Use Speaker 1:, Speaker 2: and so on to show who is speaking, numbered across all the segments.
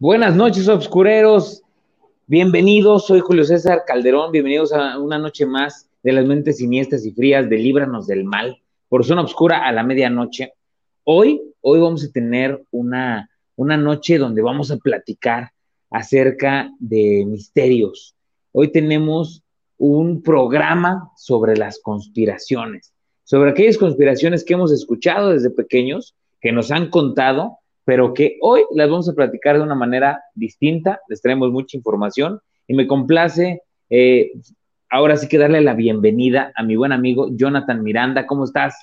Speaker 1: Buenas noches, obscureros. Bienvenidos, soy Julio César Calderón. Bienvenidos a una noche más de las mentes siniestras y frías de Líbranos del Mal por Zona Obscura a la medianoche. Hoy, hoy vamos a tener una, una noche donde vamos a platicar acerca de misterios. Hoy tenemos un programa sobre las conspiraciones, sobre aquellas conspiraciones que hemos escuchado desde pequeños, que nos han contado pero que hoy las vamos a platicar de una manera distinta, les traemos mucha información y me complace eh, ahora sí que darle la bienvenida a mi buen amigo Jonathan Miranda. ¿Cómo estás?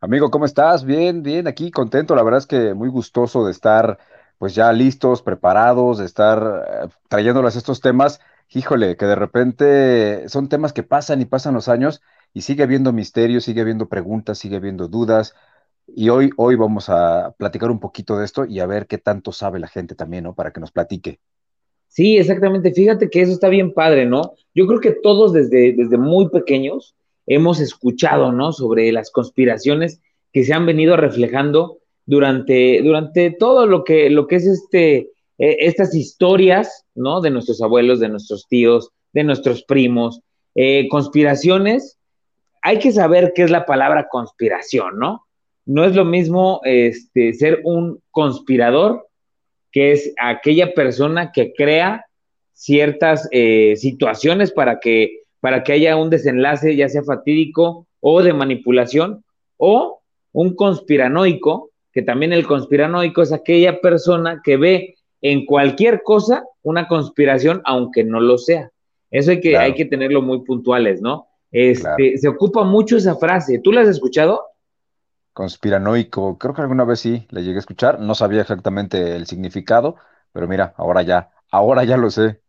Speaker 2: Amigo, ¿cómo estás? Bien, bien, aquí contento, la verdad es que muy gustoso de estar pues ya listos, preparados, de estar eh, trayéndoles estos temas. Híjole, que de repente son temas que pasan y pasan los años y sigue habiendo misterios, sigue habiendo preguntas, sigue habiendo dudas, y hoy, hoy vamos a platicar un poquito de esto y a ver qué tanto sabe la gente también, ¿no? Para que nos platique.
Speaker 1: Sí, exactamente. Fíjate que eso está bien padre, ¿no? Yo creo que todos desde, desde muy pequeños hemos escuchado, ¿no? Sobre las conspiraciones que se han venido reflejando durante, durante todo lo que, lo que es este, e, estas historias, ¿no? De nuestros abuelos, de nuestros tíos, de nuestros primos. Eh, conspiraciones, hay que saber qué es la palabra conspiración, ¿no? No es lo mismo este, ser un conspirador, que es aquella persona que crea ciertas eh, situaciones para que, para que haya un desenlace, ya sea fatídico o de manipulación, o un conspiranoico, que también el conspiranoico es aquella persona que ve en cualquier cosa una conspiración, aunque no lo sea. Eso hay que, hay que tenerlo muy puntuales, ¿no? Este, Se ocupa mucho esa frase. ¿Tú la has escuchado?
Speaker 2: Conspiranoico. Creo que alguna vez sí le llegué a escuchar. No sabía exactamente el significado, pero mira, ahora ya, ahora ya lo sé.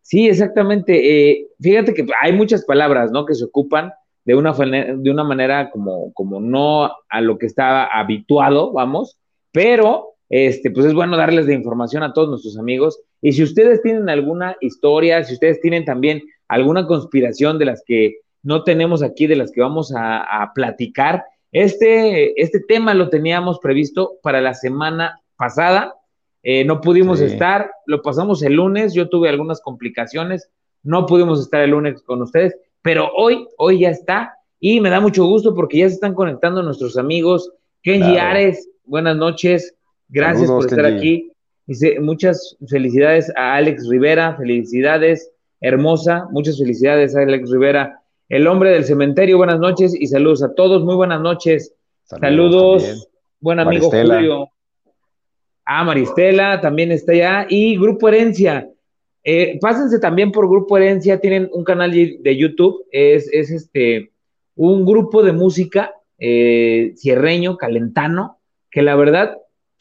Speaker 1: Sí, exactamente. Eh, fíjate que hay muchas palabras, ¿no? Que se ocupan de una, de una manera como, como no a lo que estaba habituado, vamos, pero este, pues es bueno darles de información a todos nuestros amigos. Y si ustedes tienen alguna historia, si ustedes tienen también alguna conspiración de las que no tenemos aquí, de las que vamos a platicar, este, este tema lo teníamos previsto para la semana pasada, eh, no pudimos estar, lo pasamos el lunes, yo tuve algunas complicaciones, no pudimos estar el lunes con ustedes, pero hoy, hoy ya está y me da mucho gusto porque ya se están conectando nuestros amigos. Kenji Ares, buenas noches, gracias por estar aquí. Dice, muchas felicidades a Alex Rivera, felicidades, hermosa, muchas felicidades a Alex Rivera. El hombre del cementerio, buenas noches y saludos a todos, muy buenas noches. Saludos, buen amigo Julio. Ah, Maristela también está allá. Y Grupo Herencia. Eh, pásense también por Grupo Herencia, tienen un canal de YouTube, es, este un grupo de música eh, cierreño, calentano, que la verdad,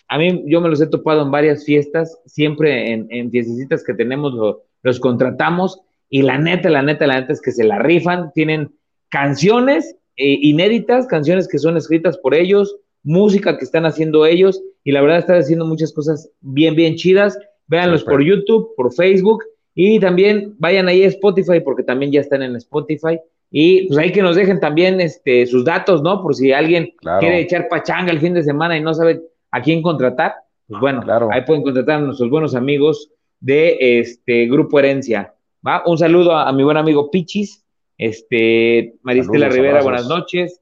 Speaker 1: a mí yo me los he topado en varias fiestas, siempre en, en fiestecitas que tenemos los contratamos y la neta, la neta, la neta es que se la rifan, tienen canciones eh, inéditas, canciones que son escritas por ellos, música que están haciendo ellos, y la verdad están haciendo muchas cosas bien, bien chidas. Véanlos por YouTube, por Facebook, y también vayan ahí a Spotify, porque también ya están en Spotify. Y pues ahí que nos dejen también este, sus datos, ¿no? Por si alguien quiere echar pachanga el fin de semana y no sabe a quién contratar, pues bueno, ahí pueden contratar a nuestros buenos amigos de este Grupo Herencia. Un saludo a, mi buen amigo Pichis, este, Maristela Rivera, buenas noches.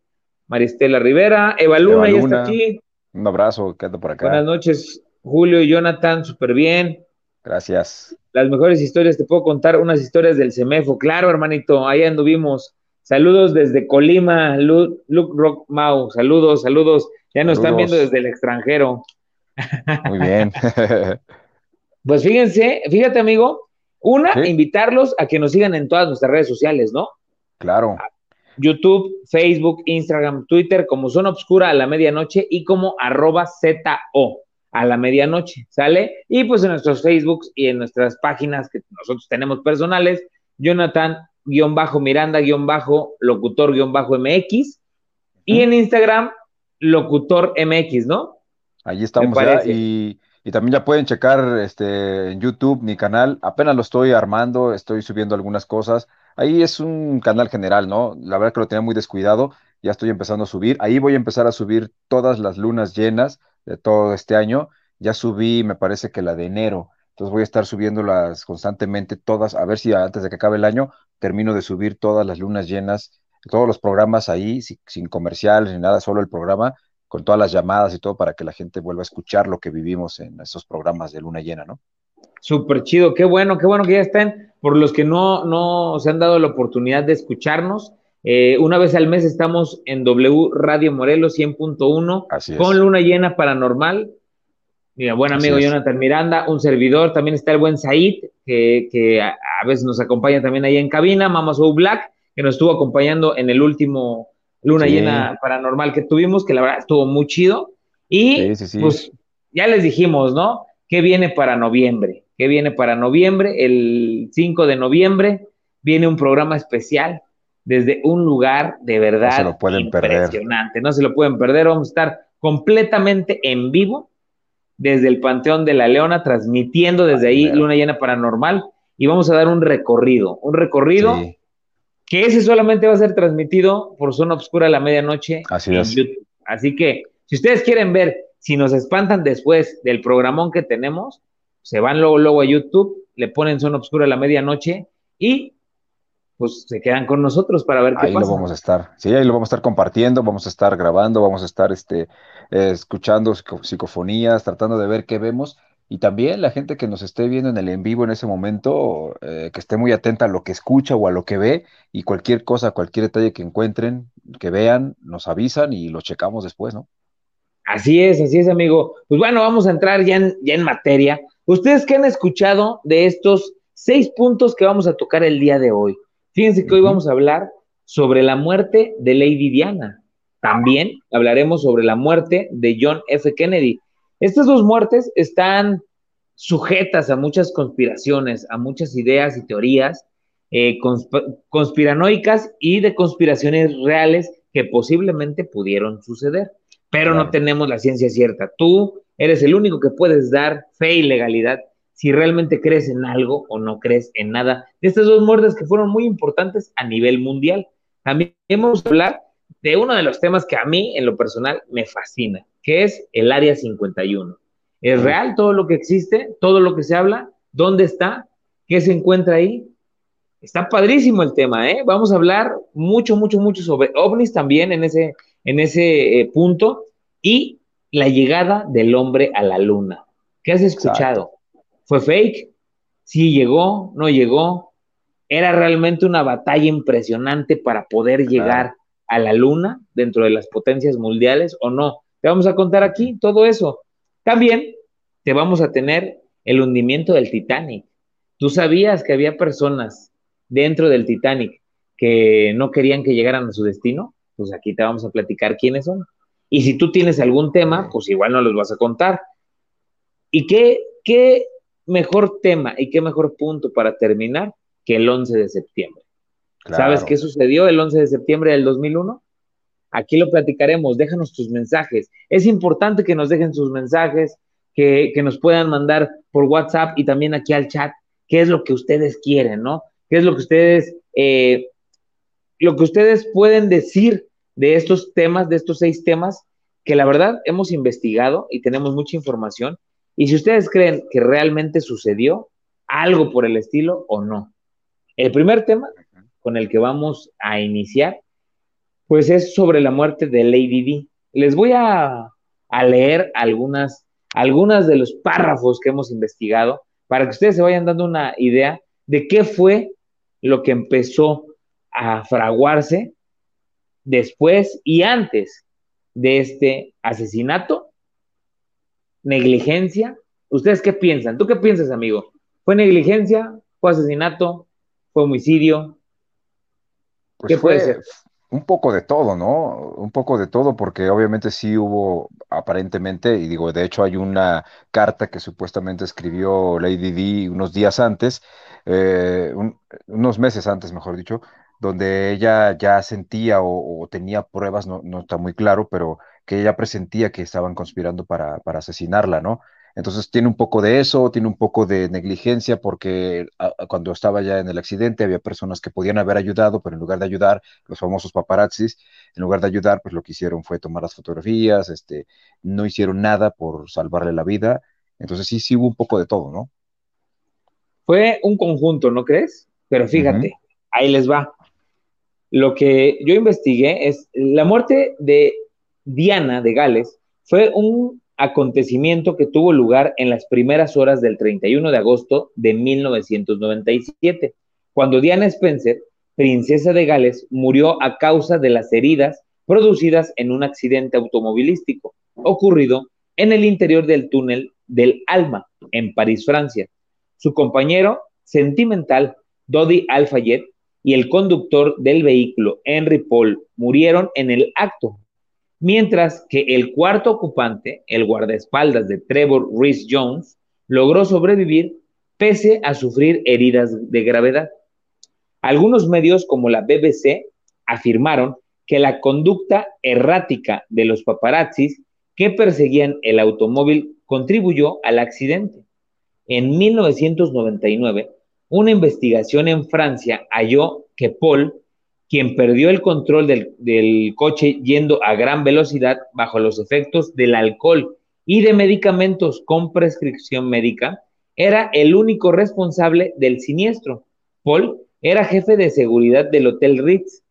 Speaker 1: Maristela Rivera, Eva Luna, ya está aquí.
Speaker 2: Un abrazo, quédate por acá.
Speaker 1: Buenas noches, Julio y Jonathan, súper bien.
Speaker 2: Gracias.
Speaker 1: Las mejores historias, te puedo contar unas historias del CEMEFO. Claro, hermanito, ahí anduvimos. Saludos desde Colima, Luke, Rock Mau. Saludos, saludos. Ya nos están viendo desde el extranjero.
Speaker 2: Muy bien.
Speaker 1: pues fíjense, fíjate, amigo, una, invitarlos a que nos sigan en todas nuestras redes sociales, ¿no?
Speaker 2: Claro.
Speaker 1: YouTube, Facebook, Instagram, Twitter, como Zona Obscura a la medianoche y como arroba ZO a la medianoche, ¿sale? Y pues en nuestros Facebooks y en nuestras páginas que nosotros tenemos personales, Jonathan-Miranda-Locutor-MX y en Instagram, Locutor MX, ¿no?
Speaker 2: Allí estamos ya y y también ya pueden checar este, en YouTube mi canal. Apenas lo estoy armando, estoy subiendo algunas cosas. Ahí es un canal general, ¿no? La verdad que lo tenía muy descuidado. Ya estoy empezando a subir. Ahí voy a empezar a subir todas las lunas llenas de todo este año. ya subí, me parece que la de enero, entonces voy a estar subiéndolas constantemente todas, a ver si antes de que acabe el año termino de subir todas las lunas llenas, todos los programas ahí, sin, comerciales ni nada, solo el programa, con todas las llamadas y todo para que la gente vuelva a escuchar lo que vivimos en esos programas de luna llena, ¿no?
Speaker 1: Súper chido, qué bueno, qué bueno que ya estén. Por los que no, no se han dado la oportunidad de escucharnos, eh, una vez al mes estamos en W Radio Morelos 100.1 con Luna Llena Paranormal. Mi buen amigo Jonathan Miranda, un servidor. También está el buen Said, que, a, veces nos acompaña también ahí en cabina. Mama Soul Black, que nos estuvo acompañando en el último Luna Llena Paranormal que tuvimos, que la verdad estuvo muy chido. Y pues ya les dijimos, ¿no? ¿Qué viene para noviembre? ¿Qué viene para noviembre? El 5 de noviembre viene un programa especial desde un lugar de verdad impresionante. No se lo pueden perder. Vamos a estar completamente en vivo desde el Panteón de la Leona, transmitiendo desde ahí Luna Llena Paranormal y vamos a dar un recorrido, un recorrido que ese solamente va a ser transmitido por Zona Obscura a la medianoche
Speaker 2: Así en YouTube.
Speaker 1: Así que si ustedes quieren ver si nos espantan después del programón que tenemos, se van luego, luego a YouTube, le ponen Zona Obscura a la medianoche y pues se quedan con nosotros para ver qué
Speaker 2: ahí
Speaker 1: pasa.
Speaker 2: Ahí lo vamos a estar, sí, ahí lo vamos a estar compartiendo, vamos a estar grabando, vamos a estar este, eh, escuchando psicofonías, tratando de ver qué vemos. Y también la gente que nos esté viendo en el en vivo en ese momento, eh, que esté muy atenta a lo que escucha o a lo que ve y cualquier cosa, cualquier detalle que encuentren, que vean, nos avisan y lo checamos después, ¿no?
Speaker 1: Así es, así es, amigo. Pues bueno, vamos a entrar ya en, ya en materia. ¿Ustedes qué han escuchado de estos seis puntos que vamos a tocar el día de hoy? Fíjense que hoy vamos a hablar sobre la muerte de Lady Diana. También hablaremos sobre la muerte de John F. Kennedy. Estas dos muertes están sujetas a muchas conspiraciones, a muchas ideas y teorías eh, conspiranoicas y de conspiraciones reales que posiblemente pudieron suceder, pero no tenemos la ciencia cierta. Tú eres el único que puedes dar fe y legalidad si realmente crees en algo o no crees en nada de estas dos muertes que fueron muy importantes a nivel mundial. También hemos hablar de uno de los temas que a mí, en lo personal, me fascina, que es el Área 51. ¿Es real todo lo que existe? ¿Todo lo que se habla? ¿Dónde está? ¿Qué se encuentra ahí? Está padrísimo el tema, ¿eh? Vamos a hablar mucho, mucho, mucho sobre ovnis también en ese, en ese eh, punto y la llegada del hombre a la luna. ¿Qué has escuchado? ¿Fue fake? ¿Sí llegó? ¿No llegó? ¿Era realmente una batalla impresionante para poder llegar a la luna dentro de las potencias mundiales o no? Te vamos a contar aquí todo eso. También te vamos a tener el hundimiento del Titanic. ¿Tú sabías que había personas dentro del Titanic que no querían que llegaran a su destino? Pues aquí te vamos a platicar quiénes son. Y si tú tienes algún tema, pues igual no los vas a contar. ¿Y qué, qué mejor tema y qué mejor punto para terminar que el 11 de septiembre. ¿Sabes qué sucedió el 11 de septiembre del 2001? Aquí lo platicaremos, déjanos tus mensajes. Es importante que nos dejen sus mensajes, que, nos puedan mandar por WhatsApp y también aquí al chat qué es lo que ustedes quieren, ¿no? ¿Qué es lo que ustedes, eh, lo que ustedes pueden decir de estos temas, de estos seis temas, que la verdad hemos investigado y tenemos mucha información y si ustedes creen que realmente sucedió algo por el estilo o no. El primer tema con el que vamos a iniciar, pues es sobre la muerte de Lady D. Les voy a, leer algunas, algunas de los párrafos que hemos investigado para que ustedes se vayan dando una idea de qué fue lo que empezó a fraguarse después y antes de este asesinato negligencia. ¿Ustedes qué piensan? ¿Tú qué piensas, amigo? ¿Fue negligencia? ¿Fue asesinato? ¿Fue homicidio?
Speaker 2: Pues ¿Qué puede ser? Un poco de todo, ¿no? Un poco de todo, porque obviamente sí hubo aparentemente, y digo, de hecho hay una carta que supuestamente escribió Lady D unos días antes, eh, unos meses antes, mejor dicho, donde ella ya sentía o, tenía pruebas, no, no, está muy claro, pero que ella presentía que estaban conspirando para, asesinarla, ¿no? Entonces tiene un poco de eso, tiene un poco de negligencia porque cuando estaba ya en el accidente había personas que podían haber ayudado, pero en lugar de ayudar, los famosos paparazzis, en lugar de ayudar, pues lo que hicieron fue tomar las fotografías, este, no hicieron nada por salvarle la vida. Entonces sí, sí hubo un poco de todo, ¿no?
Speaker 1: Fue un conjunto, ¿no crees? Pero fíjate, ahí les va. Lo que yo investigué es la muerte de Diana de Gales fue un acontecimiento que tuvo lugar en las primeras horas del 31 de agosto de 1997, cuando Diana Spencer, princesa de Gales, murió a causa de las heridas producidas en un accidente automovilístico ocurrido en el interior del túnel del Alma, en París, Francia. Su compañero sentimental, Dodi Alfayet, y el conductor del vehículo, Henry Paul, murieron en el acto, mientras que el cuarto ocupante, el guardaespaldas de Trevor Rhys Jones, logró sobrevivir pese a sufrir heridas de gravedad. Algunos medios como la BBC afirmaron que la conducta errática de los paparazzis que perseguían el automóvil contribuyó al accidente. En 1999, una investigación en Francia halló que Paul quien perdió el control del, coche yendo a gran velocidad bajo los efectos del alcohol y de medicamentos con prescripción médica, era el único responsable del siniestro. Paul era jefe de seguridad del Hotel Ritz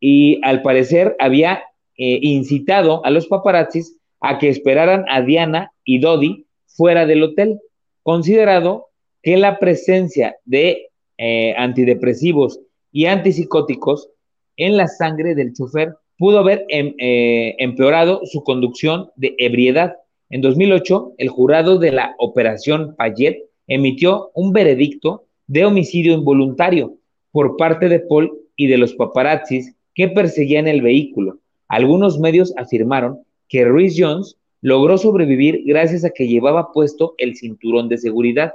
Speaker 1: y al parecer había eh, incitado a los paparazzis a que esperaran a Diana y Dodi fuera del hotel, considerado que la presencia de eh, antidepresivos y antipsicóticos en la sangre del chofer pudo haber em, eh, empeorado su conducción de ebriedad. En 2008, el jurado de la Operación Payet emitió un veredicto de homicidio involuntario por parte de Paul y de los paparazzis que perseguían el vehículo. Algunos medios afirmaron que Ruiz Jones logró sobrevivir gracias a que llevaba puesto el cinturón de seguridad.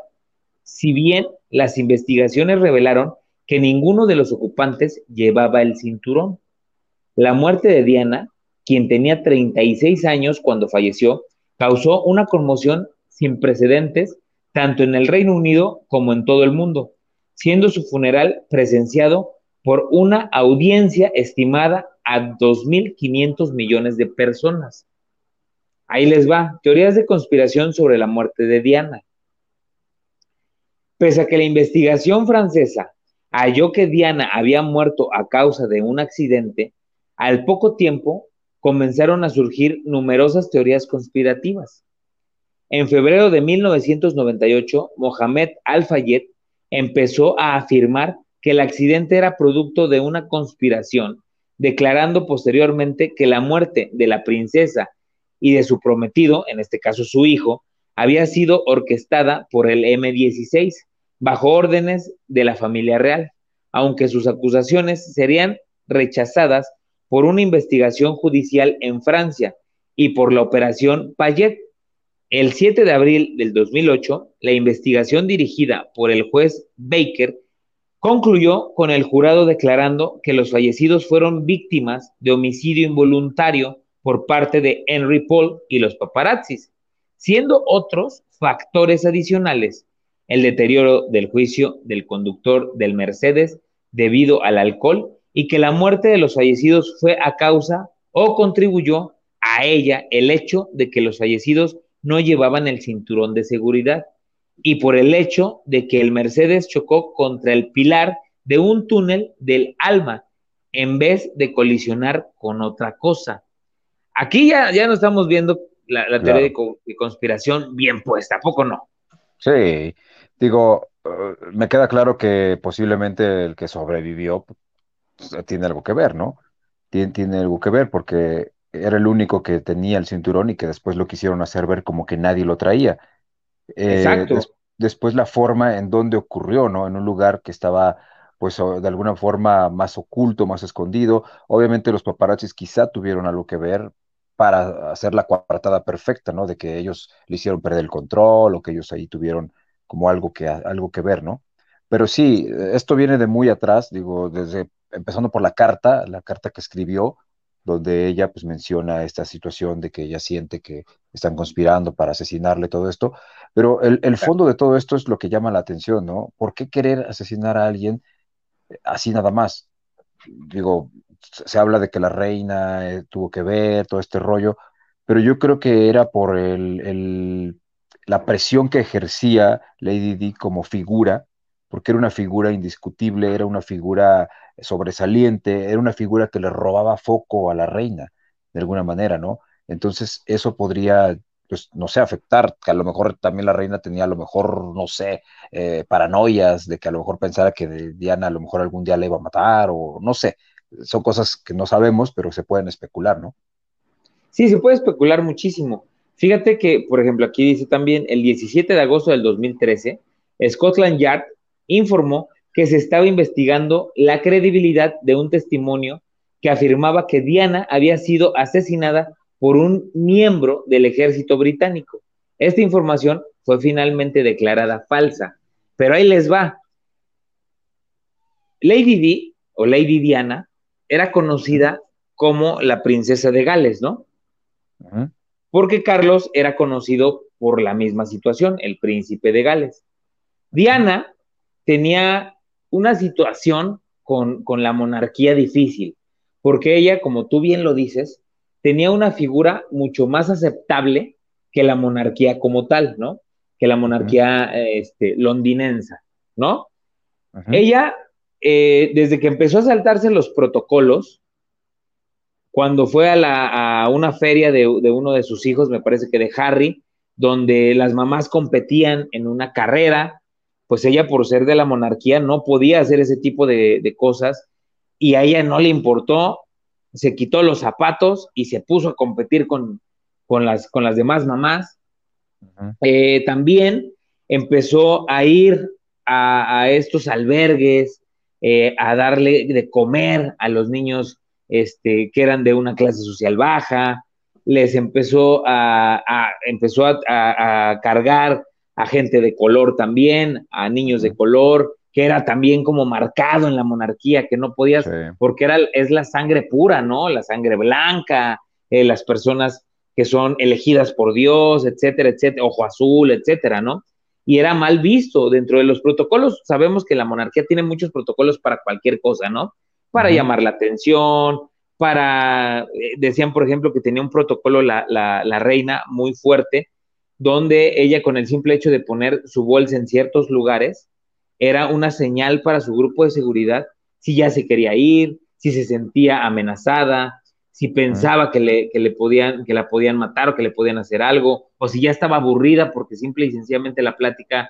Speaker 1: Si bien las investigaciones revelaron que ninguno de los ocupantes llevaba el cinturón. La muerte de Diana, quien tenía 36 años cuando falleció, causó una conmoción sin precedentes tanto en el Reino Unido como en todo el mundo, siendo su funeral presenciado por una audiencia estimada a 2.500 millones de personas. Ahí les va, teorías de conspiración sobre la muerte de Diana. Pese a que la investigación francesa halló que Diana había muerto a causa de un accidente, al poco tiempo comenzaron a surgir numerosas teorías conspirativas. En febrero de 1998, Mohamed Al-Fayed empezó a afirmar que el accidente era producto de una conspiración, declarando posteriormente que la muerte de la princesa y de su prometido, en este caso su hijo, había sido orquestada por el M16, bajo órdenes de la familia real, aunque sus acusaciones serían rechazadas por una investigación judicial en Francia y por la operación Payet. El 7 de abril del 2008, la investigación dirigida por el juez Baker concluyó con el jurado declarando que los fallecidos fueron víctimas de homicidio involuntario por parte de Henry Paul y los paparazzis, siendo otros factores adicionales el deterioro del juicio del conductor del Mercedes debido al alcohol y que la muerte de los fallecidos fue a causa o contribuyó a ella el hecho de que los fallecidos no llevaban el cinturón de seguridad y por el hecho de que el Mercedes chocó contra el pilar de un túnel del alma en vez de colisionar con otra cosa. Aquí ya, ya no estamos viendo la, teoría de, de, conspiración bien puesta, ¿a poco no?
Speaker 2: Sí, Digo, eh, me queda claro que posiblemente el que sobrevivió pues, tiene algo que ver, ¿no? Tiene, tiene algo que ver porque era el único que tenía el cinturón y que después lo quisieron hacer ver como que nadie lo traía. Eh, Exacto. después la forma en donde ocurrió, ¿no? En un lugar que estaba, pues, de alguna forma más oculto, más escondido. Obviamente los paparazzis quizá tuvieron algo que ver para hacer la coartada perfecta, ¿no? De que ellos le hicieron perder el control o que ellos ahí tuvieron como algo que, algo que ver, ¿no? Pero sí, esto viene de muy atrás, digo, desde empezando por la carta, la carta que escribió, donde ella pues menciona esta situación de que ella siente que están conspirando para asesinarle todo esto, pero el, el fondo de todo esto es lo que llama la atención, ¿no? ¿Por qué querer asesinar a alguien así nada más? Digo, se habla de que la reina eh, tuvo que ver todo este rollo, pero yo creo que era por el, la presión que ejercía Lady Di como figura, porque era una figura indiscutible, era una figura sobresaliente, era una figura que le robaba foco a la reina, de alguna manera, ¿no? Entonces eso podría, pues, no sé, afectar, que a lo mejor también la reina tenía a lo mejor, no sé, eh, paranoias de que a lo mejor pensara que Diana a lo mejor algún día le iba a matar, o no sé, son cosas que no sabemos, pero se pueden especular, ¿no?
Speaker 1: Sí, se puede especular muchísimo. Fíjate que, por ejemplo, aquí dice también, el 17 de agosto del 2013, Scotland Yard informó que se estaba investigando la credibilidad de un testimonio que afirmaba que Diana había sido asesinada por un miembro del ejército británico. Esta información fue finalmente declarada falsa, pero ahí les va. Lady Di o Lady Diana era conocida como la princesa de Gales, ¿no? Porque Carlos era conocido por la misma situación, el príncipe de Gales. Diana tenía una situación con, con la monarquía difícil, porque ella, como tú bien lo dices, tenía una figura mucho más aceptable que la monarquía como tal, ¿no? Que la monarquía este, londinense, ¿no? Ella eh, desde que empezó a saltarse los protocolos, cuando fue a, una feria de, uno de sus hijos, me parece que de Harry, donde las mamás competían en una carrera, pues ella por ser de la monarquía no podía hacer ese tipo de, cosas y a ella no le importó, se quitó los zapatos y se puso a competir con, las, con las demás mamás. Eh, también empezó a ir a, estos albergues, eh, a darle de comer a los niños este, que eran de una clase social baja, les empezó a, empezó a, cargar a gente de color también, a niños de color, que era también como marcado en la monarquía, que no podías, porque era, es la sangre pura, ¿no? La sangre blanca, eh, las personas que son elegidas por Dios, etcétera, etcétera, ojo azul, etcétera, ¿no? y era mal visto dentro de los protocolos. Sabemos que la monarquía tiene muchos protocolos para cualquier cosa, ¿no? Para llamar la atención, para, eh, decían por ejemplo que tenía un protocolo la, la, reina muy fuerte, donde ella con el simple hecho de poner su bolsa en ciertos lugares, era una señal para su grupo de seguridad si ya se quería ir, si se sentía amenazada, si pensaba que, le, que, le podían, que la podían matar o que le podían hacer algo, o si ya estaba aburrida porque simple y sencillamente la plática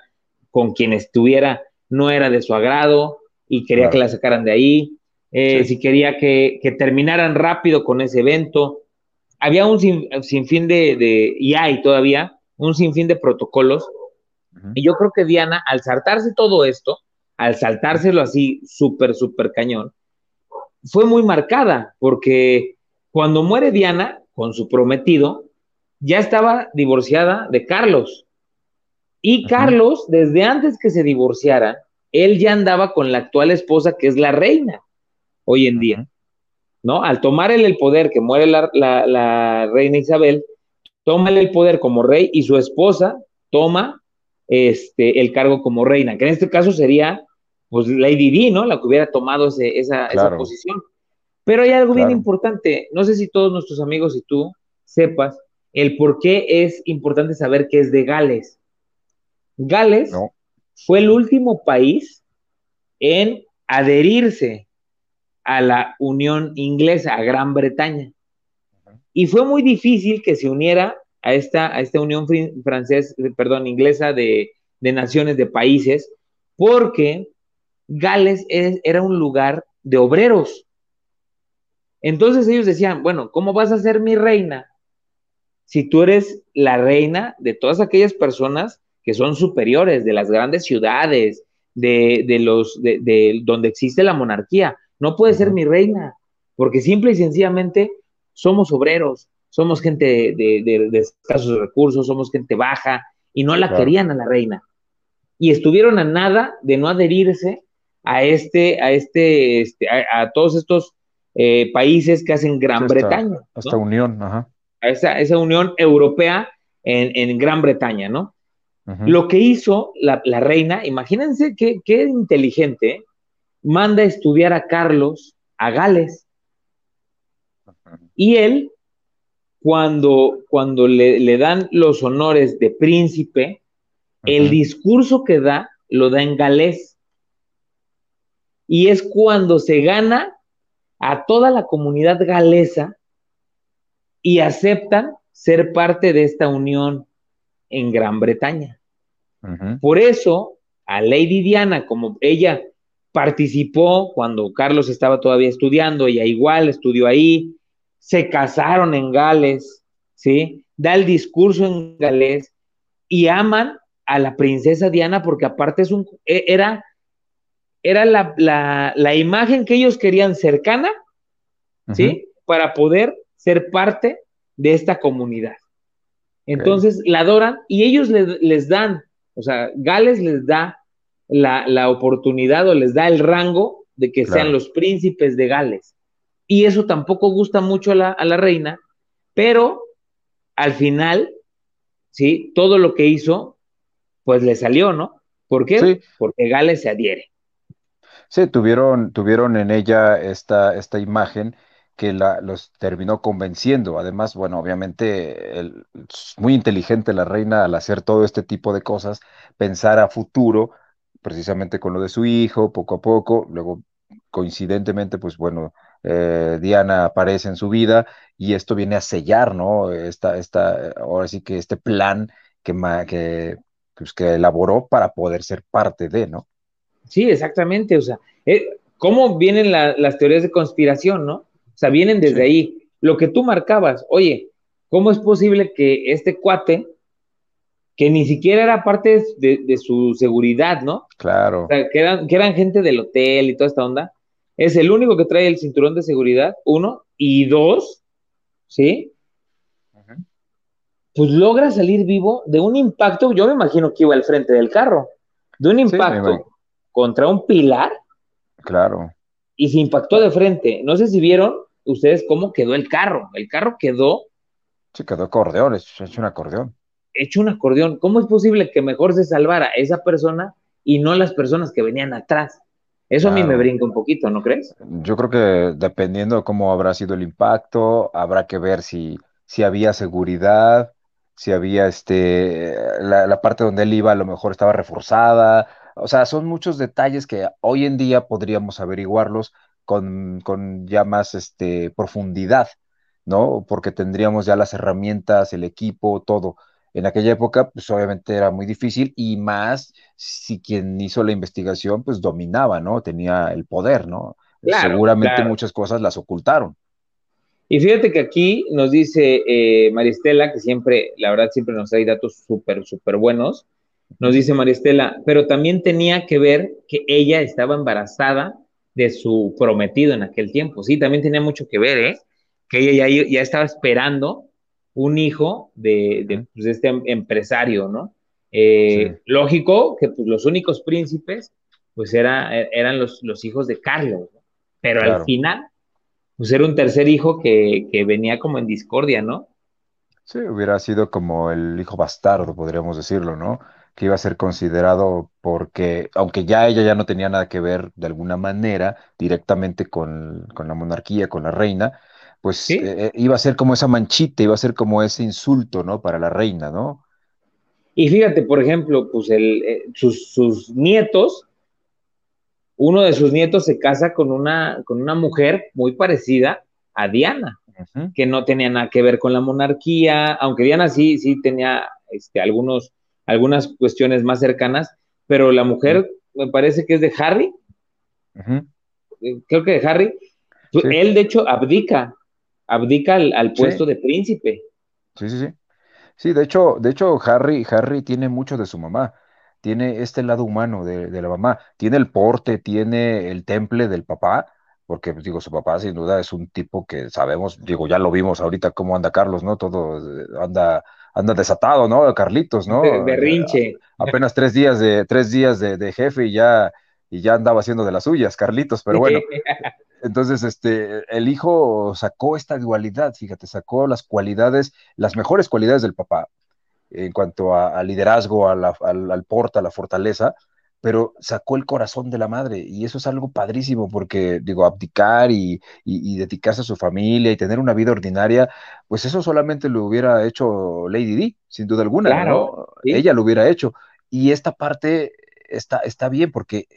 Speaker 1: con quien estuviera no era de su agrado y quería que la sacaran de ahí, eh, si quería que, terminaran rápido con ese evento. Había un sinfín de, de, y hay todavía, un sinfín de protocolos. Y yo creo que Diana, al saltarse todo esto, al saltárselo así súper, súper cañón, fue muy marcada, porque cuando muere Diana con su prometido, ya estaba divorciada de Carlos. Y Carlos, desde antes que se divorciara, él ya andaba con la actual esposa, que es la reina, hoy en día. ¿No? Al tomar el poder, que muere la, reina Isabel, toma el poder como rey y su esposa toma este, el cargo como reina, que en este caso sería, pues, Lady Di, ¿no? La que hubiera tomado esa, esa posición. Pero hay algo bien importante, no sé si todos nuestros amigos y tú sepas el por qué es importante saber que es de Gales. Gales fue el último país en adherirse a la Unión Inglesa, a Gran Bretaña. Y fue muy difícil que se uniera a esta, a esta Unión francesa, perdón, inglesa de, naciones, de países, porque Gales era un lugar de obreros. Entonces ellos decían, bueno, ¿cómo vas a ser mi reina si tú eres la reina de todas aquellas personas que son superiores, de las grandes ciudades, de, los, de, donde existe la monarquía? No puedes ser mi reina, porque simple y sencillamente somos obreros, somos gente de, escasos recursos, somos gente baja, y no la querían a la reina. Y estuvieron a nada de no adherirse a este, a este, este a todos estos eh, países que hacen Gran Bretaña.
Speaker 2: Hasta unión, ajá.
Speaker 1: Esa, esa unión europea en, Gran Bretaña, ¿no? Lo que hizo la, reina, imagínense qué, qué inteligente, manda a estudiar a Carlos a Gales. Y él, cuando, cuando le, dan los honores de príncipe, el discurso que da lo da en galés. Y es cuando se gana a toda la comunidad galesa y aceptan ser parte de esta unión en Gran Bretaña. Por eso, a Lady Diana, como ella participó cuando Carlos estaba todavía estudiando, ella igual estudió ahí, se casaron en Gales, ¿sí? Da el discurso en galés y aman a la princesa Diana porque aparte es un, e, era, era la, imagen que ellos querían cercana, ¿sí? Para poder ser parte de esta comunidad. Entonces la adoran y ellos les dan, o sea, Gales les da la, oportunidad o les da el rango de que sean los príncipes de Gales. Y eso tampoco gusta mucho a la, a la reina, pero al final, sí, todo lo que hizo, pues le salió, ¿no? ¿Por qué? Porque Gales se adhiere.
Speaker 2: Sí, tuvieron, tuvieron en ella esta, esta imagen que la, los terminó convenciendo. Además, bueno, obviamente el, muy inteligente la reina al hacer todo este tipo de cosas, pensar a futuro, precisamente con lo de su hijo, poco a poco, luego coincidentemente, pues bueno, eh, Diana aparece en su vida y esto viene a sellar, ¿no? Esta, esta, ahora sí que este plan que, que, pues, que elaboró para poder ser parte de, ¿no?
Speaker 1: Sí, exactamente, o sea, eh, ¿cómo vienen las teorías de conspiración, no? O sea, vienen desde ahí. Lo que tú marcabas, oye, ¿cómo es posible que este cuate, que ni siquiera era parte de, su seguridad, ¿no?
Speaker 2: Claro.
Speaker 1: O sea, que eran, que eran gente del hotel y toda esta onda, es el único que trae el cinturón de seguridad, uno, y dos, ¿sí? Pues logra salir vivo de un impacto, yo me imagino que iba al frente del carro, de un impacto contra un pilar.
Speaker 2: Claro
Speaker 1: y se impactó de frente. No sé si vieron ustedes cómo quedó el carro. El carro quedó.
Speaker 2: Sí, quedó acordeón, hecho un acordeón.
Speaker 1: Hecho un acordeón. ¿Cómo es posible que mejor se salvara esa persona y no las personas que venían atrás? Eso a mí me brinca un poquito, ¿no crees?
Speaker 2: Yo creo que dependiendo de cómo habrá sido el impacto, habrá que ver si, si había seguridad, si había este, la, la parte donde él iba a lo mejor estaba reforzada, o sea, son muchos detalles que hoy en día podríamos averiguarlos con, ya más este, profundidad, ¿no? Porque tendríamos ya las herramientas, el equipo, todo. En aquella época, pues obviamente era muy difícil y más si quien hizo la investigación, pues dominaba, ¿no? Tenía el poder, ¿no? Seguramente muchas cosas las ocultaron.
Speaker 1: Y fíjate que aquí nos dice eh, Maristela, que siempre, la verdad, siempre nos trae datos súper, súper buenos nos dice Maristela, pero también tenía que ver que ella estaba embarazada de su prometido en aquel tiempo. Sí, también tenía mucho que ver, ¿eh? Que ella ya, estaba esperando un hijo de, pues, este em, empresario, ¿no? Eh, lógico que pues, los únicos príncipes, pues era, e, eran los, los hijos de Carlos, pero al final, pues era un tercer hijo que, que venía como en discordia, ¿no?
Speaker 2: Sí, hubiera sido como el hijo bastardo, podríamos decirlo, ¿no? que iba a ser considerado porque, aunque ya ella ya no tenía nada que ver de alguna manera directamente con, la monarquía, con la reina, pues eh, eh, iba a ser como esa manchita, iba a ser como ese insulto, ¿no? Para la reina, ¿no?
Speaker 1: Y fíjate, por ejemplo, pues el, eh, sus, nietos, uno de sus nietos se casa con una, con una mujer muy parecida a Diana, que no tenía nada que ver con la monarquía, aunque Diana sí, sí tenía este, algunos algunas cuestiones más cercanas, pero la mujer me parece que es de Harry. Eh, creo que de Harry. Él, de hecho, abdica, abdica al, puesto de príncipe.
Speaker 2: Sí, sí, sí. Sí, de hecho, de hecho, Harry, Harry tiene mucho de su mamá. Tiene este lado humano de, la mamá. Tiene el porte, tiene el temple del papá, porque pues, digo, su papá sin duda es un tipo que sabemos, digo, ya lo vimos ahorita cómo anda Carlos, ¿no? Todo eh, anda anda desatado, ¿no? Carlitos, ¿no?
Speaker 1: berrinche.
Speaker 2: apenas tres días de, tres días de, jefe y ya, y ya andaba haciendo de las suyas, Carlitos, pero bueno. Entonces, este, el hijo sacó esta dualidad, fíjate, sacó las cualidades, las mejores cualidades del papá en cuanto a, liderazgo, al, al porta, a la fortaleza, pero sacó el corazón de la madre y eso es algo padrísimo porque, digo, abdicar y, dedicarse a su familia y tener una vida ordinaria, pues eso solamente lo hubiera hecho Lady Di, sin duda alguna, ¿no? Ella lo hubiera hecho. Y esta parte está, está bien porque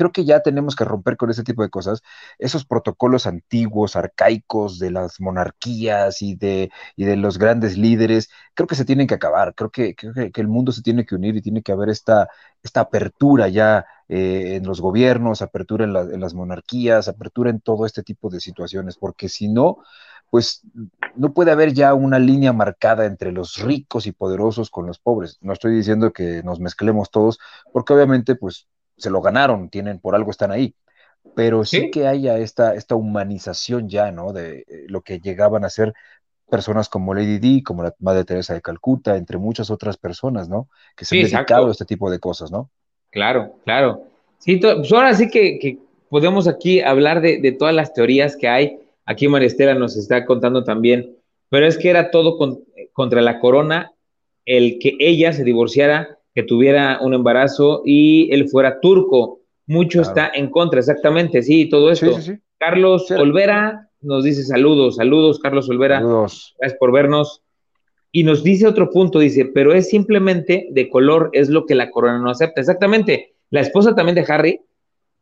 Speaker 2: creo que ya tenemos que romper con ese tipo de cosas, esos protocolos antiguos, arcaicos de las monarquías y de, y de los grandes líderes, creo que se tienen que acabar, creo que, que, el mundo se tiene que unir y tiene que haber esta, esta apertura ya eh, en los gobiernos, apertura en, en las monarquías, apertura en todo este tipo de situaciones, porque si no, pues no puede haber ya una línea marcada entre los ricos y poderosos con los pobres. No estoy diciendo que nos mezclemos todos, porque obviamente pues se lo ganaron, tienen, por algo están ahí. Pero sí, que haya esta, esta humanización ya, ¿no? De eh, lo que llegaban a ser personas como Lady Di, como la Madre Teresa de Calcuta, entre muchas otras personas, ¿no? Que se han dedicado a este tipo de cosas, ¿no?
Speaker 1: Claro, claro. Sí, pues ahora sí que, podemos aquí hablar de, todas las teorías que hay. Aquí Maristela nos está contando también, pero es que era todo contra la corona el que ella se divorciara que tuviera un embarazo y él fuera turco. Mucho está en contra, exactamente, sí, todo esto. Carlos Olvera nos dice saludos, saludos, Carlos Olvera. Saludos. Gracias por vernos. Y nos dice otro punto, dice, pero es simplemente de color, es lo que la corona no acepta. Exactamente. La esposa también de Harry,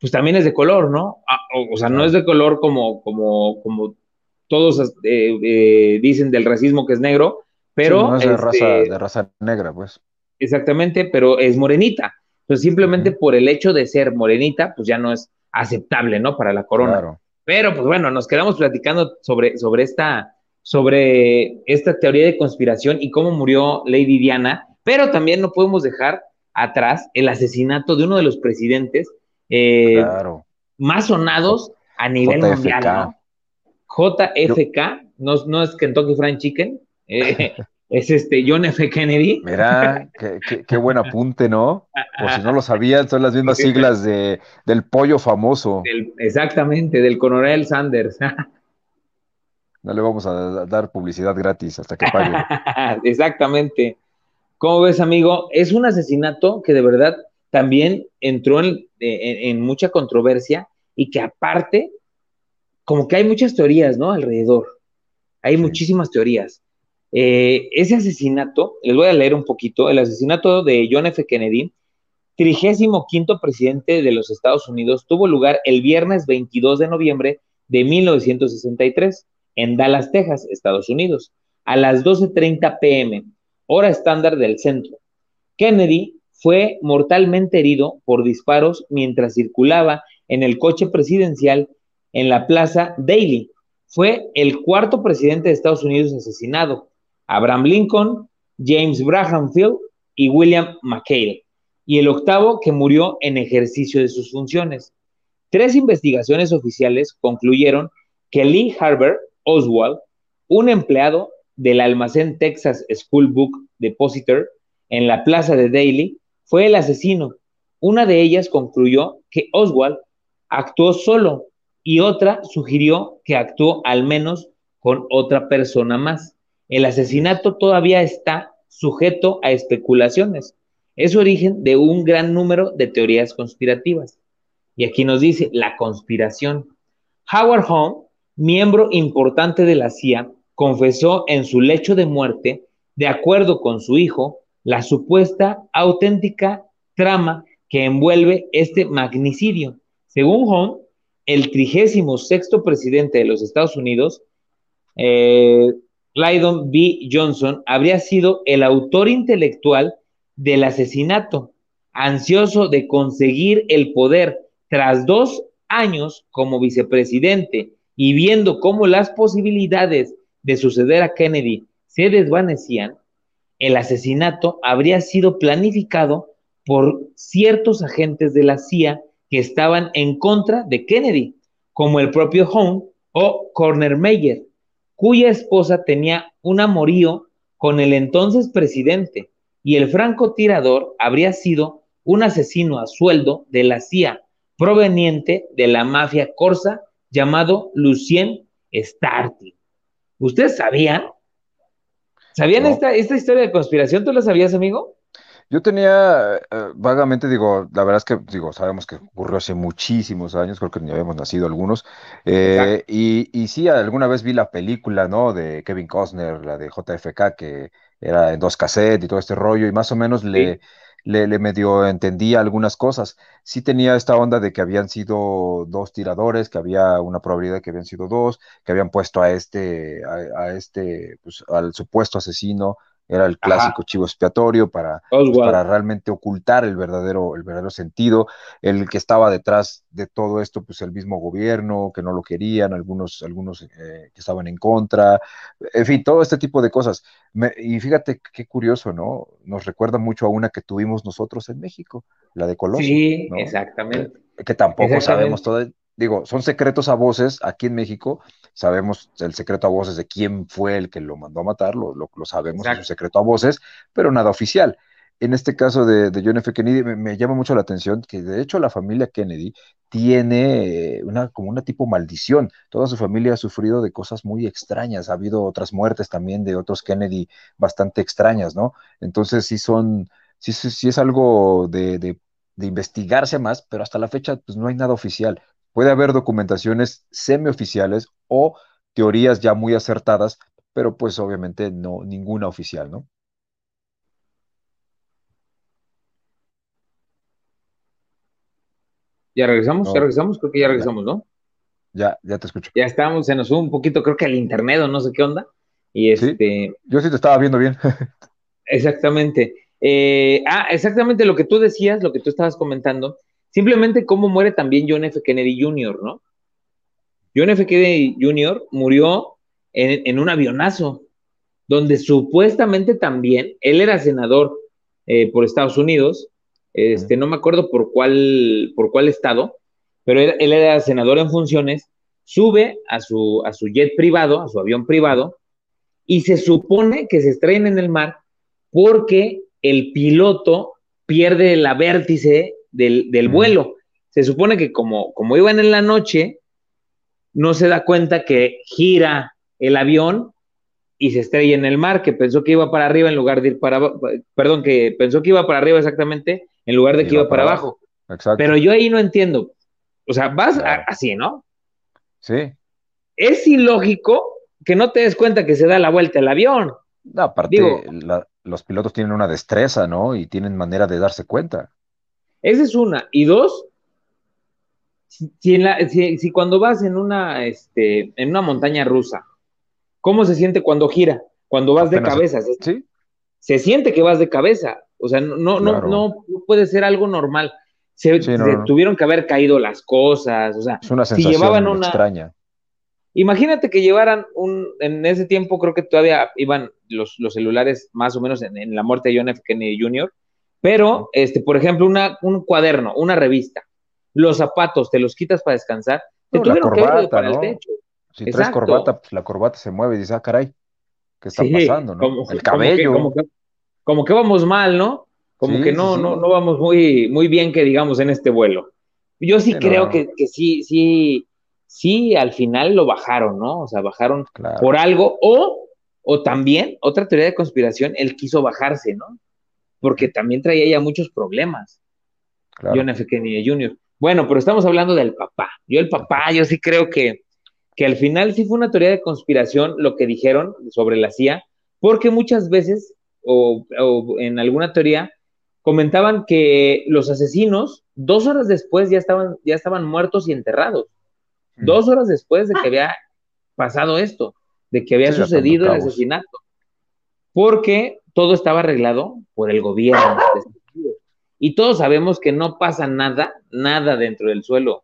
Speaker 1: pues también es de color, ¿no? Ah, o, sea, no es de color como, como, como todos eh, eh, dicen del racismo que es negro, pero...
Speaker 2: es de, raza, este de raza negra, pues.
Speaker 1: Exactamente, pero es morenita. Entonces, simplemente por el hecho de ser morenita, pues ya no es aceptable, ¿no? Para la corona. Pero, pues bueno, nos quedamos platicando sobre, sobre, esta, sobre esta teoría de conspiración y cómo murió Lady Diana, pero también no podemos dejar atrás el asesinato de uno de los presidentes eh, más sonados a nivel mundial, ¿no? JFK, no, no es Kentucky Fried Chicken, eh, es este John F. Kennedy.
Speaker 2: Mira, qué, buen apunte, ¿no? Por si no lo sabían, son las mismas siglas de, del pollo famoso.
Speaker 1: exactamente, del coronel Sanders.
Speaker 2: No le vamos a dar publicidad gratis hasta que pague.
Speaker 1: exactamente. ¿Cómo ves, amigo? Es un asesinato que de verdad también entró en, mucha controversia y que aparte, como que hay muchas teorías, ¿no? Alrededor. Hay muchísimas teorías. Eh, ese asesinato, les voy a leer un poquito, el asesinato de John F. Kennedy, 35 presidente de los Estados Unidos, tuvo lugar el viernes 22 de noviembre de 1963 en Dallas, Texas, Estados Unidos, a las 12.30 pm, hora estándar del centro. Kennedy fue mortalmente herido por disparos mientras circulaba en el coche presidencial en la Plaza Daly. Fue el cuarto presidente de Estados Unidos asesinado. Abraham Lincoln, James Braham Field y William McHale, y el octavo que murió en ejercicio de sus funciones. Tres investigaciones oficiales concluyeron que Lee Harvey Oswald, un empleado del almacén Texas School Book Depositor en la plaza de Daly, fue el asesino. Una de ellas concluyó que Oswald actuó solo y otra sugirió que actuó al menos con otra persona más el asesinato todavía está sujeto a especulaciones. Es origen de un gran número de teorías conspirativas. Y aquí nos dice la conspiración. Howard Home, miembro importante de la CIA, confesó en su lecho de muerte, de acuerdo con su hijo, la supuesta auténtica trama que envuelve este magnicidio. Según Home, el trigésimo sexto presidente de los Estados Unidos, eh, Lyndon B. Johnson habría sido el autor intelectual del asesinato, ansioso de conseguir el poder tras dos años como vicepresidente y viendo cómo las posibilidades de suceder a Kennedy se desvanecían, el asesinato habría sido planificado por ciertos agentes de la CIA que estaban en contra de Kennedy, como el propio Home o Corner Meyer, cuya esposa tenía un amorío con el entonces presidente, y el francotirador habría sido un asesino a sueldo de la CIA, proveniente de la mafia corsa llamado Lucien Starty. ¿Ustedes sabían? ¿Sabían esta, esta historia de conspiración? ¿Tú la sabías, amigo?
Speaker 2: Yo tenía, eh, vagamente, digo, la verdad es que, digo, sabemos que ocurrió hace muchísimos años, creo que ni habíamos nacido algunos, eh, y, y sí, alguna vez vi la película, ¿no? De Kevin Costner, la de JFK, que era en dos cassettes y todo este rollo, y más o menos le, le, le, medio entendía algunas cosas. Sí tenía esta onda de que habían sido dos tiradores, que había una probabilidad de que habían sido dos, que habían puesto a este, a, a este, pues, al supuesto asesino era el clásico Ajá. chivo expiatorio para, pues, para realmente ocultar el verdadero, el verdadero sentido, el que estaba detrás de todo esto, pues el mismo gobierno, que no lo querían, algunos, algunos eh, que estaban en contra, en fin, todo este tipo de cosas. Me, y fíjate qué curioso, ¿no? Nos recuerda mucho a una que tuvimos nosotros en México, la de Colosio.
Speaker 1: Sí, ¿no? exactamente.
Speaker 2: Que, que tampoco exactamente. sabemos todo, digo, son secretos a voces aquí en México, sabemos el secreto a voces de quién fue el que lo mandó a matar, lo, lo, lo sabemos, Exacto. es un secreto a voces, pero nada oficial. En este caso de, de John F. Kennedy me, me, llama mucho la atención que de hecho la familia Kennedy tiene una como una tipo maldición. Toda su familia ha sufrido de cosas muy extrañas. Ha habido otras muertes también de otros Kennedy bastante extrañas, ¿no? Entonces sí son, sí, sí, sí es algo de, de, de investigarse más, pero hasta la fecha pues no hay nada oficial. Puede haber documentaciones semioficiales o teorías ya muy acertadas, pero pues obviamente no ninguna oficial, ¿no?
Speaker 1: ¿Ya regresamos? No, ¿Ya regresamos? Creo que ya regresamos, ¿no?
Speaker 2: Ya, ya te escucho.
Speaker 1: Ya estamos, se nos sube un poquito, creo que al internet o no sé qué onda. Y este.
Speaker 2: ¿Sí? Yo sí te estaba viendo bien.
Speaker 1: exactamente. Eh, ah, exactamente lo que tú decías, lo que tú estabas comentando, Simplemente cómo muere también John F. Kennedy Jr., ¿no? John F. Kennedy Jr. murió en, en un avionazo, donde supuestamente también, él era senador eh, por Estados Unidos, este, no me acuerdo por cuál, por cuál estado, pero él, él, era senador en funciones, sube a su, a su jet privado, a su avión privado, y se supone que se estrella en el mar porque el piloto pierde la vértice del, del vuelo. Se supone que como, como iban en la noche, no se da cuenta que gira el avión y se estrella en el mar, que pensó que iba para arriba en lugar de ir para perdón, que pensó que iba para arriba exactamente en lugar de que iba, iba para, para abajo. abajo. Pero yo ahí no entiendo. O sea, vas claro. así, ¿no?
Speaker 2: Sí.
Speaker 1: Es ilógico que no te des cuenta que se da la vuelta el avión.
Speaker 2: No, aparte, Digo, la, los pilotos tienen una destreza, ¿no? Y tienen manera de darse cuenta.
Speaker 1: Esa es una. Y dos, si, si, la, si, si, cuando vas en una, este, en una montaña rusa, ¿cómo se siente cuando gira? Cuando vas Apenas de cabeza. Se,
Speaker 2: ¿sí?
Speaker 1: se siente que vas de cabeza. O sea, no, no, claro. no, no puede ser algo normal. Se, sí, no, se tuvieron que haber caído las cosas. O sea,
Speaker 2: es una sensación si llevaban una, extraña.
Speaker 1: Imagínate que llevaran un, en ese tiempo creo que todavía iban los, los celulares más o menos en, en, la muerte de John F. Kennedy Jr., pero, este, por ejemplo, una, un cuaderno, una revista, los zapatos, te los quitas para descansar, te
Speaker 2: no, tuvieron corbata, que ver para ¿no? el techo. Si traes corbata, pues la corbata se mueve y dices, ah, caray, ¿qué está sí, pasando? No?
Speaker 1: Como, el cabello. Como que, como, que, como que, vamos mal, ¿no? Como sí, que no, sí, no, no vamos muy, muy bien que digamos en este vuelo. Yo sí, creo que, que sí, sí, sí, al final lo bajaron, ¿no? O sea, bajaron claro. por algo, o, o también, otra teoría de conspiración, él quiso bajarse, ¿no? Porque también traía ya muchos problemas. Claro. John F. Kennedy Jr. Bueno, pero estamos hablando del papá. Yo el papá, yo sí creo que, que al final sí fue una teoría de conspiración lo que dijeron sobre la CIA, porque muchas veces, o, o en alguna teoría, comentaban que los asesinos, dos horas después, ya estaban, ya estaban muertos y enterrados. Mm. Dos horas después de que había pasado esto, de que había sí, sucedido el asesinato. Porque todo estaba arreglado por el gobierno. Y todos sabemos que no pasa nada, nada dentro del suelo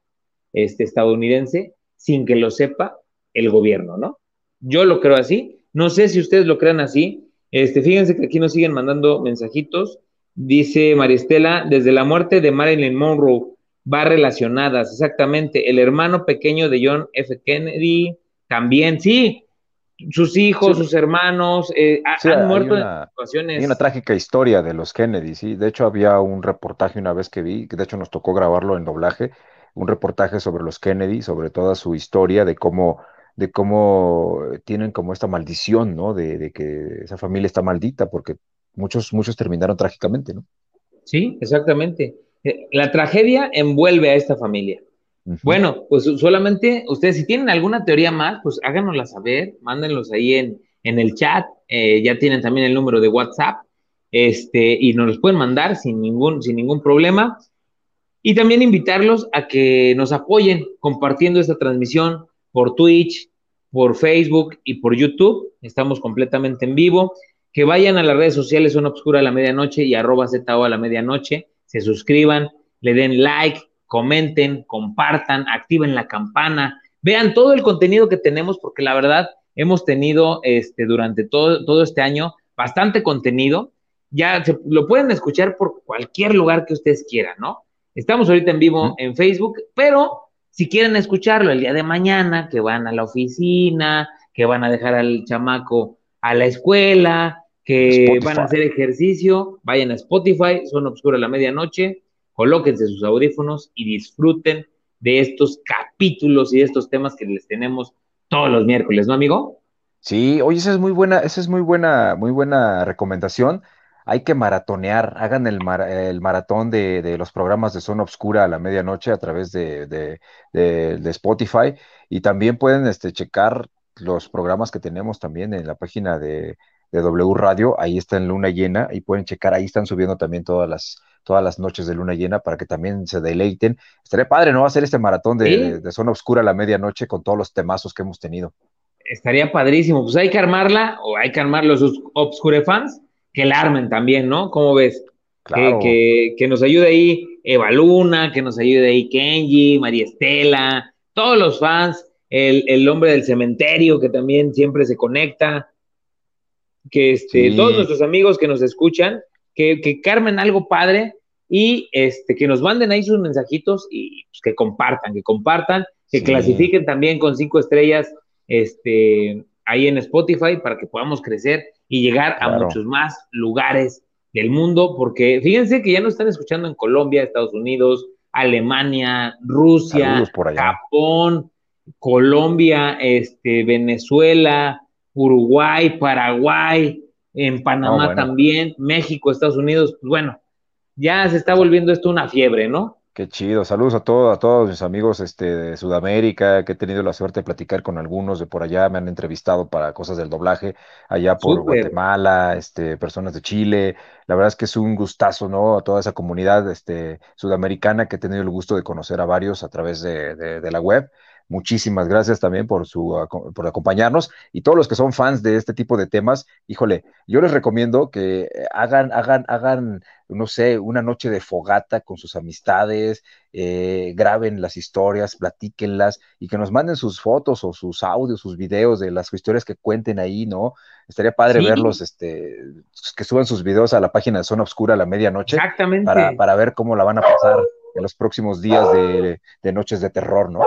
Speaker 1: este, estadounidense sin que lo sepa el gobierno, ¿no? Yo lo creo así. No sé si ustedes lo crean así. Este, fíjense que aquí nos siguen mandando mensajitos. Dice Maristela, desde la muerte de Marilyn Monroe va relacionadas, exactamente. El hermano pequeño de John F. Kennedy también, sí, sus hijos, sí. sus hermanos, eh, sí, han muerto
Speaker 2: una,
Speaker 1: en situaciones.
Speaker 2: Hay una trágica historia de los Kennedy, sí. De hecho, había un reportaje una vez que vi, que de hecho nos tocó grabarlo en doblaje, un reportaje sobre los Kennedy, sobre toda su historia, de cómo, de cómo tienen como esta maldición, ¿no? De, de que esa familia está maldita, porque muchos, muchos terminaron trágicamente, ¿no?
Speaker 1: Sí, exactamente. Eh, la tragedia envuelve a esta familia. Bueno, pues solamente ustedes, si tienen alguna teoría más, pues háganosla saber, mándenlos ahí en, en el chat. Eh, ya tienen también el número de WhatsApp este, y nos los pueden mandar sin ningún, sin ningún problema. Y también invitarlos a que nos apoyen compartiendo esta transmisión por Twitch, por Facebook y por YouTube. Estamos completamente en vivo. Que vayan a las redes sociales Zona Obscura a la medianoche y arroba ZO a la medianoche. Se suscriban, le den like, comenten, compartan, activen la campana, vean todo el contenido que tenemos, porque la verdad hemos tenido este, durante todo, todo este año bastante contenido. Ya se, lo pueden escuchar por cualquier lugar que ustedes quieran, ¿no? Estamos ahorita en vivo en Facebook, pero si quieren escucharlo el día de mañana, que van a la oficina, que van a dejar al chamaco a la escuela, que van a hacer ejercicio, vayan a Spotify, son obscura la medianoche, colóquense sus audífonos y disfruten de estos capítulos y de estos temas que les tenemos todos los miércoles, ¿no, amigo?
Speaker 2: Sí, oye, esa es muy buena, esa es muy buena, muy buena recomendación. Hay que maratonear, hagan el, maratón de, los programas de Zona Obscura a la medianoche a través de, de, Spotify y también pueden este, checar los programas que tenemos también en la página de, W Radio, ahí está en Luna Llena y pueden checar, ahí están subiendo también todas las, todas las noches de luna llena para que también se deleiten. Estaría padre, ¿no? Hacer este maratón de, zona oscura a la medianoche con todos los temazos que hemos tenido.
Speaker 1: Estaría padrísimo. Pues hay que armarla, o hay que armar los Obscure fans, que la armen también, ¿no? ¿Cómo ves? Claro. Que, nos ayude ahí Eva Luna, que nos ayude ahí Kenji, María Estela, todos los fans, el, hombre del cementerio que también siempre se conecta, que este, todos nuestros amigos que nos escuchan, que, que Carmen algo padre y este, que nos manden ahí sus mensajitos y pues, que compartan, que compartan, que clasifiquen también con cinco estrellas este, ahí en Spotify para que podamos crecer y llegar a muchos más lugares del mundo, porque fíjense que ya nos están escuchando en Colombia, Estados Unidos, Alemania, Rusia, Japón, Colombia, este, Venezuela, Uruguay, Paraguay, en Panamá también, México, Estados Unidos, pues bueno, ya se está volviendo esto una fiebre, ¿no?
Speaker 2: Qué chido. Saludos a todos, a todos mis amigos este, de Sudamérica, que he tenido la suerte de platicar con algunos de por allá, me han entrevistado para cosas del doblaje, allá por Guatemala, este, personas de Chile. La verdad es que es un gustazo, ¿no? A toda esa comunidad este, sudamericana que he tenido el gusto de conocer a varios a través de, de la web. Muchísimas gracias también por, su, por acompañarnos y todos los que son fans de este tipo de temas, híjole, yo les recomiendo que eh, hagan, hagan, hagan, no sé, una noche de fogata con sus amistades, eh, graben las historias, platíquenlas y que nos manden sus fotos o sus audios, sus videos de las historias que cuenten ahí, ¿no? Estaría padre verlos, este, que suban sus videos a la página de Zona Oscura a la medianoche.
Speaker 1: Exactamente.
Speaker 2: Para, para ver cómo la van a pasar en los próximos días de, de noches de terror, ¿no?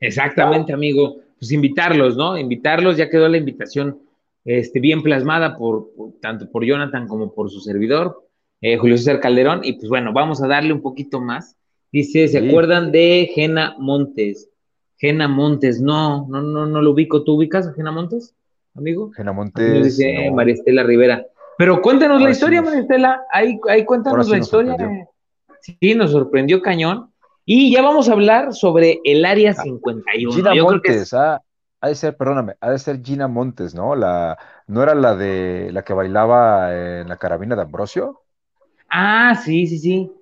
Speaker 1: Exactamente, amigo. Pues invitarlos, ¿no? Invitarlos, ya quedó la invitación este, bien plasmada por, tanto por Jonathan como por su servidor, eh, Julio César Calderón. Y pues bueno, vamos a darle un poquito más. Dice, ¿se acuerdan de Gena Montes? Gena Montes, no, no, no, no lo ubico. ¿Tú ubicas a Gena Montes, amigo?
Speaker 2: Gena Montes.
Speaker 1: Dice María Estela Rivera. Pero cuéntanos la historia, María Estela. Ahí, ahí cuéntanos la historia. Sí, nos sorprendió cañón. Y ya vamos a hablar sobre el Área 51.
Speaker 2: Gina Montes, ah, ha de ser, perdóname, ha de ser Gina Montes, ¿no? La, ¿No era la de la que bailaba en la carabina de Ambrosio?
Speaker 1: Ah, sí, sí, sí.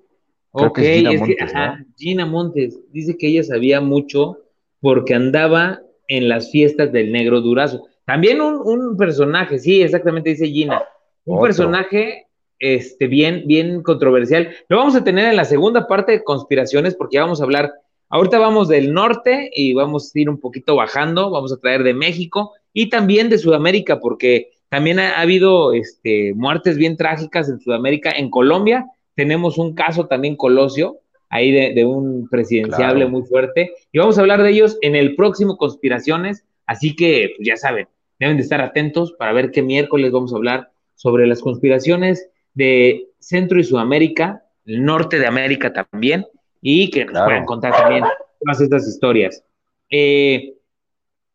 Speaker 1: ok, Gina, Montes, Gina Montes dice que ella sabía mucho porque andaba en las fiestas del negro Durazo. También un, personaje, sí, exactamente dice Gina. Un personaje este, bien, bien controversial. Lo vamos a tener en la segunda parte de conspiraciones porque ya vamos a hablar, ahorita vamos del norte y vamos a ir un poquito bajando, vamos a traer de México y también de Sudamérica porque también ha, habido este, muertes bien trágicas en Sudamérica. En Colombia tenemos un caso también colosio, ahí de, un presidenciable muy fuerte y vamos a hablar de ellos en el próximo Conspiraciones, así que pues ya saben, deben de estar atentos para ver qué miércoles vamos a hablar sobre las conspiraciones de Centro y Sudamérica, el norte de América también, y que nos puedan contar también todas estas historias. Eh,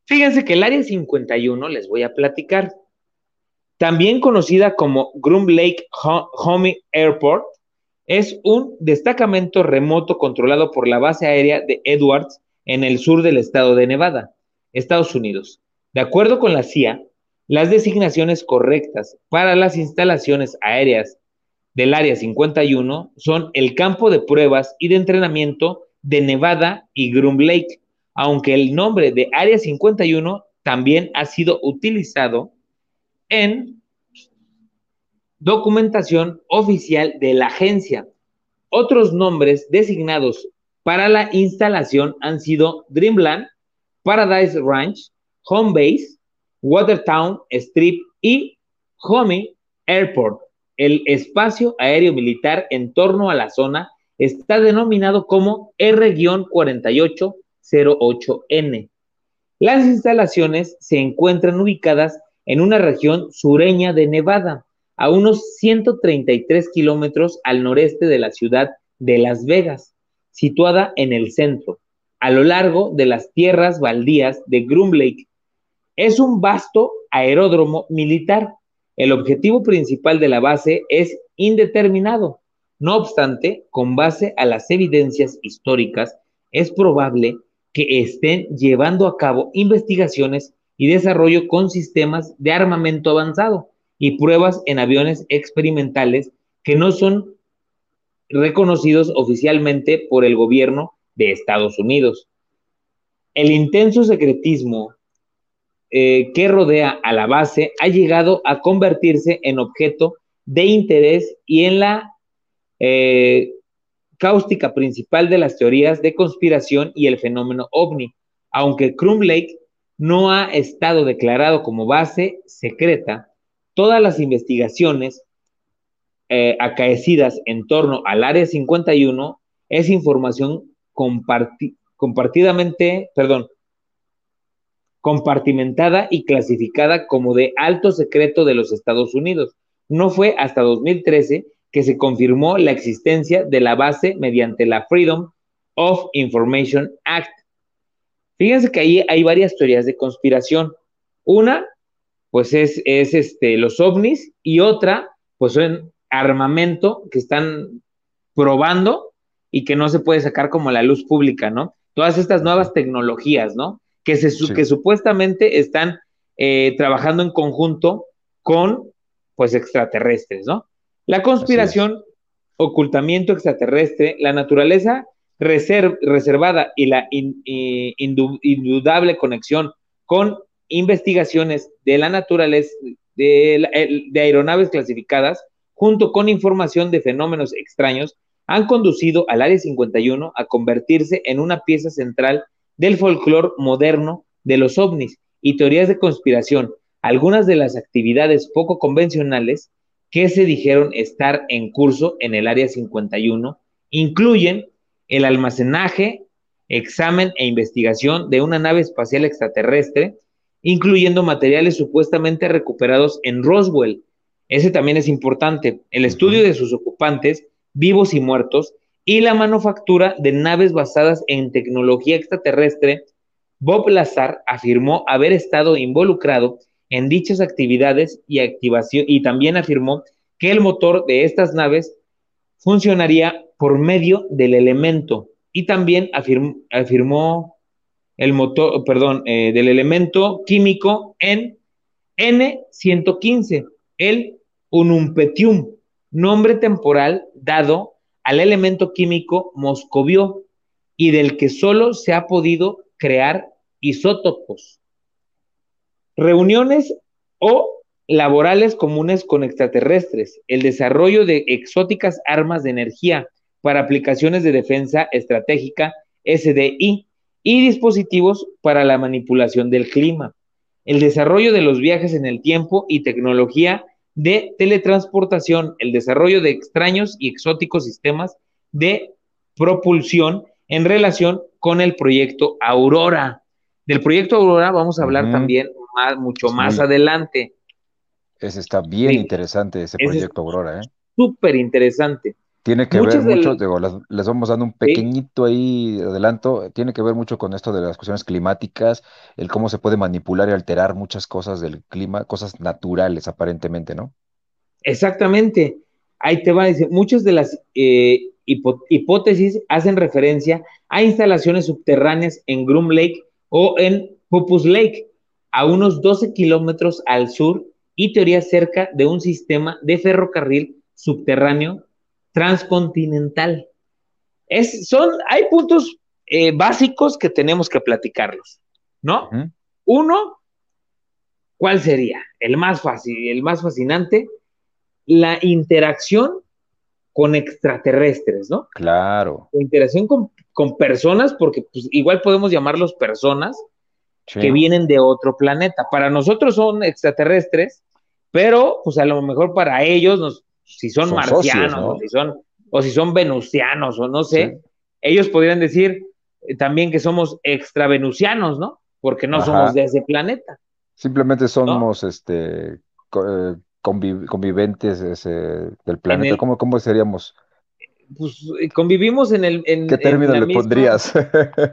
Speaker 1: fíjense que el Área 51, les voy a platicar, también conocida como Groom Lake Homing Airport, es un destacamento remoto controlado por la base aérea de Edwards en el sur del estado de Nevada, Estados Unidos. De acuerdo con la CIA, las designaciones correctas para las instalaciones aéreas del Área 51 son el campo de pruebas y de entrenamiento de Nevada y Groom Lake, aunque el nombre de Área 51 también ha sido utilizado en documentación oficial de la agencia. Otros nombres designados para la instalación han sido Dreamland, Paradise Ranch, Home Base, Watertown Strip y Homey Airport. El espacio aéreo militar en torno a la zona está denominado como R-4808N. Las instalaciones se encuentran ubicadas en una región sureña de Nevada, a unos 133 kilómetros al noreste de la ciudad de Las Vegas, situada en el centro, a lo largo de las tierras baldías de Groom Lake. Es un vasto aeródromo militar. El objetivo principal de la base es indeterminado. No obstante, con base a las evidencias históricas, es probable que estén llevando a cabo investigaciones y desarrollo con sistemas de armamento avanzado y pruebas en aviones experimentales que no son reconocidos oficialmente por el gobierno de Estados Unidos. El intenso secretismo eh, que rodea a la base ha llegado a convertirse en objeto de interés y en la eh, cáustica principal de las teorías de conspiración y el fenómeno ovni, aunque Crum Lake no ha estado declarado como base secreta, todas las investigaciones eh, acaecidas en torno al Área 51 es información compartidamente, perdón, compartimentada y clasificada como de alto secreto de los Estados Unidos. No fue hasta 2013 que se confirmó la existencia de la base mediante la Freedom of Information Act, Fíjense que ahí hay varias teorías de conspiración. Una, pues es, es este, los ovnis y otra, pues son armamento que están probando y que no se puede sacar como la luz pública, ¿no? Todas estas nuevas tecnologías, ¿no? Que, se, que supuestamente están eh, trabajando en conjunto con, pues, extraterrestres, ¿no? La conspiración, ocultamiento extraterrestre, la naturaleza reservada y la indudable conexión con investigaciones de la naturaleza de, de aeronaves clasificadas, junto con información de fenómenos extraños, han conducido al Área 51 a convertirse en una pieza central del folclore moderno de los ovnis y teorías de conspiración. Algunas de las actividades poco convencionales que se dijeron estar en curso en el Área 51 incluyen el almacenaje, examen e investigación de una nave espacial extraterrestre, incluyendo materiales supuestamente recuperados en Roswell. Ese también es importante. El estudio de sus ocupantes, vivos y muertos, y la manufactura de naves basadas en tecnología extraterrestre, Bob Lazar afirmó haber estado involucrado en dichas actividades y activación y también afirmó que el motor de estas naves funcionaría por medio del elemento y también afirmó, el motor, perdón, eh, del elemento químico en N115, el unumpetium, nombre temporal dado al elemento químico moscovio y del que solo se ha podido crear isótopos. Reuniones o laborales comunes con extraterrestres, el desarrollo de exóticas armas de energía para aplicaciones de defensa estratégica SDI y dispositivos para la manipulación del clima, el desarrollo de los viajes en el tiempo y tecnología de teletransportación, el desarrollo de extraños y exóticos sistemas de propulsión en relación con el proyecto Aurora. Del proyecto Aurora vamos a hablar también más, mucho más adelante.
Speaker 2: Ese está bien interesante, ese proyecto Aurora, ¿eh?
Speaker 1: Súper interesante.
Speaker 2: Tiene que ver mucho, digo, les, vamos dando un pequeñito ahí adelanto, tiene que ver mucho con esto de las cuestiones climáticas, el cómo se puede manipular y alterar muchas cosas del clima, cosas naturales aparentemente, ¿no?
Speaker 1: Exactamente. Ahí te va a decir, muchas de las eh, hipótesis hacen referencia a instalaciones subterráneas en Groom Lake o en Pupus Lake, a unos 12 kilómetros al sur y teoría cerca de un sistema de ferrocarril subterráneo transcontinental. Es, son, hay puntos eh, básicos que tenemos que platicarlos, ¿no? Uno, ¿cuál sería? El más fácil, el más fascinante, la interacción con extraterrestres, ¿no?
Speaker 2: Claro.
Speaker 1: La interacción con, personas, porque pues, igual podemos llamarlos personas que vienen de otro planeta. Para nosotros son extraterrestres, pero pues a lo mejor para ellos nos, si son, marcianos, o, si son, o si son venusianos, o no sé, ellos podrían decir eh, también que somos extravenusianos, ¿no? Porque no somos de ese planeta.
Speaker 2: Simplemente somos este eh, conviventes del planeta. ¿Cómo, seríamos?
Speaker 1: Pues eh, convivimos en el.
Speaker 2: ¿Qué término le pondrías?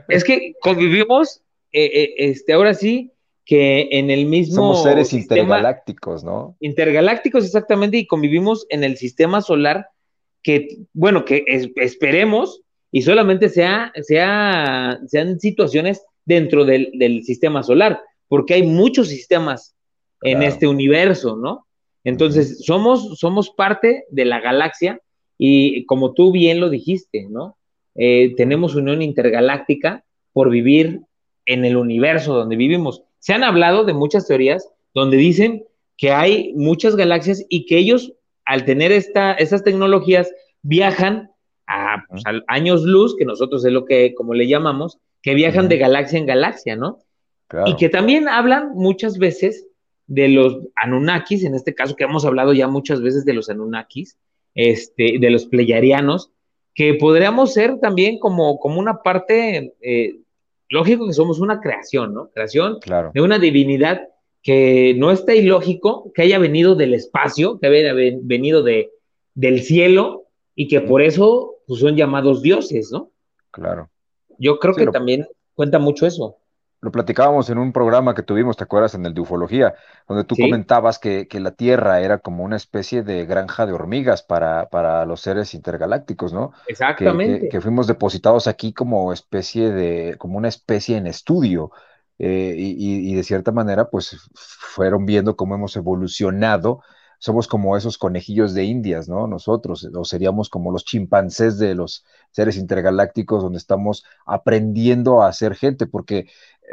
Speaker 1: es que convivimos, este, ahora sí, que en el mismo.
Speaker 2: Somos seres intergalácticos, ¿no?
Speaker 1: Intergalácticos, exactamente, y convivimos en el sistema solar que, bueno, que esperemos y solamente sea, sea, sean situaciones dentro del, sistema solar, porque hay muchos sistemas en este universo, ¿no? Entonces, somos, somos parte de la galaxia y como tú bien lo dijiste, ¿no? Eh, tenemos unión intergaláctica por vivir en el universo donde vivimos. Se han hablado de muchas teorías donde dicen que hay muchas galaxias y que ellos, al tener esta, estas tecnologías, viajan a, pues, años luz, que nosotros es lo que, como le llamamos, que viajan de galaxia en galaxia, ¿no? Y que también hablan muchas veces de los Anunnakis, en este caso que hemos hablado ya muchas veces de los Anunnakis, este, de los pleyarianos, que podríamos ser también como, como una parte eh, lógico que somos una creación, ¿no? Creación de una divinidad que no está ilógico que haya venido del espacio, que haya venido de, del cielo y que por eso pues, son llamados dioses, ¿no?
Speaker 2: Claro.
Speaker 1: Yo creo que también cuenta mucho eso
Speaker 2: lo platicábamos en un programa que tuvimos, ¿te acuerdas? En el de ufología, donde tú comentabas que, la Tierra era como una especie de granja de hormigas para, para los seres intergalácticos, ¿no?
Speaker 1: Exactamente.
Speaker 2: Que, fuimos depositados aquí como especie de, como una especie en estudio. Eh, y, y, de cierta manera, pues fueron viendo cómo hemos evolucionado. Somos como esos conejillos de indias, ¿no? Nosotros, o seríamos como los chimpancés de los seres intergalácticos, donde estamos aprendiendo a ser gente, porque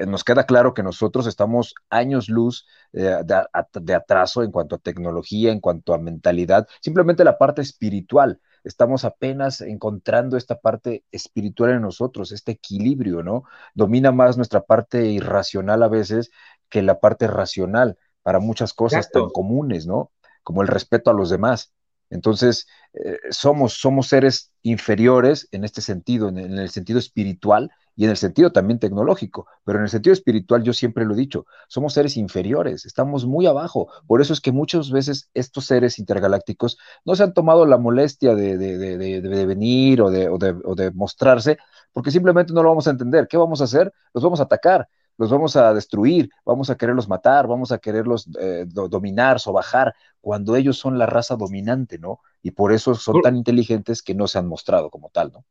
Speaker 2: nos queda claro que nosotros estamos años luz eh, de, atraso en cuanto a tecnología, en cuanto a mentalidad, simplemente la parte espiritual. Estamos apenas encontrando esta parte espiritual en nosotros, este equilibrio, ¿no? Domina más nuestra parte irracional a veces que la parte racional para muchas cosas tan comunes, ¿no? Como el respeto a los demás. Entonces, eh, somos, somos seres inferiores en este sentido, en el sentido espiritual, y en el sentido también tecnológico, pero en el sentido espiritual yo siempre lo he dicho, somos seres inferiores, estamos muy abajo. Por eso es que muchas veces estos seres intergalácticos no se han tomado la molestia de, venir o, de, mostrarse, porque simplemente no lo vamos a entender. ¿Qué vamos a hacer? Los vamos a atacar los vamos a destruir, vamos a quererlos matar, vamos a quererlos eh, dominar, sobajar, cuando ellos son la raza dominante, ¿no? Y por eso son tan inteligentes que no se han mostrado como tal, ¿no?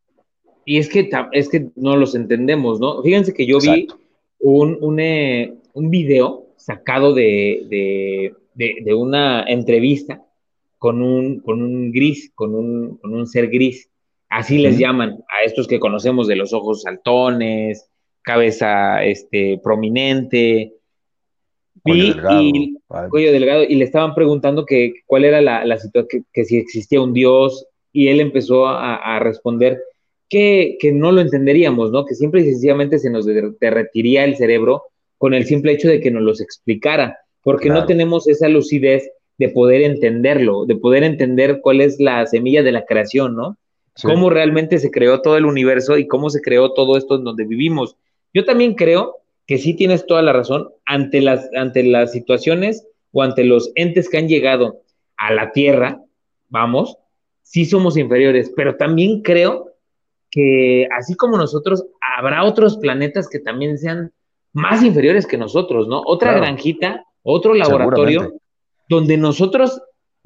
Speaker 1: Y es que, es que no los entendemos, ¿no? Fíjense que yo vi un, un, eh, un, video sacado de, una entrevista con un, con un gris, con un, con un ser gris. Así les llaman a estos que conocemos de los ojos saltones, cabeza este, prominente,
Speaker 2: cuello, delgado,
Speaker 1: y, cuello delgado, y le estaban preguntando que cuál era la, la situación, que, si existía un Dios, y él empezó a, a responder que, no lo entenderíamos, ¿no? Que simple y sencillamente se nos derretiría el cerebro con el simple hecho de que nos los explicara, porque no tenemos esa lucidez de poder entenderlo, de poder entender cuál es la semilla de la creación, ¿no? Cómo realmente se creó todo el universo y cómo se creó todo esto en donde vivimos. Yo también creo que sí tienes toda la razón ante las, ante las situaciones o ante los entes que han llegado a la Tierra, vamos, sí somos inferiores, pero también creo que así como nosotros, habrá otros planetas que también sean más inferiores que nosotros, ¿no? Otra granjita, otro laboratorio, donde nosotros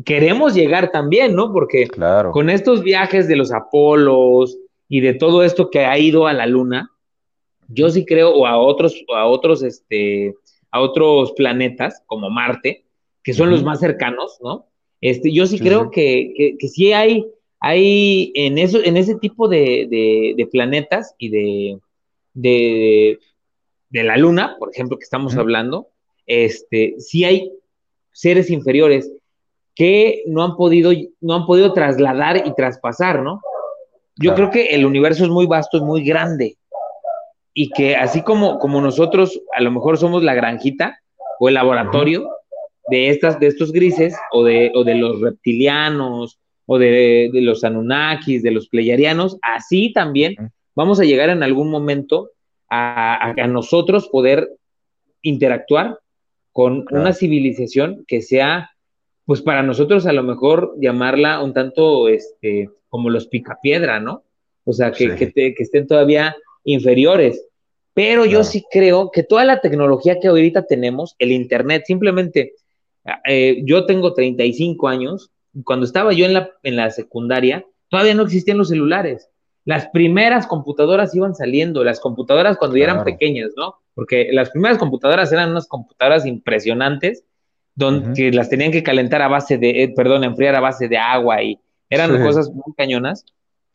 Speaker 1: queremos llegar también, ¿no? Porque con estos viajes de los Apolos y de todo esto que ha ido a la Luna, yo sí creo, o a otros, a otros, este, a otros planetas como Marte, que son los más cercanos, ¿no? Este, yo sí, creo Que, que, sí hay, hay en, eso, en ese tipo de, planetas y de, de, la Luna, por ejemplo, que estamos hablando, este, sí hay seres inferiores que no han podido, no han podido trasladar y traspasar, ¿no? Yo creo que el universo es muy vasto y muy grande. Y que así como, como nosotros a lo mejor somos la granjita o el laboratorio de, estas, de estos grises o de, o de los reptilianos o de, los Anunnakis, de los pleyarianos, así también vamos a llegar en algún momento a, nosotros poder interactuar con una civilización que sea, pues para nosotros a lo mejor llamarla un tanto este, como los picapiedra, ¿no? O sea, que, que, estén todavía inferiores. Pero yo sí creo que toda la tecnología que ahorita tenemos, el Internet, simplemente, eh, yo tengo 35 años, cuando estaba yo en la, en la secundaria, todavía no existían los celulares. Las primeras computadoras iban saliendo, las computadoras cuando ya eran pequeñas, ¿no? Porque las primeras computadoras eran unas computadoras impresionantes, donde que las tenían que calentar a base de, eh, perdón, enfriar a base de agua y eran cosas muy cañonas.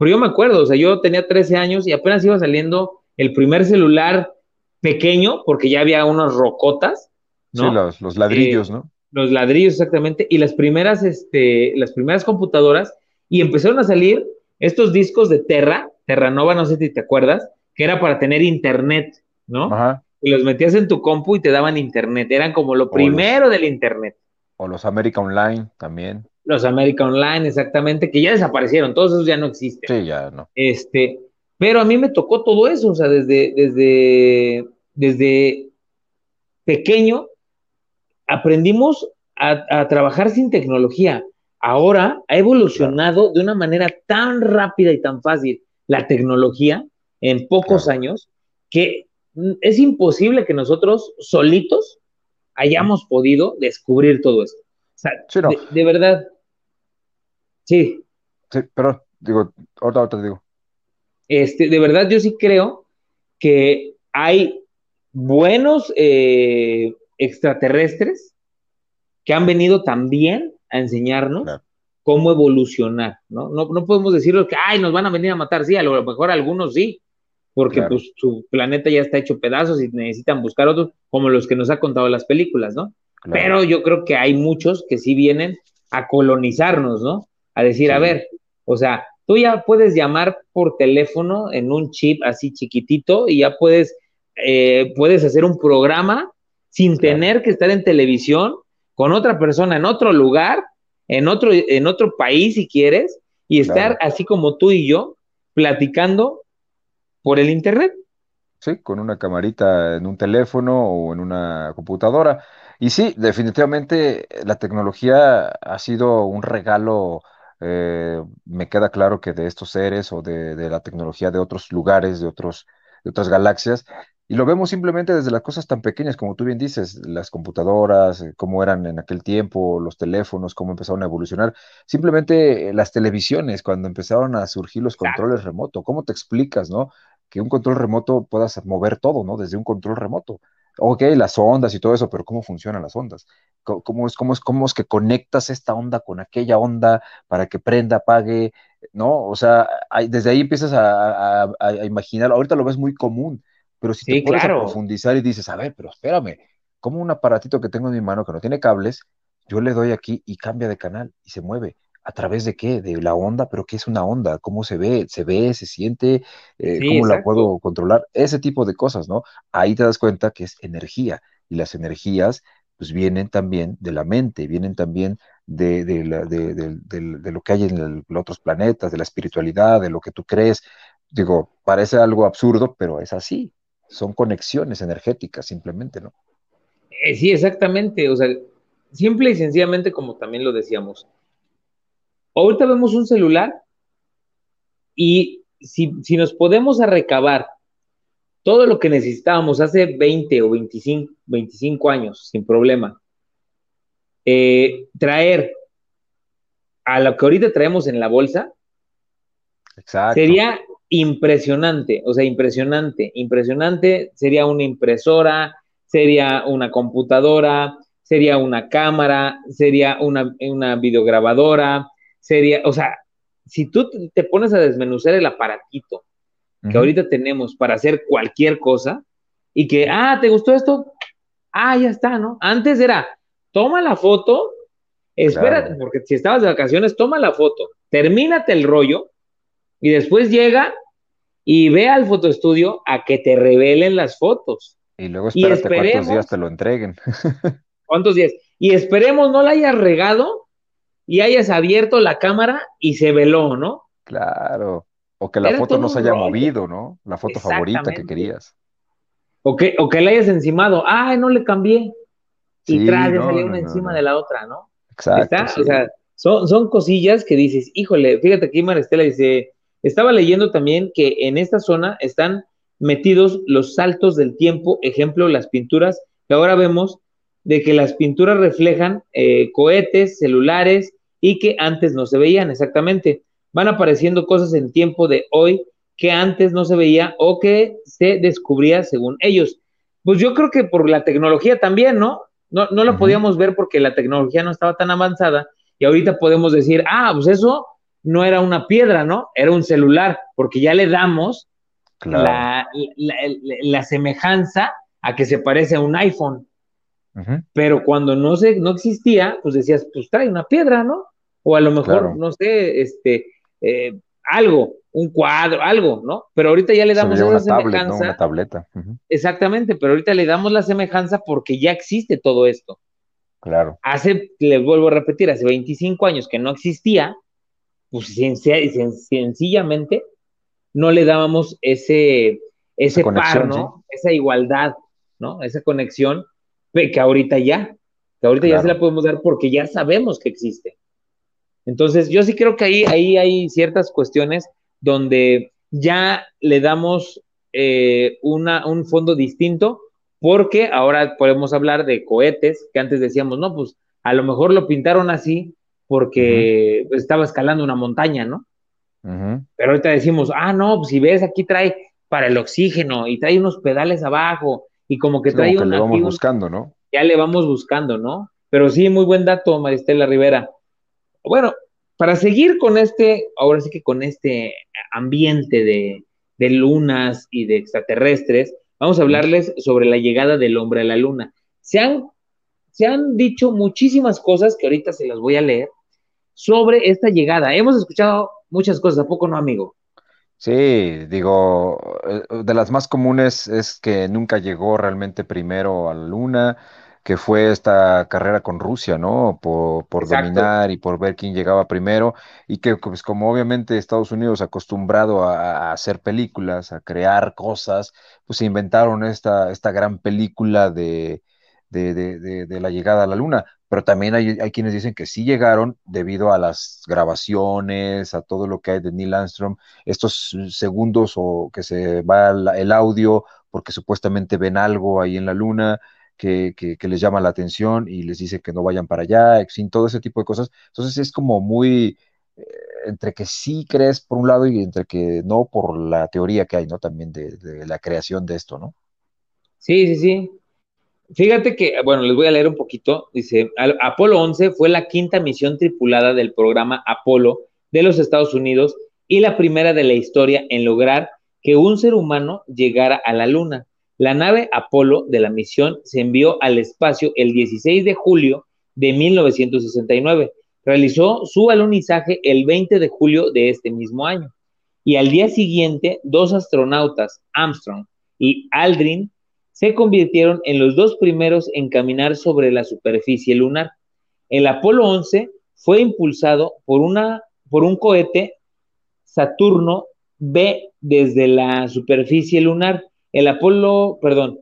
Speaker 1: Pero yo me acuerdo, o sea, yo tenía 13 años y apenas iba saliendo el primer celular pequeño, porque ya había unos rocotas,
Speaker 2: ¿no? Sí, los, ladrillos,
Speaker 1: eh,
Speaker 2: ¿no?
Speaker 1: Los ladrillos, exactamente, y las primeras, este, las primeras computadoras, y empezaron a salir estos discos de Terra, Terranova, no sé si te acuerdas, que era para tener internet, ¿no? Ajá. Y los metías en tu compu y te daban internet, eran como lo primero del internet.
Speaker 2: O los América Online también.
Speaker 1: Los América Online, exactamente, que ya desaparecieron, todos esos ya no existen.
Speaker 2: Sí, ya no.
Speaker 1: Este, pero a mí me tocó todo eso, o sea, desde, desde, desde pequeño aprendimos a, trabajar sin tecnología. Ahora ha evolucionado de una manera tan rápida y tan fácil la tecnología en pocos años que es imposible que nosotros solitos hayamos podido descubrir todo esto. O sea, de, verdad. Sí.
Speaker 2: Sí, pero digo, ahorita, ahorita te digo.
Speaker 1: Este, de verdad, yo sí creo que hay buenos eh, extraterrestres que han venido también a enseñarnos cómo evolucionar, ¿no? ¿no? No podemos decirlo que, ay, nos van a venir a matar, sí, a lo mejor algunos sí, porque pues su planeta ya está hecho pedazos y necesitan buscar otros, como los que nos ha contado las películas, ¿no? Pero yo creo que hay muchos que sí vienen a colonizarnos, ¿no? A decir, a ver, o sea, tú ya puedes llamar por teléfono en un chip así chiquitito y ya puedes, eh, puedes hacer un programa sin tener que estar en televisión con otra persona en otro lugar, en otro, en otro país si quieres, y estar así como tú y yo platicando por el internet.
Speaker 2: Sí, con una camarita en un teléfono o en una computadora. Y sí, definitivamente la tecnología ha sido un regalo eh, me queda claro que de estos seres o de, la tecnología de otros lugares, de, otros, de otras galaxias, y lo vemos simplemente desde las cosas tan pequeñas, como tú bien dices, las computadoras, eh, cómo eran en aquel tiempo, los teléfonos, cómo empezaron a evolucionar. Simplemente eh, las televisiones, cuando empezaron a surgir los controles remotos, ¿cómo te explicas, no? Que un control remoto puedas mover todo, ¿no? Desde un control remoto ok, las ondas y todo eso, pero ¿cómo funcionan las ondas? ¿Cómo es, cómo es, cómo es que conectas esta onda con aquella onda para que prenda, apague? ¿No? O sea, desde ahí empiezas a, imaginar, ahorita lo ves muy común, pero si te pones a profundizar y dices, a ver, pero espérame, como un aparatito que tengo en mi mano que no tiene cables, yo le doy aquí y cambia de canal y se mueve. ¿A través de qué? De la onda, pero ¿qué es una onda? ¿Cómo se ve? ¿Se ve? ¿Se siente? Eh, ¿Cómo la puedo controlar? Ese tipo de cosas, ¿no? Ahí te das cuenta que es energía y las energías pues vienen también de la mente, vienen también de, de, de, lo que hay en los otros planetas, de la espiritualidad, de lo que tú crees. Digo, parece algo absurdo, pero es así. Son conexiones energéticas simplemente, ¿no?
Speaker 1: Eh, sí, exactamente. O sea, simple y sencillamente, como también lo decíamos, ahorita vemos un celular y si, si nos podemos recabar todo lo que necesitábamos hace 20 o 25, 25 años, sin problema, eh, traer a lo que ahorita traemos en la bolsa, sería impresionante, o sea, impresionante, impresionante, sería una impresora, sería una computadora, sería una cámara, sería una, una videograbadora, sería, o sea, si tú te pones a desmenuzar el aparatito que ahorita tenemos para hacer cualquier cosa y que, ah, ¿te gustó esto? Ah, ya está, ¿no? Antes era, toma la foto, espérate, porque si estabas de vacaciones, toma la foto, termínate el rollo y después llega y ve al fotoestudio a que te revelen las fotos.
Speaker 2: Y luego espérate cuántos días te lo entreguen.
Speaker 1: ¿Cuántos días? Y esperemos no la hayas regado y hayas abierto la cámara y se veló, ¿no?
Speaker 2: Claro. O que la foto no se haya movido, ¿no? La foto favorita que querías.
Speaker 1: O que, o que la hayas encimado. ¡Ay, no le cambié! Y trae no, una encima de la otra, ¿no? Exacto. O sea, son, son cosillas que dices, híjole, fíjate aquí Maristela dice, estaba leyendo también que en esta zona están metidos los saltos del tiempo, ejemplo, las pinturas que ahora vemos, de que las pinturas reflejan eh, cohetes, celulares y que antes no se veían exactamente. Van apareciendo cosas en tiempo de hoy que antes no se veía o que se descubría según ellos. Pues yo creo que por la tecnología también, ¿no? No, no lo podíamos ver porque la tecnología no estaba tan avanzada y ahorita podemos decir, ah, pues eso no era una piedra, ¿no? Era un celular, porque ya le damos la, semejanza a que se parece a un iPhone. Pero cuando no, se, no existía, pues decías, pues trae una piedra, ¿no? O a lo mejor, no sé, este, eh, algo, un cuadro, algo, ¿no? Pero ahorita ya le damos esa semejanza.
Speaker 2: Una tableta.
Speaker 1: Exactamente, pero ahorita le damos la semejanza porque ya existe todo esto.
Speaker 2: Claro.
Speaker 1: Hace, les vuelvo a repetir, hace 25 años que no existía, pues sencillamente no le dábamos ese, ese par, ¿no? Esa igualdad, ¿no? Esa conexión que ahorita ya, que ahorita ya se la podemos dar porque ya sabemos que existe. Entonces, yo sí creo que ahí, ahí hay ciertas cuestiones donde ya le damos eh, una, un fondo distinto, porque ahora podemos hablar de cohetes, que antes decíamos, no, pues a lo mejor lo pintaron así porque estaba escalando una montaña, ¿no? Pero ahorita decimos, ah, no, pues si ves, aquí trae para el oxígeno y trae unos pedales abajo y como que trae
Speaker 2: un, le vamos buscando, ¿no?
Speaker 1: Ya le vamos buscando, ¿no? Pero sí, muy buen dato, Maristela Rivera. Bueno, para seguir con este, ahora sí que con este ambiente de, de lunas y de extraterrestres, vamos a hablarles sobre la llegada del hombre a la luna. Se han, se han dicho muchísimas cosas que ahorita se las voy a leer sobre esta llegada. Hemos escuchado muchas cosas, ¿a poco no, amigo?
Speaker 2: Sí, digo, eh, de las más comunes es que nunca llegó realmente primero a la luna, que fue esta carrera con Rusia, ¿no? Por, por dominar y por ver quién llegaba primero, y que pues como obviamente Estados Unidos acostumbrado a, a hacer películas, a crear cosas, pues se inventaron esta, esta gran película de, de, la llegada a la Luna, pero también hay, quienes dicen que sí llegaron debido a las grabaciones, a todo lo que hay de Neil Armstrong, estos segundos o que se va el audio porque supuestamente ven algo ahí en la Luna. Que, les llama la atención y les dice que no vayan para allá, sin todo ese tipo de cosas. Entonces es como muy, eh, entre que sí crees por un lado y entre que no por la teoría que hay, ¿no? También de, de la creación de esto, ¿no?
Speaker 1: Sí, sí, sí. Fíjate que, bueno, les voy a leer un poquito. Dice, Apolo 11 fue la quinta misión tripulada del programa Apolo de los Estados Unidos y la primera de la historia en lograr que un ser humano llegara a la Luna. La nave Apolo de la misión se envió al espacio el 16 de julio de 1969. Realizó su alunizaje el 20 de julio de este mismo año. Y al día siguiente, dos astronautas, Armstrong y Aldrin, se convirtieron en los dos primeros en caminar sobre la superficie lunar. El Apolo 11 fue impulsado por, una, por un cohete Saturno B desde la superficie lunar. El Apolo, perdón,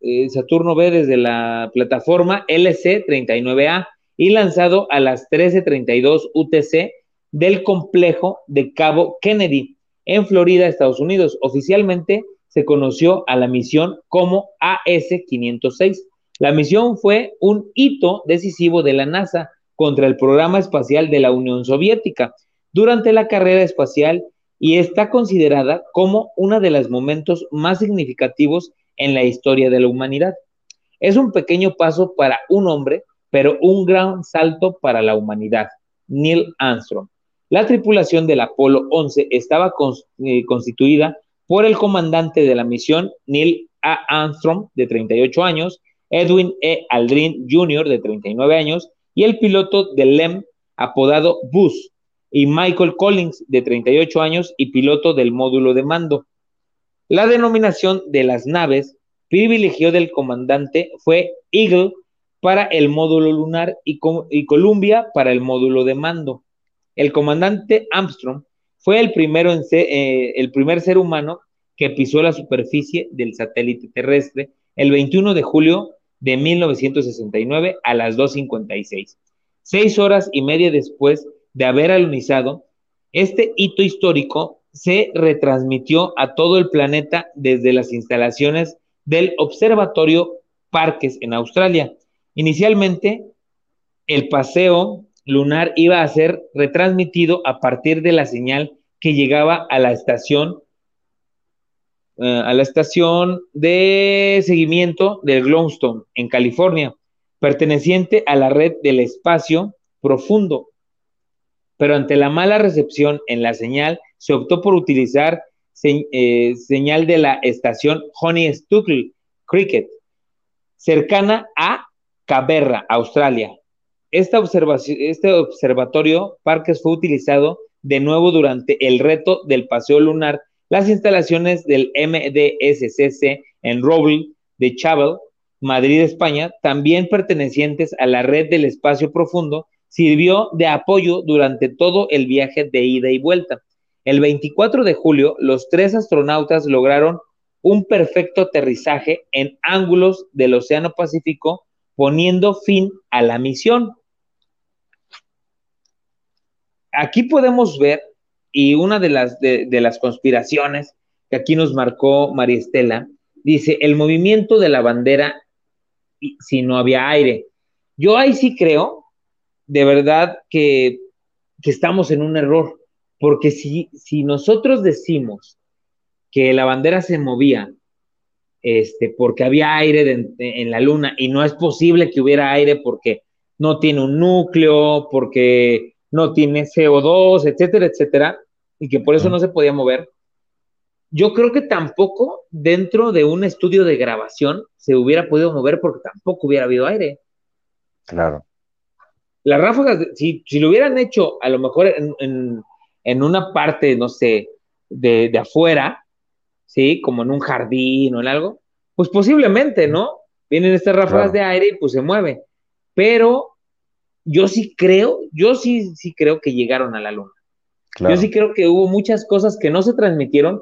Speaker 1: eh, Saturno B desde la plataforma LC-39A y lanzado a las 13:32 UTC del complejo de Cabo Kennedy en Florida, Estados Unidos. Oficialmente se conoció a la misión como AS-506. La misión fue un hito decisivo de la NASA contra el programa espacial de la Unión Soviética durante la carrera espacial y está considerada como uno de los momentos más significativos en la historia de la humanidad. Es un pequeño paso para un hombre, pero un gran salto para la humanidad. Neil Armstrong. La tripulación del Apolo 11 estaba eh, constituida por el comandante de la misión, Neil A. Armstrong, de 38 años, Edwin E. Aldrin Jr., de 39 años, y el piloto del LEM, apodado Buzz, y Michael Collins, de 38 años, y piloto del módulo de mando. La denominación de las naves privilegio del comandante fue Eagle para el módulo lunar y, Columbia para el módulo de mando. El comandante Armstrong fue el, primero eh, el primer ser humano que pisó la superficie del satélite terrestre el 21 de julio de 1969 a las 2.56. Seis horas y media después de haber alunizado, este hito histórico se retransmitió a todo el planeta desde las instalaciones del Observatorio Parques en Australia. Inicialmente, el paseo lunar iba a ser retransmitido a partir de la señal que llegaba a la estación eh, a la estación de seguimiento del Glowstone en California, perteneciente a la red del espacio profundo. Pero ante la mala recepción en la señal, se optó por utilizar eh, señal de la estación Honey Stuckle Cricket, cercana a Caberra, Australia. este observatorio Parques fue utilizado de nuevo durante el reto del paseo lunar las instalaciones del MDSCC en Roble de Chavel, Madrid, España, también pertenecientes a la red del espacio profundo, sirvió de apoyo durante todo el viaje de ida y vuelta. El 24 de julio, los tres astronautas lograron un perfecto aterrizaje en ángulos del Océano Pacífico, poniendo fin a la misión. Aquí podemos ver y una de las, de, las conspiraciones que aquí nos marcó María Estela, dice, el movimiento de la bandera si no había aire. Yo ahí sí creo, de verdad, que, estamos en un error, porque si, si nosotros decimos que la bandera se movía este, porque había aire en la luna y no es posible que hubiera aire porque no tiene un núcleo, porque no tiene CO2, etcétera, etcétera, y que por eso no se podía mover. Yo creo que tampoco dentro de un estudio de grabación se hubiera podido mover porque tampoco hubiera habido aire.
Speaker 2: Claro.
Speaker 1: Las ráfagas, si, si lo hubieran hecho a lo mejor en, una parte, no sé, de, afuera, ¿sí? Como en un jardín o en algo, pues posiblemente, ¿no? Vienen estas ráfagas de aire y pues se mueve. Pero yo sí creo, yo sí, sí creo que llegaron a la luna. Yo sí creo que hubo muchas cosas que no se transmitieron,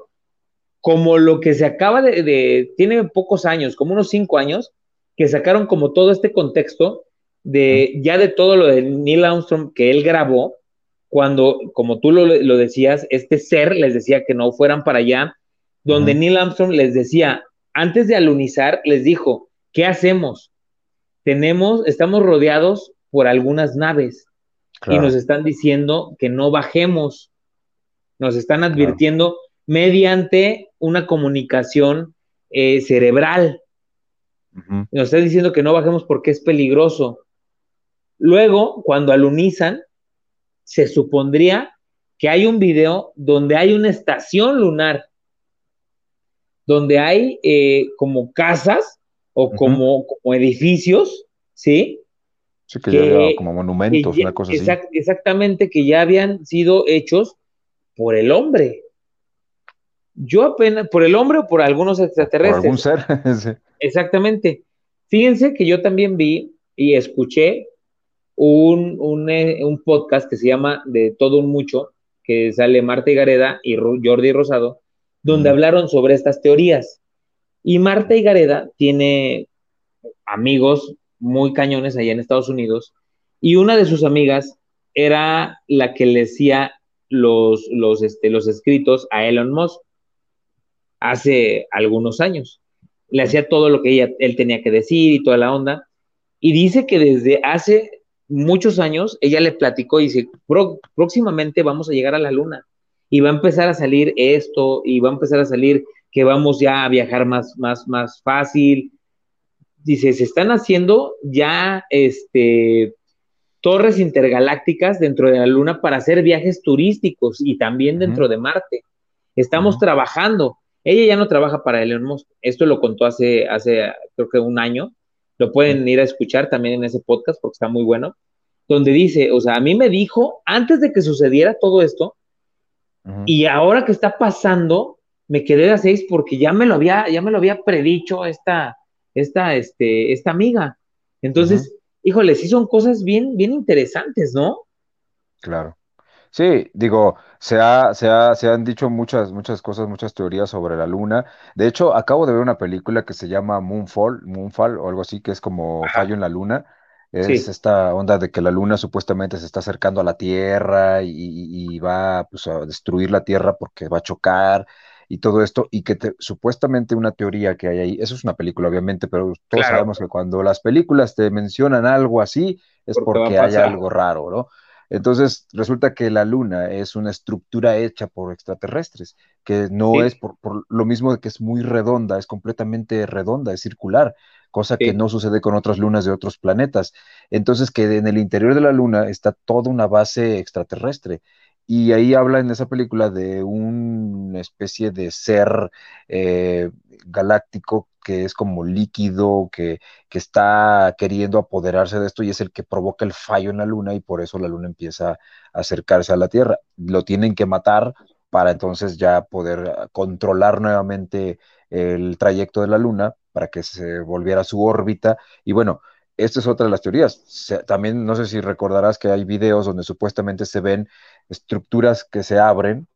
Speaker 1: como lo que se acaba de, tiene pocos años, como unos cinco años, que sacaron como todo este contexto de ya de todo lo de Neil Armstrong que él grabó, cuando, como tú lo, decías, este ser les decía que no fueran para allá, donde Neil Armstrong les decía, antes de alunizar, les dijo, ¿qué hacemos? Tenemos, estamos rodeados por algunas naves y nos están diciendo que no bajemos, nos están advirtiendo mediante una comunicación eh, cerebral. Nos están diciendo que no bajemos porque es peligroso. Luego, cuando alunizan, se supondría que hay un video donde hay una estación lunar, donde hay eh, como casas o como, como edificios, ¿sí?
Speaker 2: Sí, que, como monumentos, una cosa así.
Speaker 1: Exactamente, que ya habían sido hechos por el hombre. Yo apenas, por el hombre o por algunos extraterrestres. Por
Speaker 2: algún ser.
Speaker 1: Exactamente. Fíjense que yo también vi y escuché un, un, eh, un, podcast que se llama De Todo un Mucho, que sale Marta y Gareda y Jordi Rosado, donde hablaron sobre estas teorías. Y Marta y Gareda tiene amigos muy cañones allá en Estados Unidos, y una de sus amigas era la que le decía los, los, este, los escritos a Elon Musk hace algunos años. Le hacía todo lo que ella, él tenía que decir y toda la onda. Y dice que desde hace muchos años ella le platicó y dice, próximamente vamos a llegar a la luna y va a empezar a salir esto y va a empezar a salir que vamos ya a viajar más, más, más fácil. Dice, se están haciendo ya este, torres intergalácticas dentro de la Luna para hacer viajes turísticos y también dentro de Marte. Estamos trabajando. Ella ya no trabaja para Elon Musk. Esto lo contó hace, hace, creo que un año. Lo pueden ir a escuchar también en ese podcast porque está muy bueno. Donde dice, o sea, a mí me dijo, antes de que sucediera todo esto, y ahora que está pasando, me quedé a seis porque ya me lo había, ya me lo había predicho esta, esta, este, esta amiga. Entonces, híjole, sí son cosas bien, bien interesantes, ¿no?
Speaker 2: Claro. Sí, digo, se, ha, se, ha, se han dicho muchas, muchas cosas, muchas teorías sobre la luna. De hecho, acabo de ver una película que se llama Moonfall, Moonfall o algo así, que es como Fallo en la Luna. Es esta onda de que la luna supuestamente se está acercando a la Tierra y, va pues, a destruir la Tierra porque va a chocar y todo esto, y que supuestamente una teoría que hay ahí, eso es una película obviamente, pero todos sabemos que cuando las películas te mencionan algo así, es porque, hay algo raro, ¿no? Entonces, resulta que la Luna es una estructura hecha por extraterrestres, que no es por, por, lo mismo de que es muy redonda, es completamente redonda, es circular cosa que no sucede con otras lunas de otros planetas. Entonces, que en el interior de la luna está toda una base extraterrestre. Y ahí habla en esa película de una especie de ser eh, galáctico que es como líquido, que, que, está queriendo apoderarse de esto y es el que provoca el fallo en la luna y por eso la luna empieza a acercarse a la Tierra. Lo tienen que matar para entonces ya poder controlar nuevamente el trayecto de la luna para que se volviera a su órbita. Y bueno, esta es otra de las teorías. también no sé si recordarás que hay videos donde supuestamente se ven estructuras que se abren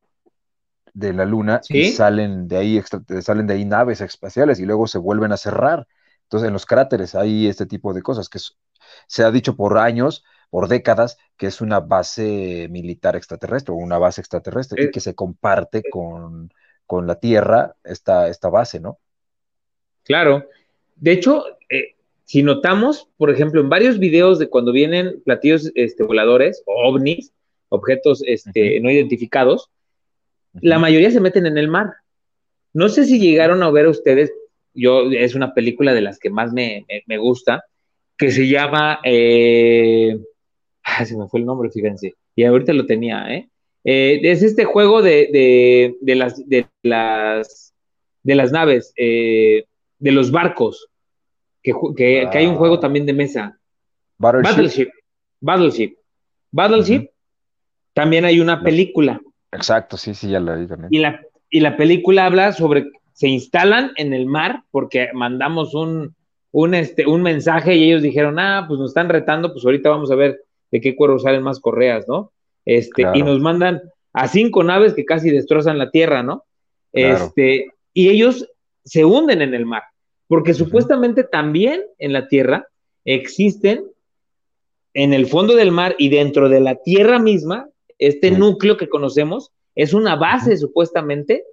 Speaker 2: de la luna y salen de ahí salen de ahí naves espaciales y luego se vuelven a cerrar. Entonces en los cráteres hay este tipo de cosas que se ha dicho por años, por décadas, que es una base militar extraterrestre o una base extraterrestre y eh, que se comparte con, con la Tierra esta, esta base, ¿no?
Speaker 1: Claro. De hecho, eh, si notamos, por ejemplo, en varios videos de cuando vienen platillos este, voladores o ovnis, objetos este, no identificados, la mayoría se meten en el mar. No sé si llegaron a ver ustedes, yo es una película de las que más me, gusta, que se llama, eh, se me fue el nombre, fíjense, y ahorita lo tenía, ¿eh? eh es este juego de, las, de, las, de las naves, eh, de los barcos, que, hay un juego también de mesa. Battleship. Battleship. Battleship. También hay una película.
Speaker 2: Exacto, sí, sí, ya la vi también.
Speaker 1: Y la, y la película habla sobre, se instalan en el mar porque mandamos un, un, este, un mensaje y ellos dijeron, ah, pues nos están retando, pues ahorita vamos a ver de qué cuero salen más correas, ¿no? Este, y nos mandan a cinco naves que casi destrozan la tierra, ¿no? Este, y ellos se hunden en el mar, porque supuestamente también en la Tierra existen en el fondo del mar y dentro de la Tierra misma, este núcleo que conocemos es una base supuestamente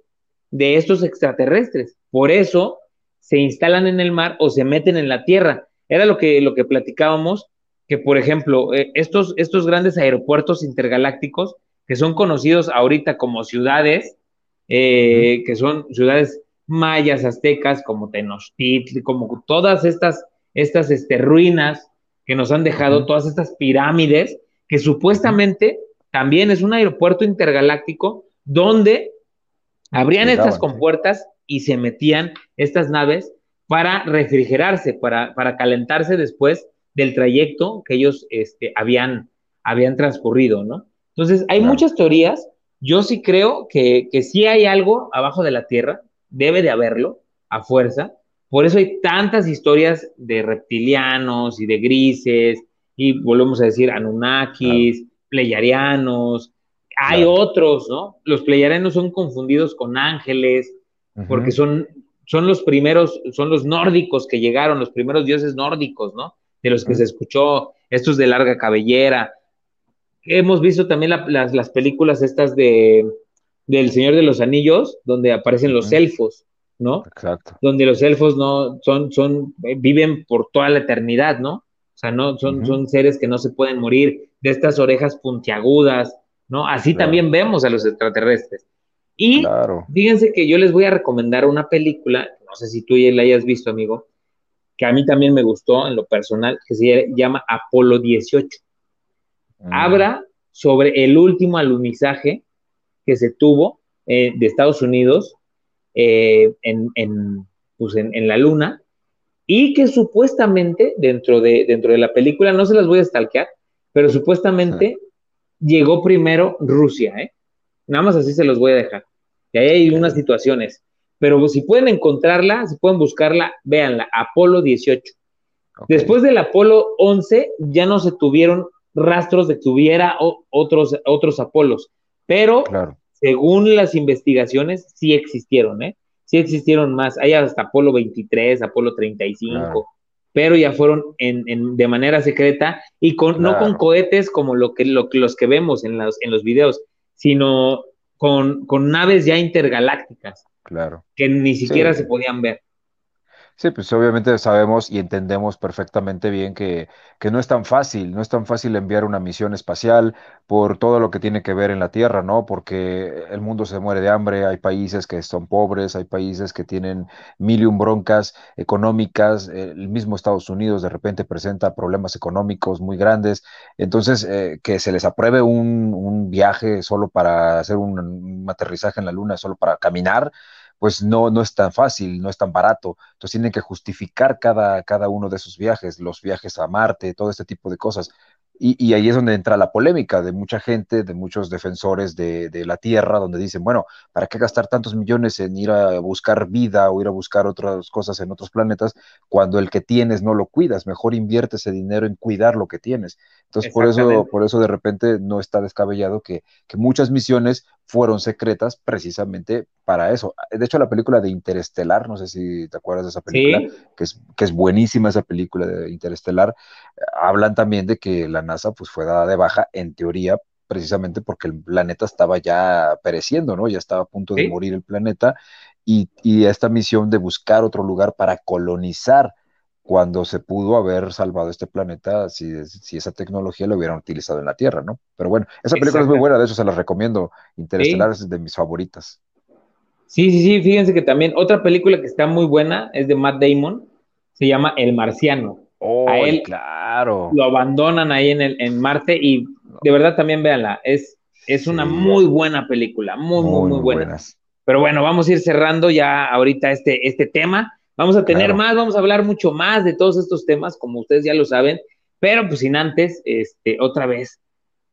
Speaker 1: de estos extraterrestres. Por eso se instalan en el mar o se meten en la Tierra. Era lo que, lo que platicábamos, que por ejemplo, eh, estos, estos grandes aeropuertos intergalácticos, que son conocidos ahorita como ciudades, eh, que son ciudades mayas, aztecas, como Tenochtitl, como todas estas, estas este, ruinas que nos han dejado, todas estas pirámides, que supuestamente también es un aeropuerto intergaláctico donde abrían estas compuertas y se metían estas naves para refrigerarse, para, para calentarse después del trayecto que ellos este, habían, habían transcurrido, ¿no? Entonces, hay muchas teorías. Yo sí creo que, que sí hay algo abajo de la Tierra, debe de haberlo a fuerza. Por eso hay tantas historias de reptilianos y de grises, y volvemos a decir Anunnakis, pleyarianos, hay otros, ¿no? Los pleyarianos son confundidos con ángeles, porque son, son los primeros, son los nórdicos que llegaron, los primeros dioses nórdicos, ¿no? De los que se escuchó, estos de larga cabellera. hemos visto también las, las, películas estas de del Señor de los Anillos, donde aparecen los elfos, ¿no?
Speaker 2: Exacto.
Speaker 1: Donde los elfos no son, son, eh, viven por toda la eternidad, ¿no? O sea, no, son, son seres que no se pueden morir, de estas orejas puntiagudas, ¿no? Así también vemos a los extraterrestres. Y fíjense que yo les voy a recomendar una película, no sé si tú ya la hayas visto, amigo, que a mí también me gustó en lo personal, que se llama Apolo 18. Mm. Habla sobre el último alunizaje que se tuvo eh, de Estados Unidos eh, pues, en, en, la Luna y que supuestamente dentro de, dentro de la película, no se las voy a stalkear, pero supuestamente llegó primero Rusia, ¿eh? Nada más así se los voy a dejar. Y ahí hay unas situaciones. Pero si pueden encontrarla, si pueden buscarla, véanla, Apolo 18. Después del Apolo 11 ya no se tuvieron rastros de que hubiera otros, otros Apolos, pero según las investigaciones sí existieron, ¿eh? Sí existieron más, hay hasta Apolo 23, Apolo 35, pero ya fueron en, de manera secreta y con, no con cohetes como lo que, lo, los que vemos en los, en los videos, sino con, con naves ya intergalácticas.
Speaker 2: Claro.
Speaker 1: Que ni siquiera se podían ver.
Speaker 2: Sí, pues obviamente sabemos y entendemos perfectamente bien que, que, no es tan fácil, no es tan fácil enviar una misión espacial por todo lo que tiene que ver en la Tierra, ¿no? Porque el mundo se muere de hambre, hay países que son pobres, hay países que tienen mil y un broncas económicas, el mismo Estados Unidos de repente presenta problemas económicos muy grandes, entonces eh, que se les apruebe un, un, viaje solo para hacer un, un aterrizaje en la Luna, solo para caminar, pues no, no es tan fácil, no es tan barato. Entonces tienen que justificar cada, cada uno de esos viajes, los viajes a Marte, todo este tipo de cosas. Y, ahí es donde entra la polémica de mucha gente, de muchos defensores de, la Tierra, donde dicen, bueno, ¿para qué gastar tantos millones en ir a buscar vida o ir a buscar otras cosas en otros planetas cuando el que tienes no lo cuidas? Mejor invierte ese dinero en cuidar lo que tienes. Entonces, por eso, por eso de repente no está descabellado que, que muchas misiones fueron secretas precisamente para eso. De hecho, la película de Interestelar, no sé si te acuerdas de esa película, que, es, que es buenísima esa película de Interestelar, hablan también de que la NASA pues fue dada de baja en teoría precisamente porque el planeta estaba ya pereciendo, ¿no? Ya estaba a punto de morir el planeta y, y esta misión de buscar otro lugar para colonizar cuando se pudo haber salvado este planeta si, si, esa tecnología lo hubieran utilizado en la Tierra, ¿no? Pero bueno, esa película es muy buena, de hecho se la recomiendo. Interestelar es de mis favoritas.
Speaker 1: Sí, sí, sí, fíjense que también otra película que está muy buena es de Matt Damon, se llama El Marciano.
Speaker 2: Oh, a él claro.
Speaker 1: Lo abandonan ahí en, el, en Marte y de verdad también véanla, es, es una muy buena película, muy, muy, muy, buena. Pero bueno, vamos a ir cerrando ya ahorita este, este tema. Vamos a tener más, vamos a hablar mucho más de todos estos temas, como ustedes ya lo saben, pero pues sin antes, este, otra vez,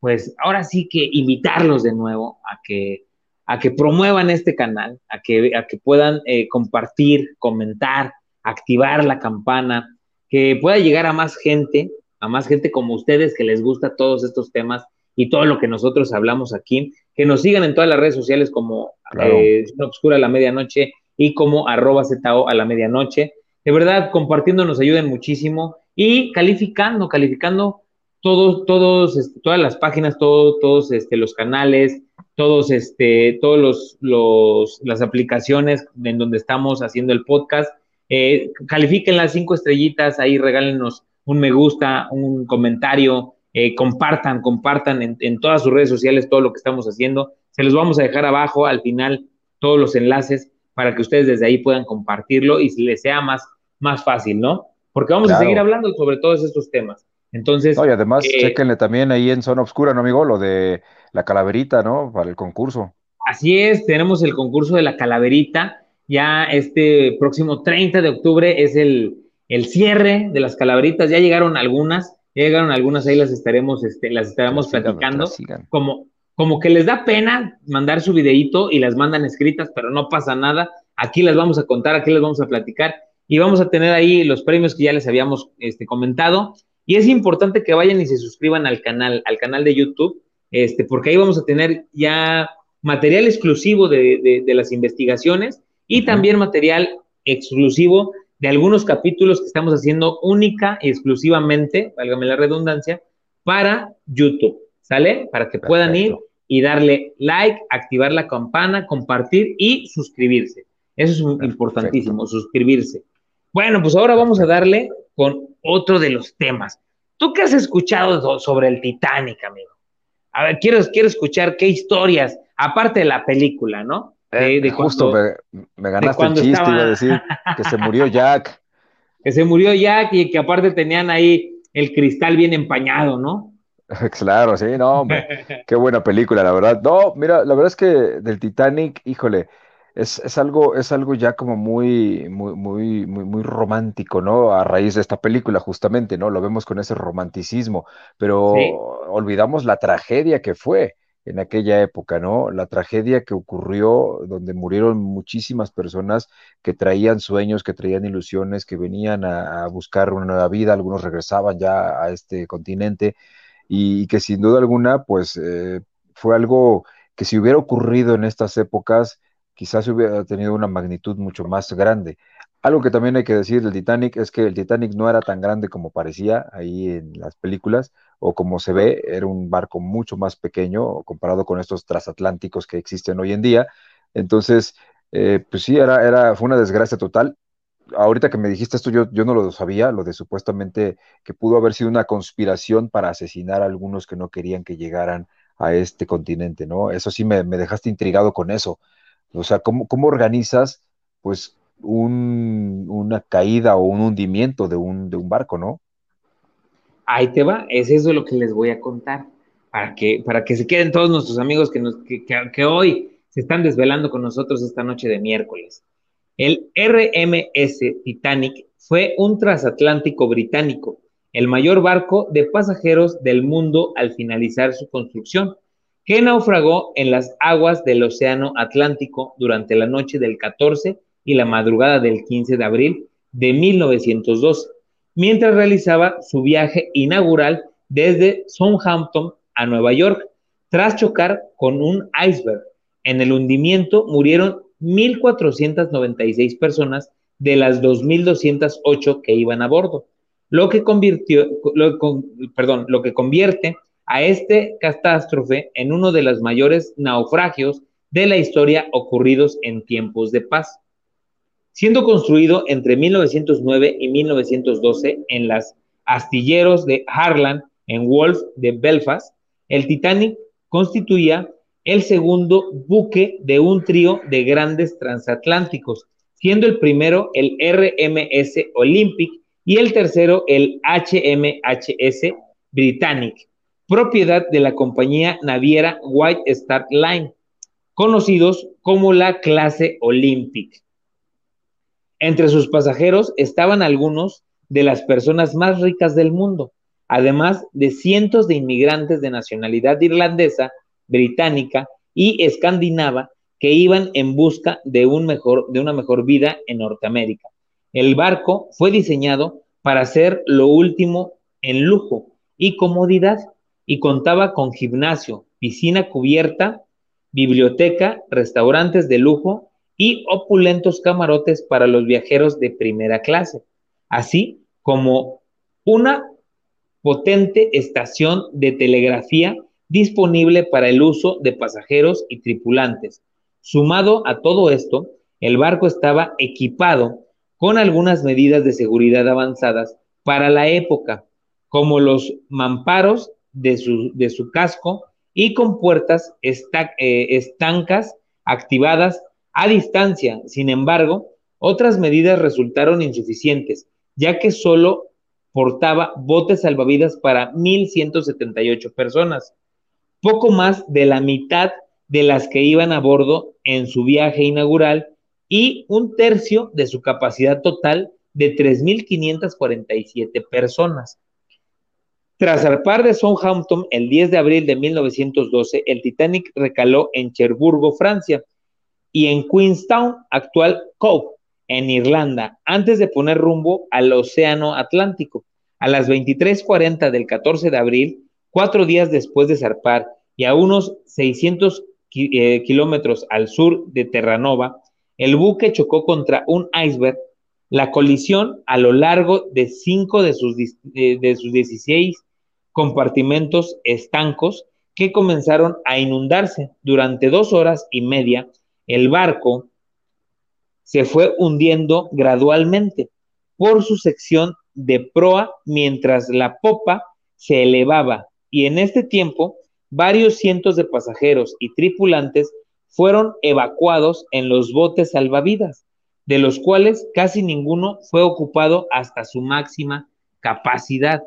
Speaker 1: pues ahora sí que invitarlos de nuevo a que, a que promuevan este canal, a que, a que puedan eh, compartir, comentar, activar la campana, que pueda llegar a más gente, a más gente como ustedes que les gusta todos estos temas y todo lo que nosotros hablamos aquí, que nos sigan en todas las redes sociales como eh, Obscura la Medianoche y como arroba ZO a la medianoche. De verdad, compartiendo nos ayuden muchísimo y calificando, calificando todos, todos, este, todas las páginas, todos este, los canales, todos, este, todos los, los, las aplicaciones en donde estamos haciendo el podcast. Eh, califiquen las cinco estrellitas, ahí regálenos un me gusta, un comentario, eh, compartan, compartan en, en, todas sus redes sociales todo lo que estamos haciendo. Se los vamos a dejar abajo al final todos los enlaces para que ustedes desde ahí puedan compartirlo y les sea más, más fácil, ¿no? Porque vamos a seguir hablando sobre todos estos temas. Entonces.
Speaker 2: y además, eh, chequenle también ahí en Zona Obscura, ¿no, amigo? Lo de la calaverita, ¿no? Para el concurso.
Speaker 1: Así es, tenemos el concurso de la calaverita. Ya este próximo 30 de octubre es el, el cierre de las calaveritas. Ya llegaron algunas, ya llegaron algunas, ahí las estaremos, este, las estaremos platicando. Como, como que les da pena mandar su videíto y las mandan escritas, pero no pasa nada. Aquí las vamos a contar, aquí las vamos a platicar y vamos a tener ahí los premios que ya les habíamos este, comentado. Y es importante que vayan y se suscriban al canal, al canal de YouTube, este, porque ahí vamos a tener ya material exclusivo de, de, las investigaciones y también material exclusivo de algunos capítulos que estamos haciendo única y exclusivamente, válgame la redundancia, para YouTube. ¿Sale? Para que puedan ir y darle like, activar la campana, compartir y suscribirse. Eso es importantísimo, suscribirse. Bueno, pues ahora vamos a darle con otro de los temas. ¿Tú qué has escuchado sobre el Titanic, amigo? A ver, quiero, quiero escuchar qué historias, aparte de la película, ¿no?
Speaker 2: De, eh, justo me, ganaste el chiste, iba a decir que se murió Jack.
Speaker 1: que se murió Jack y que aparte tenían ahí el cristal bien empañado, ¿no?
Speaker 2: Claro, sí, no, qué buena película, la verdad. No, mira, la verdad es que del Titanic, híjole, es, algo, es algo ya como muy, muy, muy, muy, muy romántico, ¿no? A raíz de esta película, justamente, ¿no? Lo vemos con ese romanticismo, pero olvidamos la tragedia que fue en aquella época, ¿no? La tragedia que ocurrió donde murieron muchísimas personas que traían sueños, que traían ilusiones, que venían a, buscar una nueva vida, algunos regresaban ya a este continente y, que sin duda alguna, pues eh, fue algo que si hubiera ocurrido en estas épocas, quizás hubiera tenido una magnitud mucho más grande. Algo que también hay que decir del Titanic es que el Titanic no era tan grande como parecía ahí en las películas o como se ve, era un barco mucho más pequeño comparado con estos transatlánticos que existen hoy en día. Entonces, eh, pues sí, era, era, fue una desgracia total. Ahorita que me dijiste esto, yo, yo no lo sabía, lo de supuestamente que pudo haber sido una conspiración para asesinar a algunos que no querían que llegaran a este continente, ¿no? Eso sí me, me dejaste intrigado con eso. O sea, ¿cómo, cómo organizas, pues, un, una caída o un hundimiento de un, de un barco, ¿no?
Speaker 1: Ahí te va, es eso lo que les voy a contar, para que, para que se queden todos nuestros amigos que, nos, que, que hoy se están desvelando con nosotros esta noche de miércoles. El RMS Titanic fue un transatlántico británico, el mayor barco de pasajeros del mundo al finalizar su construcción que naufragó en las aguas del Océano Atlántico durante la noche del 14 y la madrugada del 15 de abril de 1912, mientras realizaba su viaje inaugural desde Southampton a Nueva York, tras chocar con un iceberg. En el hundimiento murieron 1.496 personas de las 2.208 que iban a bordo, lo que, convirtió, perdón, lo que convierte a este catástrofe en uno de los mayores naufragios de la historia ocurridos en tiempos de paz. Siendo construido entre 1909 y 1912 en las astilleros de Harland en Wolf de Belfast, el Titanic constituía el segundo buque de un trío de grandes transatlánticos, siendo el primero el RMS Olympic y el tercero el HMHS Britannic, propiedad de la compañía naviera White Star Line, conocidos como la clase Olympic. Entre sus pasajeros estaban algunos de las personas más ricas del mundo, además de cientos de inmigrantes de nacionalidad irlandesa, británica y escandinava que iban en busca de, un mejor, de una mejor vida en Norteamérica. El barco fue diseñado para ser lo último en lujo y comodidad y contaba con gimnasio, piscina cubierta, biblioteca, restaurantes de lujo y opulentos camarotes para los viajeros de primera clase, así como una potente estación de telegrafía disponible para el uso de pasajeros y tripulantes. Sumado a todo esto, el barco estaba equipado con algunas medidas de seguridad avanzadas para la época, como los mamparos de su, casco y con puertas eh, estancas activadas a distancia. Sin embargo, otras medidas resultaron insuficientes, ya que solo portaba botes salvavidas para 1.178 personas, poco más de la mitad de las que iban a bordo en su viaje inaugural y un tercio de su capacidad total de 3.547 personas. Tras zarpar de Southampton el 10 de abril de 1912, el Titanic recaló en Cherburgo, Francia, y en Queenstown, actual Cove, en Irlanda, antes de poner rumbo al Océano Atlántico. A las 23:40 del 14 de abril, cuatro días después de zarpar y a unos 600 eh, kilómetros al sur de Terranova, el buque chocó contra un iceberg. La colisión a lo largo de cinco de sus, de sus 16 compartimentos estancos que comenzaron a inundarse. Durante dos horas y media, el barco se fue hundiendo gradualmente por su sección de proa mientras la popa se elevaba y en este tiempo varios cientos de pasajeros y tripulantes fueron evacuados en los botes salvavidas, de los cuales casi ninguno fue ocupado hasta su máxima capacidad.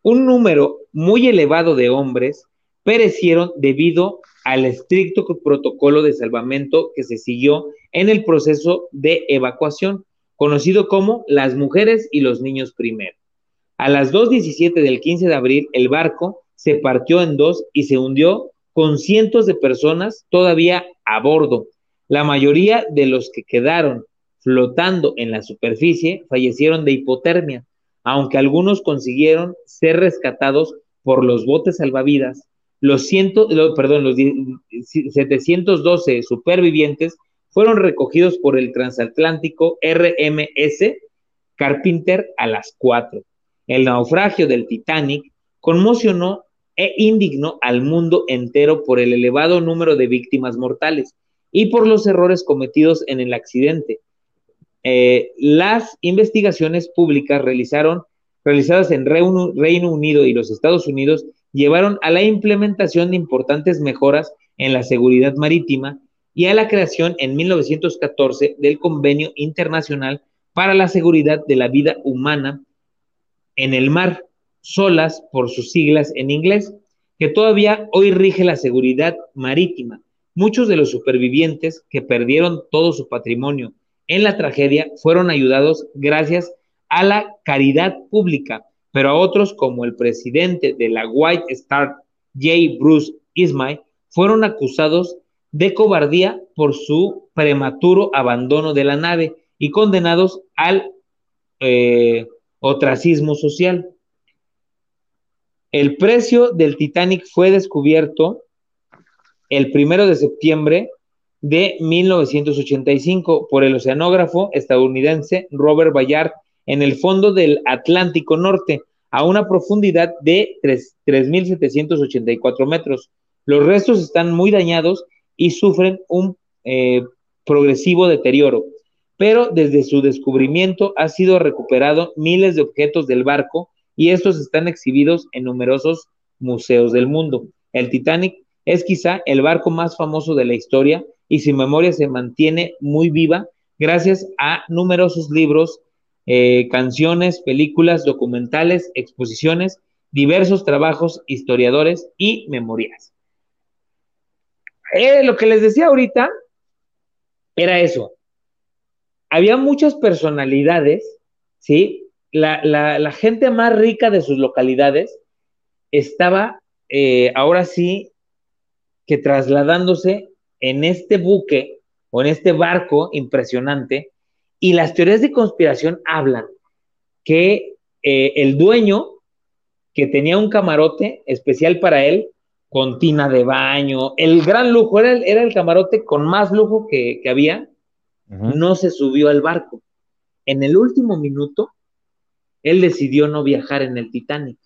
Speaker 1: Un número muy elevado de hombres perecieron debido al estricto protocolo de salvamento que se siguió en el proceso de evacuación, conocido como las mujeres y los niños primero. A las 2.17 del 15 de abril, el barco se partió en dos y se hundió con cientos de personas todavía a bordo. La mayoría de los que quedaron flotando en la superficie fallecieron de hipotermia, aunque algunos consiguieron ser rescatados por los botes salvavidas los, ciento, los 712 supervivientes fueron recogidos por el transatlántico RMS Carpenter a las 4. El naufragio del Titanic conmocionó e indignó al mundo entero por el elevado número de víctimas mortales y por los errores cometidos en el accidente. Eh, las investigaciones públicas realizadas en Reino Unido y los Estados Unidos llevaron a la implementación de importantes mejoras en la seguridad marítima y a la creación en 1914 del Convenio Internacional para la Seguridad de la Vida Humana en el Mar, SOLAS por sus siglas en inglés, que todavía hoy rige la seguridad marítima. Muchos de los supervivientes que perdieron todo su patrimonio en la tragedia fueron ayudados gracias a la caridad pública pero a otros, como el presidente de la White Star, J. Bruce Ismay, fueron acusados de cobardía por su prematuro abandono de la nave y condenados al eh, ostracismo social. El precio del Titanic fue descubierto el primero de septiembre de 1985 por el oceanógrafo estadounidense Robert Bayard en el fondo del Atlántico Norte, a una profundidad de 3.784 metros. Los restos están muy dañados y sufren un eh, progresivo deterioro, pero desde su descubrimiento ha sido recuperado miles de objetos del barco y estos están exhibidos en numerosos museos del mundo. El Titanic es quizá el barco más famoso de la historia y su memoria se mantiene muy viva gracias a numerosos libros, eh, canciones, películas, documentales, exposiciones, diversos trabajos, historiadores y memorias. Eh, lo que les decía ahorita era eso. Había muchas personalidades, ¿sí? La, gente más rica de sus localidades estaba eh, ahora sí que trasladándose en este buque o en este barco impresionante y las teorías de conspiración hablan que eh, el dueño, que tenía un camarote especial para él, con tina de baño, el gran lujo, era el, era el camarote con más lujo que, había, no se subió al barco. En el último minuto, él decidió no viajar en el Titanic.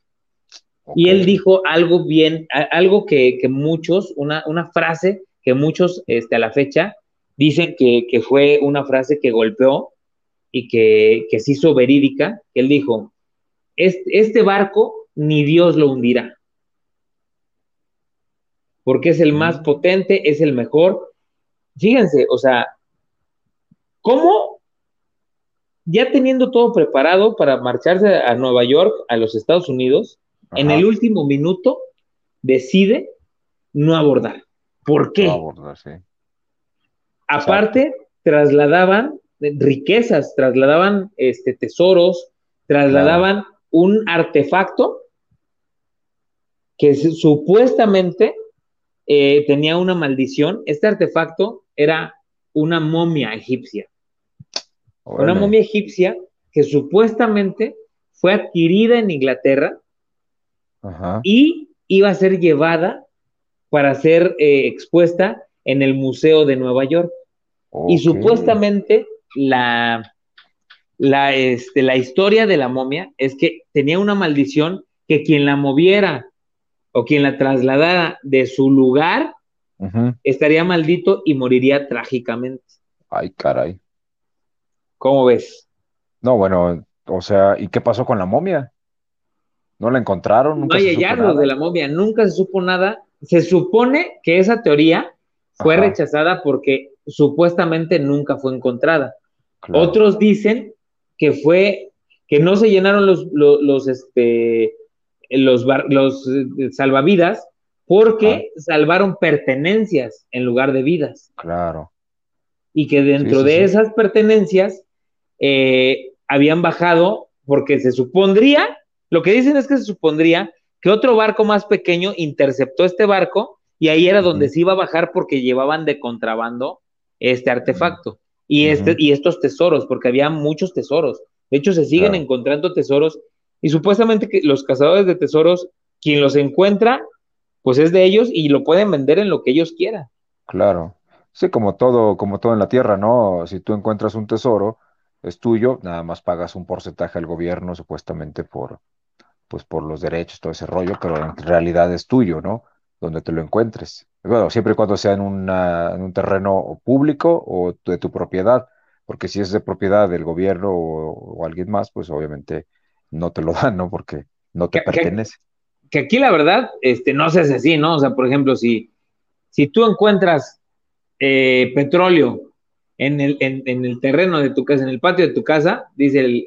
Speaker 1: Y él dijo algo bien, algo que, muchos, una, una, frase que muchos este, a la fecha dicen que, fue una frase que golpeó y que, se hizo verídica, que él dijo, este, este, barco ni Dios lo hundirá, porque es el más potente, es el mejor. Fíjense, o sea, ¿cómo ya teniendo todo preparado para marcharse a Nueva York, a los Estados Unidos, en el último minuto decide no abordar? ¿Por qué? No abordar, sí. Aparte, trasladaban riquezas, trasladaban este, tesoros, trasladaban un artefacto que supuestamente eh, tenía una maldición. Este artefacto era una momia egipcia. Una momia egipcia que supuestamente fue adquirida en Inglaterra y iba a ser llevada para ser eh, expuesta en el Museo de Nueva York. Y supuestamente la, la, este, la historia de la momia es que tenía una maldición que quien la moviera o quien la trasladara de su lugar estaría maldito y moriría trágicamente.
Speaker 2: Ay, caray.
Speaker 1: ¿Cómo ves?
Speaker 2: No, bueno, o sea, ¿y qué pasó con la momia? ¿No la encontraron?
Speaker 1: ¿Nunca no hay hallazgos de la momia, nunca se supo nada. Se supone que esa teoría fue rechazada porque supuestamente nunca fue encontrada. Otros dicen que fue que no se llenaron los, los, este, los, los eh, salvavidas porque ah. salvaron pertenencias en lugar de vidas.
Speaker 2: Claro.
Speaker 1: Y que dentro de esas pertenencias eh, habían bajado porque se supondría, lo que dicen es que se supondría que otro barco más pequeño interceptó este barco y ahí era donde se iba a bajar porque llevaban de contrabando este artefacto y, este, y estos tesoros, porque había muchos tesoros. De hecho, se siguen encontrando tesoros y supuestamente que los cazadores de tesoros, quien los encuentra, pues es de ellos y lo pueden vender en lo que ellos quieran.
Speaker 2: Claro. Sí, como todo, como todo en la tierra, ¿no? Si tú encuentras un tesoro, es tuyo, nada más pagas un porcentaje al gobierno, supuestamente por, pues por los derechos, todo ese rollo, pero en realidad es tuyo, ¿no? Donde te lo encuentres. Bueno, siempre y cuando sea en, en un terreno público o de tu propiedad, porque si es de propiedad del gobierno o, alguien más, pues obviamente no te lo dan, ¿no? Porque no te pertenece.
Speaker 1: Que, aquí la verdad, este, no se hace así, ¿no? O sea, por ejemplo, si, si tú encuentras eh, petróleo en el, en, el terreno de tu casa, en el patio de tu casa, dice el,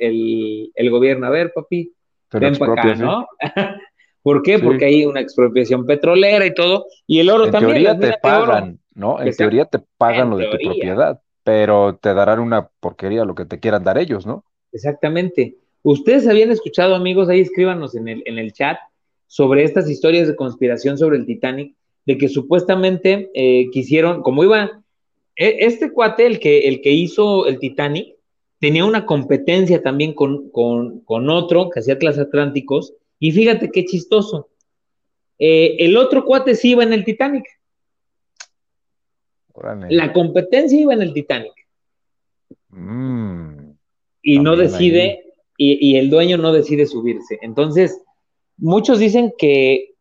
Speaker 1: el, gobierno, a ver, papi, ven para acá, ¿no? ¿Por qué? Porque hay una expropiación petrolera y todo, y el oro
Speaker 2: en
Speaker 1: también.
Speaker 2: Teoría te pagan, ¿no? En teoría te pagan lo de tu propiedad, pero te darán una porquería lo que te quieran dar ellos, ¿no?
Speaker 1: Exactamente. Ustedes habían escuchado, amigos, ahí escríbanos en el, en el chat sobre estas historias de conspiración sobre el Titanic, de que supuestamente eh, quisieron, como iba, este cuate, el que, el que hizo el Titanic, tenía una competencia también con, otro que hacía atlánticos, y fíjate qué chistoso. Eh, el otro cuate sí iba en el Titanic. La competencia iba en el Titanic. Mm. y no decide, y, el dueño no decide subirse. Entonces, muchos dicen que,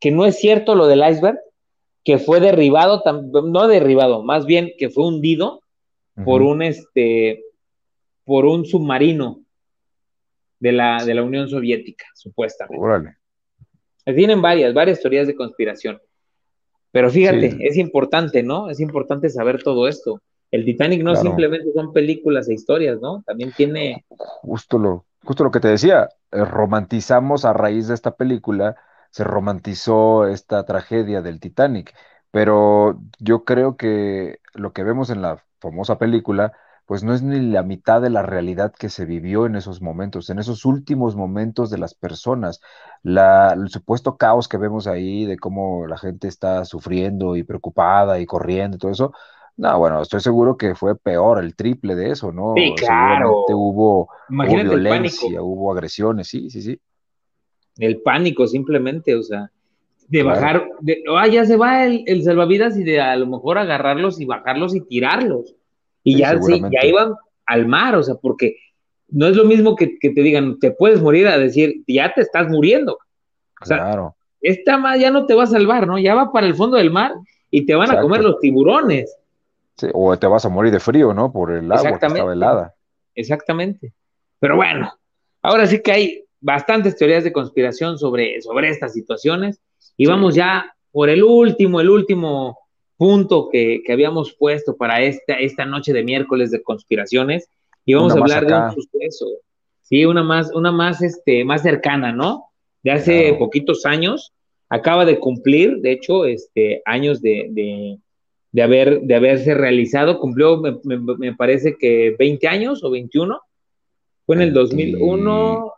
Speaker 1: que no es cierto lo del iceberg, que fue derribado, no derribado, más bien que fue hundido por un este por un submarino de la, de la Unión Soviética, supuestamente. Órale. Tienen varias, varias teorías de conspiración. Pero fíjate, es importante, ¿no? Es importante saber todo esto. El Titanic no simplemente son películas e historias, ¿no? También tiene.
Speaker 2: Justo lo, justo lo que te decía, eh, romantizamos a raíz de esta película se romantizó esta tragedia del Titanic, pero yo creo que lo que vemos en la famosa película, pues no es ni la mitad de la realidad que se vivió en esos momentos, en esos últimos momentos de las personas, la, el supuesto caos que vemos ahí de cómo la gente está sufriendo y preocupada y corriendo y todo eso, no, bueno, estoy seguro que fue peor, el triple de eso, ¿no?
Speaker 1: Sí, claro.
Speaker 2: hubo, hubo violencia, hubo agresiones, sí, sí, sí
Speaker 1: el pánico simplemente, o sea, de bajar, de, ah, ya se va el, salvavidas y de a lo mejor agarrarlos y bajarlos y tirarlos. Y ya, sí, ya iban al mar, o sea, porque no es lo mismo que, te digan, te puedes morir a decir, ya te estás muriendo. O sea, claro. Esta más ya no te va a salvar, ¿no? Ya va para el fondo del mar y te van a comer los tiburones.
Speaker 2: Sí, o te vas a morir de frío, ¿no? Por el agua que helada.
Speaker 1: Exactamente. Pero bueno, ahora sí que hay bastantes teorías de conspiración sobre, sobre estas situaciones. Y vamos ya por el último, el último punto que, habíamos puesto para esta, esta noche de miércoles de conspiraciones. Y vamos a hablar de un suceso. Sí, una más, una más, este, más cercana, ¿no? De hace poquitos años. Acaba de cumplir, de hecho, este, años de, de, haber, de haberse realizado. Cumplió, me, me, parece que 20 años o 21. Fue en el 2001,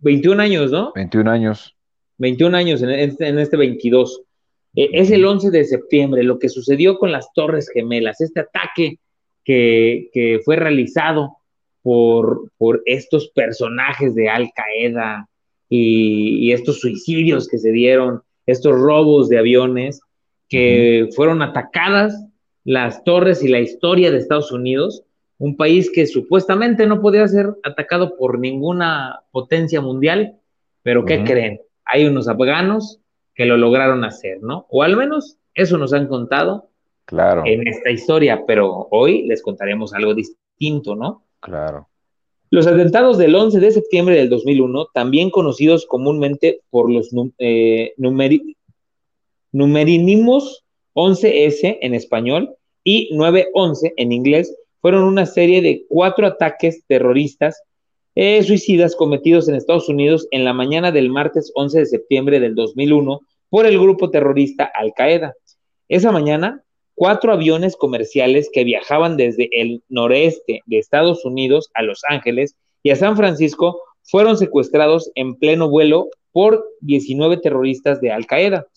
Speaker 1: 21 años, ¿no?
Speaker 2: 21 años.
Speaker 1: 21 años en este, en este 22. E, es el 11 de septiembre, lo que sucedió con las Torres Gemelas, este ataque que, fue realizado por, por, estos personajes de Al Qaeda y, estos suicidios que se dieron, estos robos de aviones, que fueron atacadas las torres y la historia de Estados Unidos un país que supuestamente no podía ser atacado por ninguna potencia mundial, Pero ¿qué creen? Hay unos afganos que lo lograron hacer, ¿no? O al menos eso nos han contado
Speaker 2: claro.
Speaker 1: en esta historia, pero hoy les contaremos algo distinto, ¿no?
Speaker 2: Claro.
Speaker 1: Los atentados del 11 de septiembre del 2001, también conocidos comúnmente por los eh, numerinimos 11S en español y 911 en inglés, fueron una serie de cuatro ataques terroristas eh, suicidas cometidos en Estados Unidos en la mañana del martes 11 de septiembre del 2001 por el grupo terrorista Al Qaeda. Esa mañana, cuatro aviones comerciales que viajaban desde el noreste de Estados Unidos a Los Ángeles y a San Francisco fueron secuestrados en pleno vuelo por 19 terroristas de Al Qaeda.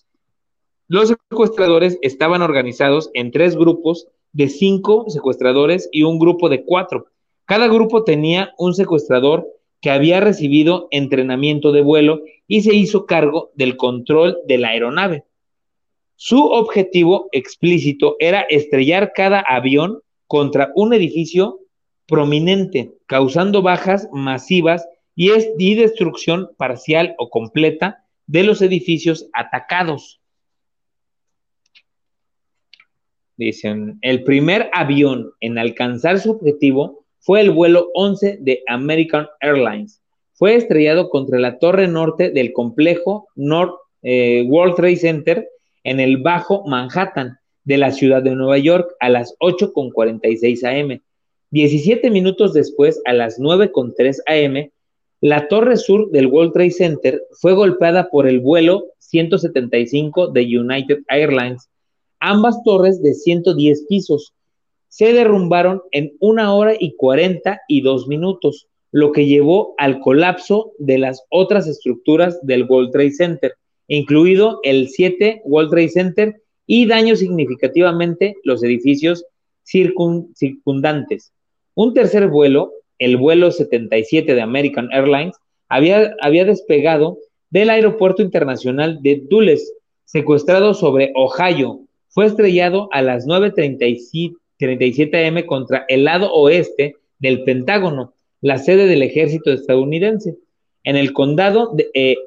Speaker 1: Los secuestradores estaban organizados en tres grupos de cinco secuestradores y un grupo de cuatro. Cada grupo tenía un secuestrador que había recibido entrenamiento de vuelo y se hizo cargo del control de la aeronave. Su objetivo explícito era estrellar cada avión contra un edificio prominente, causando bajas masivas y, y destrucción parcial o completa de los edificios atacados. Dicen, el primer avión en alcanzar su objetivo fue el vuelo 11 de American Airlines. Fue estrellado contra la torre norte del complejo North eh, World Trade Center en el Bajo Manhattan de la ciudad de Nueva York a las 8.46 am. 17 minutos después, a las 9.3 am, la torre sur del World Trade Center fue golpeada por el vuelo 175 de United Airlines. Ambas torres de 110 pisos se derrumbaron en una hora y 42 minutos, lo que llevó al colapso de las otras estructuras del World Trade Center incluido el 7 World Trade Center, y dañó significativamente los edificios circundantes. Un tercer vuelo, el vuelo 77 de American Airlines, había, había despegado del aeropuerto internacional de Dulles, secuestrado sobre Ohio. Fue estrellado a las 9.37 am contra el lado oeste del Pentágono, la sede del ejército estadounidense, en el condado de eh,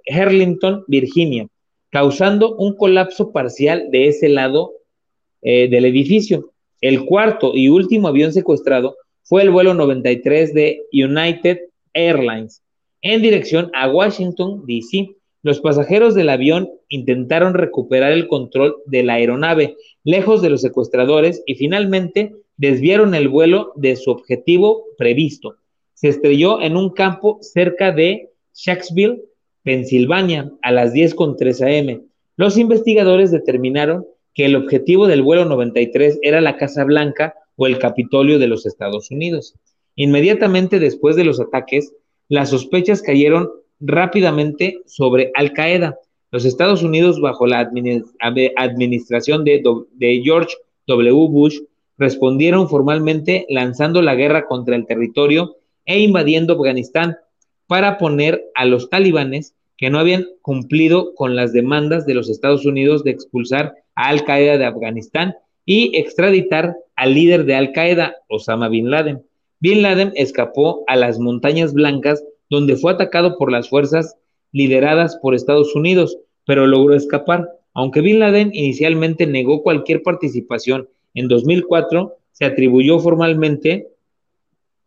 Speaker 1: Virginia causando un colapso parcial de ese lado eh, del edificio. El cuarto y último avión secuestrado fue el vuelo 93 de United Airlines en dirección a Washington, D.C. Los pasajeros del avión intentaron recuperar el control de la aeronave lejos de los secuestradores y finalmente desviaron el vuelo de su objetivo previsto. Se estrelló en un campo cerca de Shanksville, Pensilvania, a las 10.3 am. Los investigadores determinaron que el objetivo del vuelo 93 era la Casa Blanca o el Capitolio de los Estados Unidos. Inmediatamente después de los ataques, las sospechas cayeron rápidamente sobre Al Qaeda. Los Estados Unidos, bajo la administración de, George W. Bush, respondieron formalmente lanzando la guerra contra el territorio e invadiendo Afganistán para poner a los talibanes que no habían cumplido con las demandas de los Estados Unidos de expulsar a Al Qaeda de Afganistán y extraditar al líder de Al Qaeda, Osama Bin Laden. Bin Laden escapó a las Montañas Blancas, donde fue atacado por las fuerzas lideradas por Estados Unidos, pero logró escapar. Aunque Bin Laden inicialmente negó cualquier participación, en 2004 se atribuyó formalmente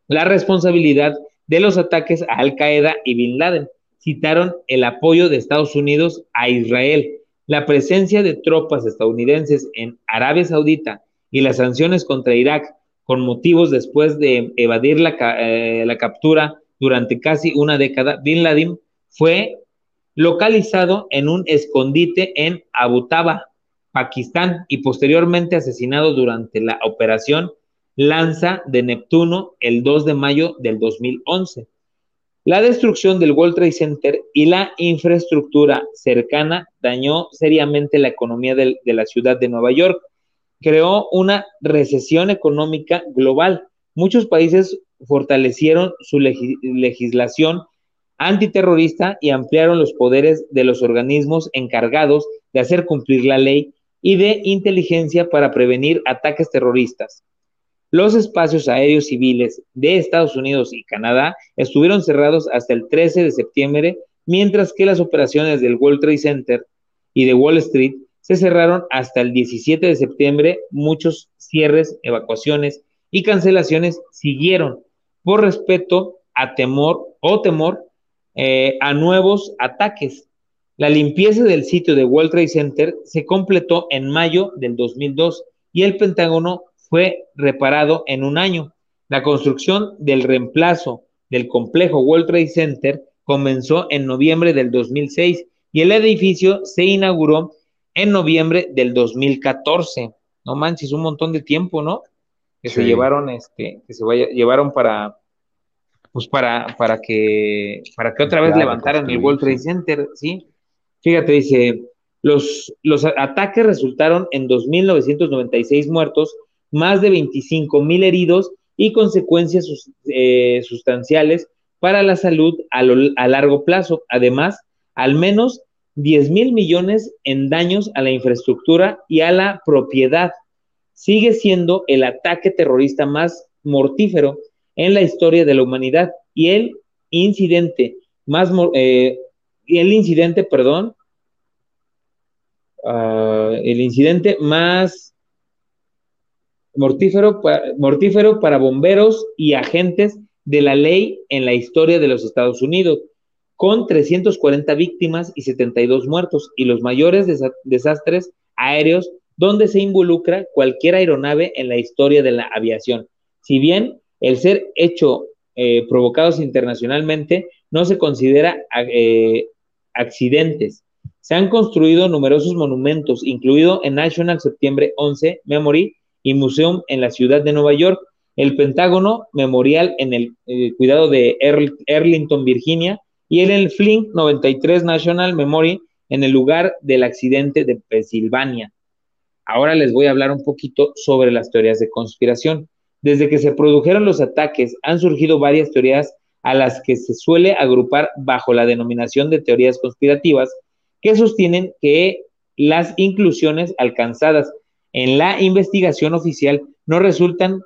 Speaker 1: la responsabilidad de los ataques a Al Qaeda y Bin Laden. Citaron el apoyo de Estados Unidos a Israel, la presencia de tropas estadounidenses en Arabia Saudita y las sanciones contra Irak con motivos después de evadir la, eh, la captura durante casi una década, Bin Laden fue localizado en un escondite en Abu Taba, Pakistán, y posteriormente asesinado durante la operación lanza de Neptuno el 2 de mayo del 2011. La destrucción del World Trade Center y la infraestructura cercana dañó seriamente la economía de, la ciudad de Nueva York. Creó una recesión económica global. Muchos países fortalecieron su legislación antiterrorista y ampliaron los poderes de los organismos encargados de hacer cumplir la ley y de inteligencia para prevenir ataques terroristas. Los espacios aéreos civiles de Estados Unidos y Canadá estuvieron cerrados hasta el 13 de septiembre mientras que las operaciones del World Trade Center y de Wall Street se cerraron hasta el 17 de septiembre. Muchos cierres, evacuaciones y cancelaciones siguieron por respeto a temor o temor eh, a nuevos ataques. La limpieza del sitio de World Trade Center se completó en mayo del 2002 y el Pentágono fue reparado en un año. La construcción del reemplazo del complejo World Trade Center comenzó en noviembre del 2006 y el edificio se inauguró en noviembre del 2014. No manches, un montón de tiempo, ¿no? Que se llevaron, este, que se vaya, llevaron para, pues para, para que, para que otra vez levantaran el World Trade Center, ¿sí? Fíjate, dice, los, los ataques resultaron en 2.996 muertos, más de 25.000 heridos y consecuencias eh, sustanciales para la salud a, a largo plazo. Además, al menos 10 mil millones en daños a la infraestructura y a la propiedad. Sigue siendo el ataque terrorista más mortífero en la historia de la humanidad. Y el incidente más eh, el incidente, perdón, uh, el incidente más mortífero, mortífero para bomberos y agentes de la ley en la historia de los Estados Unidos, con 340 víctimas y 72 muertos, y los mayores desastres aéreos donde se involucra cualquier aeronave en la historia de la aviación. Si bien el ser hecho eh, provocados internacionalmente no se considera eh, accidentes. Se han construido numerosos monumentos, incluido el National Septiembre 11 Memory y Museum en la ciudad de Nueva York, el Pentágono Memorial en el eh, cuidado de Arlington, Virginia, y el Flint 93 National Memory en el lugar del accidente de Pensilvania. Ahora les voy a hablar un poquito sobre las teorías de conspiración. Desde que se produjeron los ataques, han surgido varias teorías a las que se suele agrupar bajo la denominación de teorías conspirativas, que sostienen que las inclusiones alcanzadas en la investigación oficial no resultan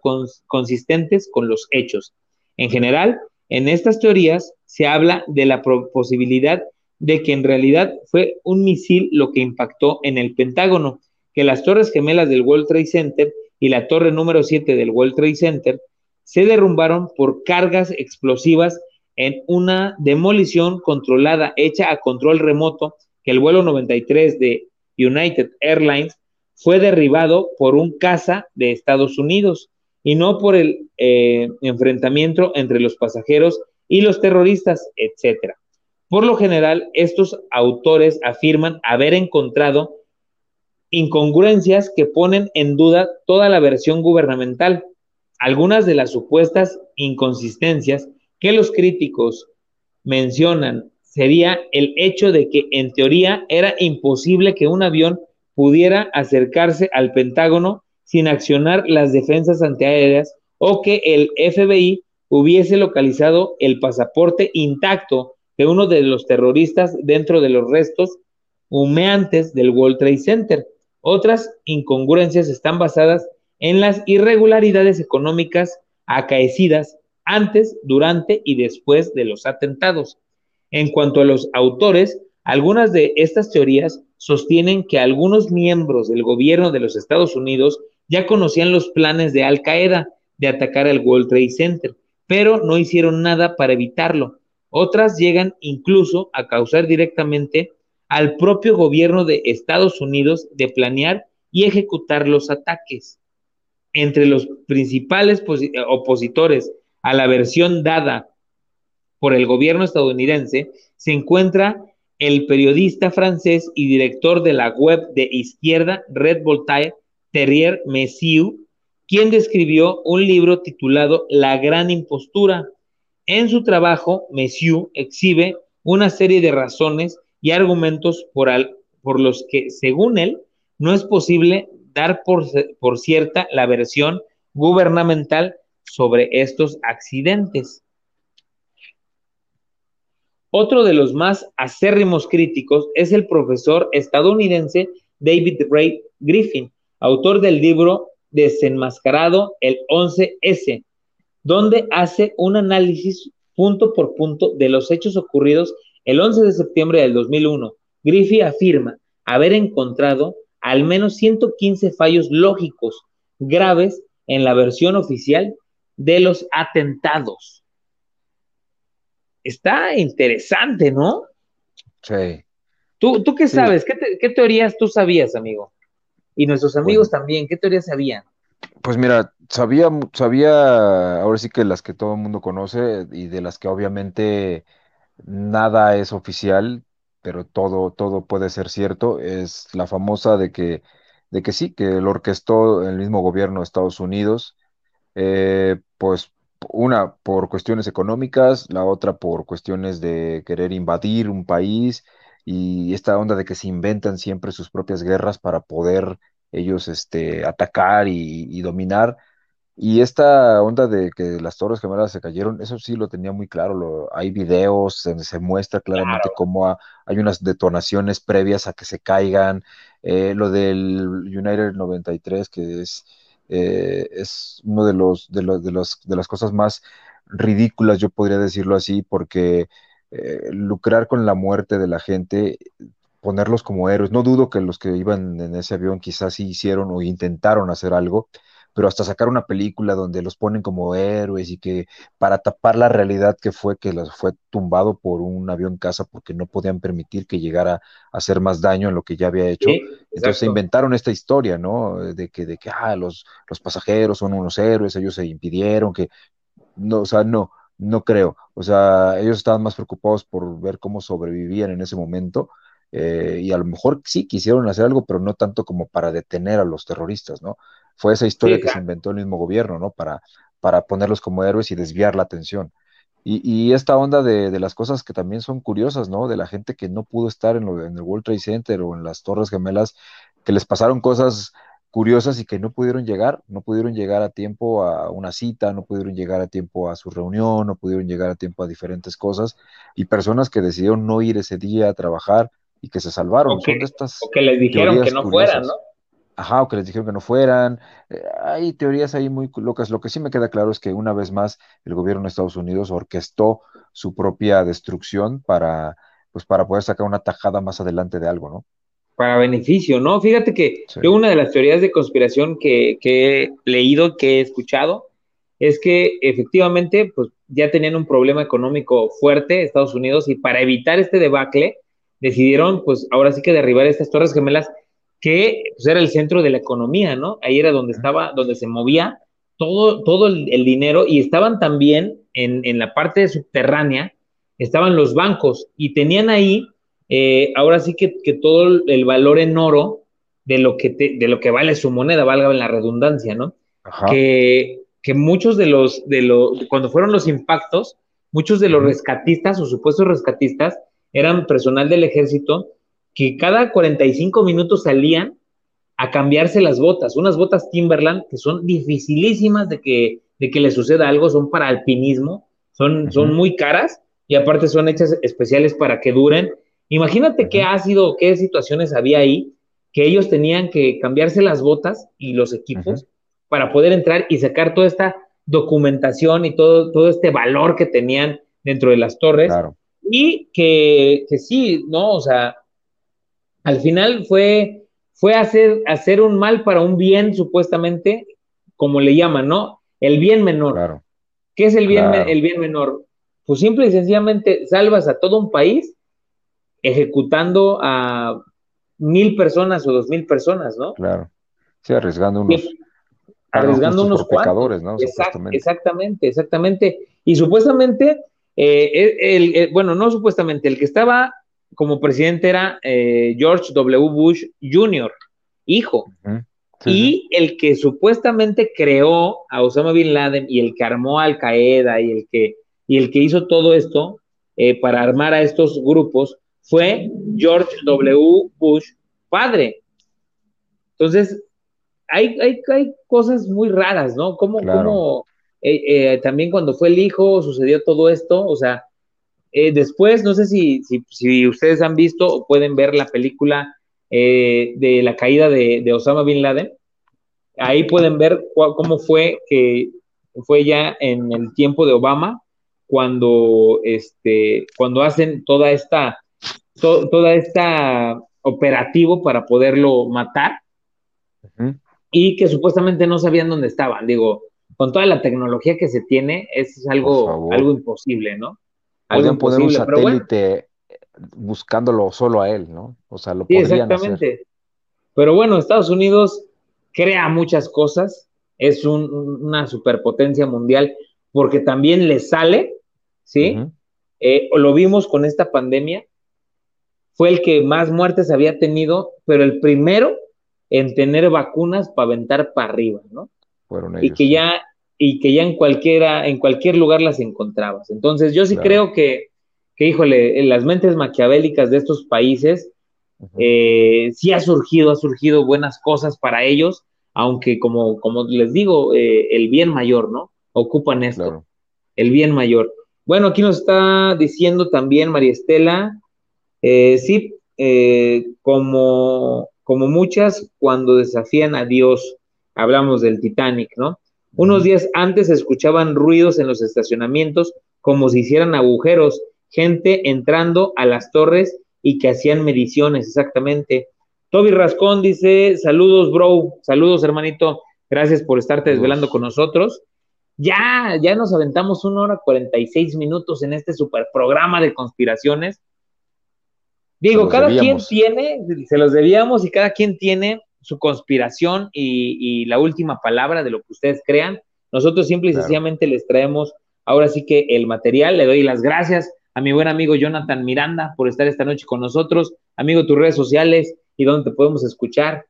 Speaker 1: consistentes con los hechos. En general, en estas teorías se habla de la posibilidad de que en realidad fue un misil lo que impactó en el Pentágono, que las torres gemelas del World Trade Center y la torre número 7 del World Trade Center se derrumbaron por cargas explosivas en una demolición controlada hecha a control remoto que el vuelo 93 de United Airlines fue derribado por un caza de Estados Unidos y no por el eh, enfrentamiento entre los pasajeros y los terroristas, etc. Por lo general, estos autores afirman haber encontrado incongruencias que ponen en duda toda la versión gubernamental. Algunas de las supuestas inconsistencias que los críticos mencionan sería el hecho de que en teoría era imposible que un avión pudiera acercarse al Pentágono sin accionar las defensas antiaéreas o que el FBI hubiese localizado el pasaporte intacto de uno de los terroristas dentro de los restos humeantes del World Trade Center. Otras incongruencias están basadas en las irregularidades económicas acaecidas antes, durante y después de los atentados. En cuanto a los autores, algunas de estas teorías sostienen que algunos miembros del gobierno de los Estados Unidos ya conocían los planes de Al Qaeda de atacar el World Trade Center, pero no hicieron nada para evitarlo. Otras llegan incluso a causar directamente al propio gobierno de Estados Unidos de planear y ejecutar los ataques. Entre los principales opositores a la versión dada por el gobierno estadounidense se encuentra el periodista francés y director de la web de izquierda Red Voltaire, Terrier Messieu, quien describió un libro titulado La Gran Impostura. En su trabajo, Messieu exhibe una serie de razones y argumentos por, por los que, según él, no es posible dar por, por cierta la versión gubernamental sobre estos accidentes. Otro de los más acérrimos críticos es el profesor estadounidense David Ray Griffin, autor del libro Desenmascarado el 11S, donde hace un análisis punto por punto de los hechos ocurridos el 11 de septiembre del 2001, Griffey afirma haber encontrado al menos 115 fallos lógicos graves en la versión oficial de los atentados. Está interesante, ¿no?
Speaker 2: Sí.
Speaker 1: ¿Tú, tú qué sabes? ¿Qué, teorías tú sabías, amigo? Y nuestros amigos también, ¿qué teorías sabían?
Speaker 2: Pues mira, sabía, sabía, ahora sí que las que todo el mundo conoce y de las que obviamente nada es oficial, pero todo, todo puede ser cierto, es la famosa de que, de que sí, que lo orquestó el mismo gobierno de Estados Unidos, eh, pues una por cuestiones económicas, la otra por cuestiones de querer invadir un país y esta onda de que se inventan siempre sus propias guerras para poder ellos este, atacar y, dominar. Y esta onda de que las Torres Gemelas se cayeron, eso sí lo tenía muy claro. hay videos, se, se muestra claramente cómo hay unas detonaciones previas a que se caigan. Eh, lo del United 93, que es, eh, es uno de los, de, los, de, los, de las cosas más ridículas, yo podría decirlo así, porque eh, lucrar con la muerte de la gente, ponerlos como héroes. No dudo que los que iban en ese avión quizás sí hicieron o intentaron hacer algo, pero hasta sacar una película donde los ponen como héroes y que para tapar la realidad que fue que los fue tumbado por un avión casa porque no podían permitir que llegara a hacer más daño en lo que ya había hecho. Entonces se inventaron esta historia, ¿no? De que, de que ah, los, los pasajeros son unos héroes, ellos se impidieron, que no, o sea, no, no creo. O sea, ellos estaban más preocupados por ver cómo sobrevivían en ese momento. Eh, y a lo mejor sí quisieron hacer algo, pero no tanto como para detener a los terroristas, ¿no? Fue esa historia que se inventó el mismo gobierno, ¿no? Para, para ponerlos como héroes y desviar la atención. Y, esta onda de, de, las cosas que también son curiosas, ¿no? De la gente que no pudo estar en, lo, en el World Trade Center o en las Torres Gemelas, que les pasaron cosas curiosas y que no pudieron llegar, no pudieron llegar a tiempo a una cita, no pudieron llegar a tiempo a su reunión, no pudieron llegar a tiempo a diferentes cosas, y personas que decidieron no ir ese día a trabajar y que se salvaron.
Speaker 1: O que, estas que les dijeron que no fueran, ¿no?
Speaker 2: Ajá, o que les dijeron que no fueran. Eh, hay teorías ahí muy locas. Lo que sí me queda claro es que una vez más el gobierno de Estados Unidos orquestó su propia destrucción para, pues, para poder sacar una tajada más adelante de algo, ¿no?
Speaker 1: para beneficio, ¿no? Fíjate que yo una de las teorías de conspiración que, he leído, que he escuchado, es que efectivamente, pues ya tenían un problema económico fuerte Estados Unidos y para evitar este debacle, decidieron, pues ahora sí que derribar estas torres gemelas, que pues, era el centro de la economía, ¿no? Ahí era donde estaba, donde se movía todo, todo el, dinero y estaban también en, en la parte subterránea, estaban los bancos y tenían ahí eh, ahora sí que, todo el valor en oro de lo que, de lo que vale su moneda, valga en la redundancia, ¿no? Que, que, muchos de los, de los, cuando fueron los impactos, muchos de los rescatistas o supuestos rescatistas eran personal del ejército que cada 45 minutos salían a cambiarse las botas, unas botas Timberland que son dificilísimas de que, de que le suceda algo, son para alpinismo, son, son muy caras y aparte son hechas especiales para que duren. Imagínate qué ha sido, qué situaciones había ahí, que ellos tenían que cambiarse las botas y los equipos para poder entrar y sacar toda esta documentación y todo, todo este valor que tenían dentro de las torres. Y que, que, sí, ¿no? O sea, al final fue, fue hacer, hacer un mal para un bien, supuestamente, como le llaman, ¿no? El bien menor. Claro. ¿Qué es el bien, el bien menor? Pues simple y sencillamente salvas a todo un país ejecutando a mil personas o dos mil personas, ¿no?
Speaker 2: Claro. Sí, arriesgando unos.
Speaker 1: arriesgando unos pecadores, ¿no? exactamente, exactamente. Y supuestamente, eh, el, bueno, no supuestamente, el que estaba como presidente era eh, George W. Bush Jr., hijo. y el que supuestamente creó a Osama Bin Laden y el que armó a Al Qaeda y el que, y el que hizo todo esto eh, para armar a estos grupos fue George W. Bush padre. Entonces, hay, hay, hay cosas muy raras, ¿no? Como, como eh, eh, también cuando fue el hijo sucedió todo esto, o sea, eh, después, no sé si, si, ustedes han visto o pueden ver la película de la caída de, de, Osama Bin Laden, ahí pueden ver cómo fue que fue ya en el tiempo de Obama, cuando, este, cuando hacen toda esta, toda esta operativo para poderlo matar y que supuestamente no sabían dónde estaban. Digo, con toda la tecnología que se tiene, es algo, algo imposible, ¿no?
Speaker 2: Algo poner un satélite buscándolo solo a él, ¿no? O sea, lo sí, exactamente.
Speaker 1: Pero bueno, Estados Unidos crea muchas cosas, es una superpotencia mundial porque también le sale, ¿sí? Eh, lo vimos con esta pandemia, fue el que más muertes había tenido, pero el primero en tener vacunas para aventar para arriba, ¿no? Fueron ellos, y que ya y que ya en cualquiera en cualquier lugar las encontrabas. Entonces, yo sí creo que que híjole, en las mentes maquiavélicas de estos países eh, sí ha surgido, ha surgido buenas cosas para ellos, aunque como, como les digo, eh, el bien mayor, ¿no? Ocupan esto, el bien mayor. Bueno, aquí nos está diciendo también María Estela, eh, sí, como, como muchas cuando desafían a Dios, hablamos del Titanic, ¿no? Unos días antes se escuchaban ruidos en los estacionamientos como si hicieran agujeros gente entrando a las torres y que hacían mediciones, exactamente. Toby Rascón dice, saludos, bro, saludos, hermanito, gracias por estarte desvelando con nosotros. Ya, ya nos aventamos una hora 46 minutos en este super programa de conspiraciones. Digo, cada quien tiene, se los debíamos y cada quien tiene su conspiración y, la última palabra de lo que ustedes crean. Nosotros simple y sencillamente les traemos ahora sí que el material. Le doy las gracias a mi buen amigo Jonathan Miranda por estar esta noche con nosotros. Amigo, tus redes sociales y dónde te podemos escuchar.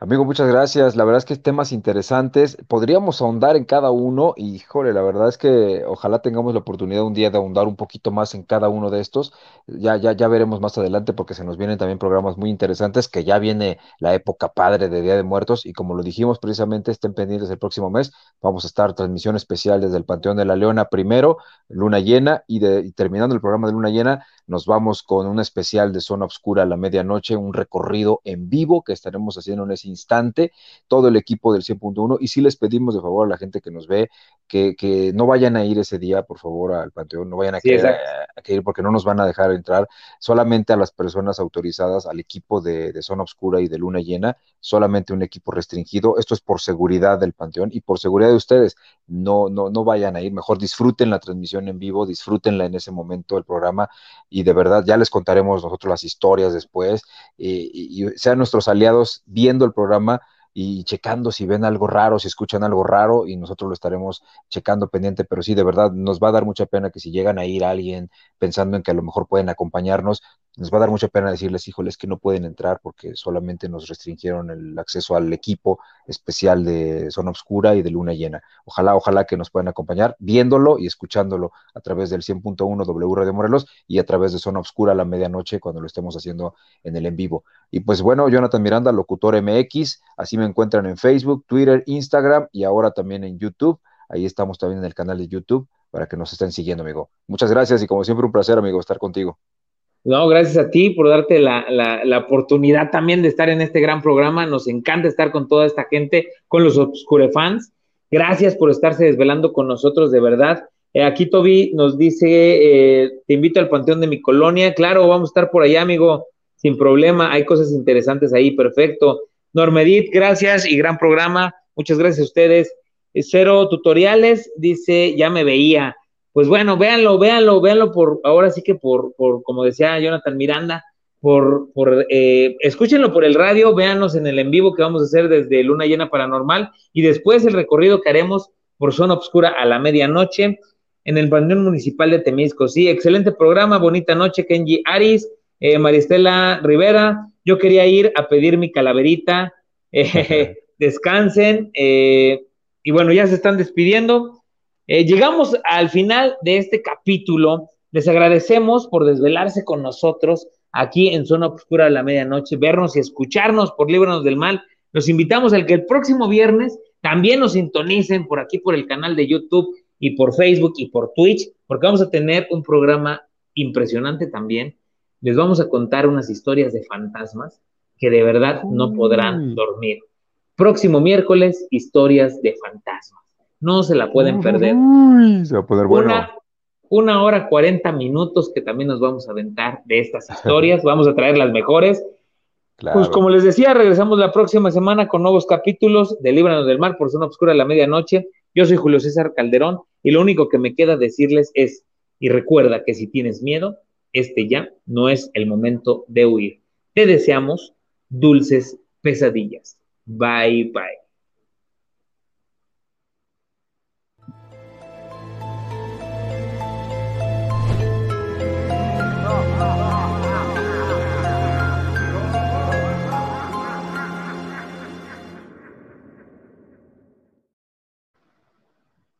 Speaker 2: Amigo, muchas gracias. La verdad es que temas interesantes. Podríamos ahondar en cada uno y, joder, la verdad es que ojalá tengamos la oportunidad un día de ahondar un poquito más en cada uno de estos. Ya, ya, ya veremos más adelante porque se nos vienen también programas muy interesantes, que ya viene la época padre de Día de Muertos y como lo dijimos precisamente, estén pendientes el próximo mes. Vamos a estar transmisión especial desde el Panteón de la Leona primero, luna llena y, de, y terminando el programa de luna llena, nos vamos con un especial de Zona Oscura a la medianoche, un recorrido en vivo que estaremos haciendo en ese instante, todo el equipo del 100.1. Y sí les pedimos de favor a la gente que nos ve que, que no vayan a ir ese día, por favor, al Panteón, no vayan a, ir porque no nos van a dejar entrar, solamente a las personas autorizadas, al equipo de, de Zona Oscura y de Luna Llena, solamente un equipo restringido. Esto es por seguridad del Panteón y por seguridad de ustedes. No, no, no vayan a ir, mejor disfruten la transmisión en vivo, disfrútenla en ese momento del programa y de verdad ya les contaremos nosotros las historias después y, sean nuestros aliados viendo el programa y checando si ven algo raro, si escuchan algo raro y nosotros lo estaremos checando pendiente, pero sí, de verdad, nos va a dar mucha pena que si llegan a ir alguien pensando en que a lo mejor pueden acompañarnos, nos va a dar mucha pena decirles, híjoles, que no pueden entrar porque solamente nos restringieron el acceso al equipo especial de Zona Oscura y de Luna Llena. Ojalá, ojalá que nos puedan acompañar viéndolo y escuchándolo a través del 100.1 W Radio Morelos y a través de Zona Oscura a la medianoche cuando lo estemos haciendo en el en vivo. Y pues bueno, Jonathan Miranda, locutor MX, así me encuentran en Facebook, Twitter, Instagram y ahora también en YouTube. Ahí estamos también en el canal de YouTube para que nos estén siguiendo, amigo. Muchas gracias y como siempre un placer, amigo, estar contigo.
Speaker 1: No, gracias a ti por darte la, oportunidad también de estar en este gran programa. Nos encanta estar con toda esta gente, con los Obscurefans. Gracias por estarse desvelando con nosotros, de verdad. Eh, aquí Toby nos dice, eh, te invito al Panteón de mi colonia. Claro, vamos a estar por allá, amigo, sin problema. Hay cosas interesantes ahí, perfecto. Normedit, gracias y gran programa. Muchas gracias a ustedes. Eh, cero tutoriales, dice, ya me veía pues bueno, véanlo, véanlo, véanlo por, ahora sí que por, por como decía Jonathan Miranda, por, por eh, escúchenlo por el radio, véanos en el en vivo que vamos a hacer desde Luna Llena Paranormal y después el recorrido que haremos por Zona Obscura a la medianoche en el Panteón Municipal de Temisco. Sí, excelente programa, bonita noche, Kenji Aris, eh, Maristela Rivera. Yo quería ir a pedir mi calaverita. Eh, descansen. y bueno, ya se están despidiendo. Eh, llegamos al final de este capítulo. Les agradecemos por desvelarse con nosotros aquí en Zona Oscura de la Medianoche, vernos y escucharnos por Líbranos del Mal. Los invitamos al que el próximo viernes también nos sintonicen por aquí, por el canal de YouTube y por Facebook y por Twitch, porque vamos a tener un programa impresionante también. Les vamos a contar unas historias de fantasmas que de verdad no podrán dormir. Próximo miércoles, historias de fantasmas. No se la pueden perder.
Speaker 2: se va a poder bueno.
Speaker 1: una hora 40 minutos que también nos vamos a aventar de estas historias. vamos a traer las mejores. Pues como les decía, regresamos la próxima semana con nuevos capítulos de Líbranos del Mar por Zona Obscura a la medianoche. Yo soy Julio César Calderón y lo único que me queda decirles es, y recuerda que si tienes miedo, este ya no es el momento de huir. Te deseamos dulces pesadillas. Bye bye.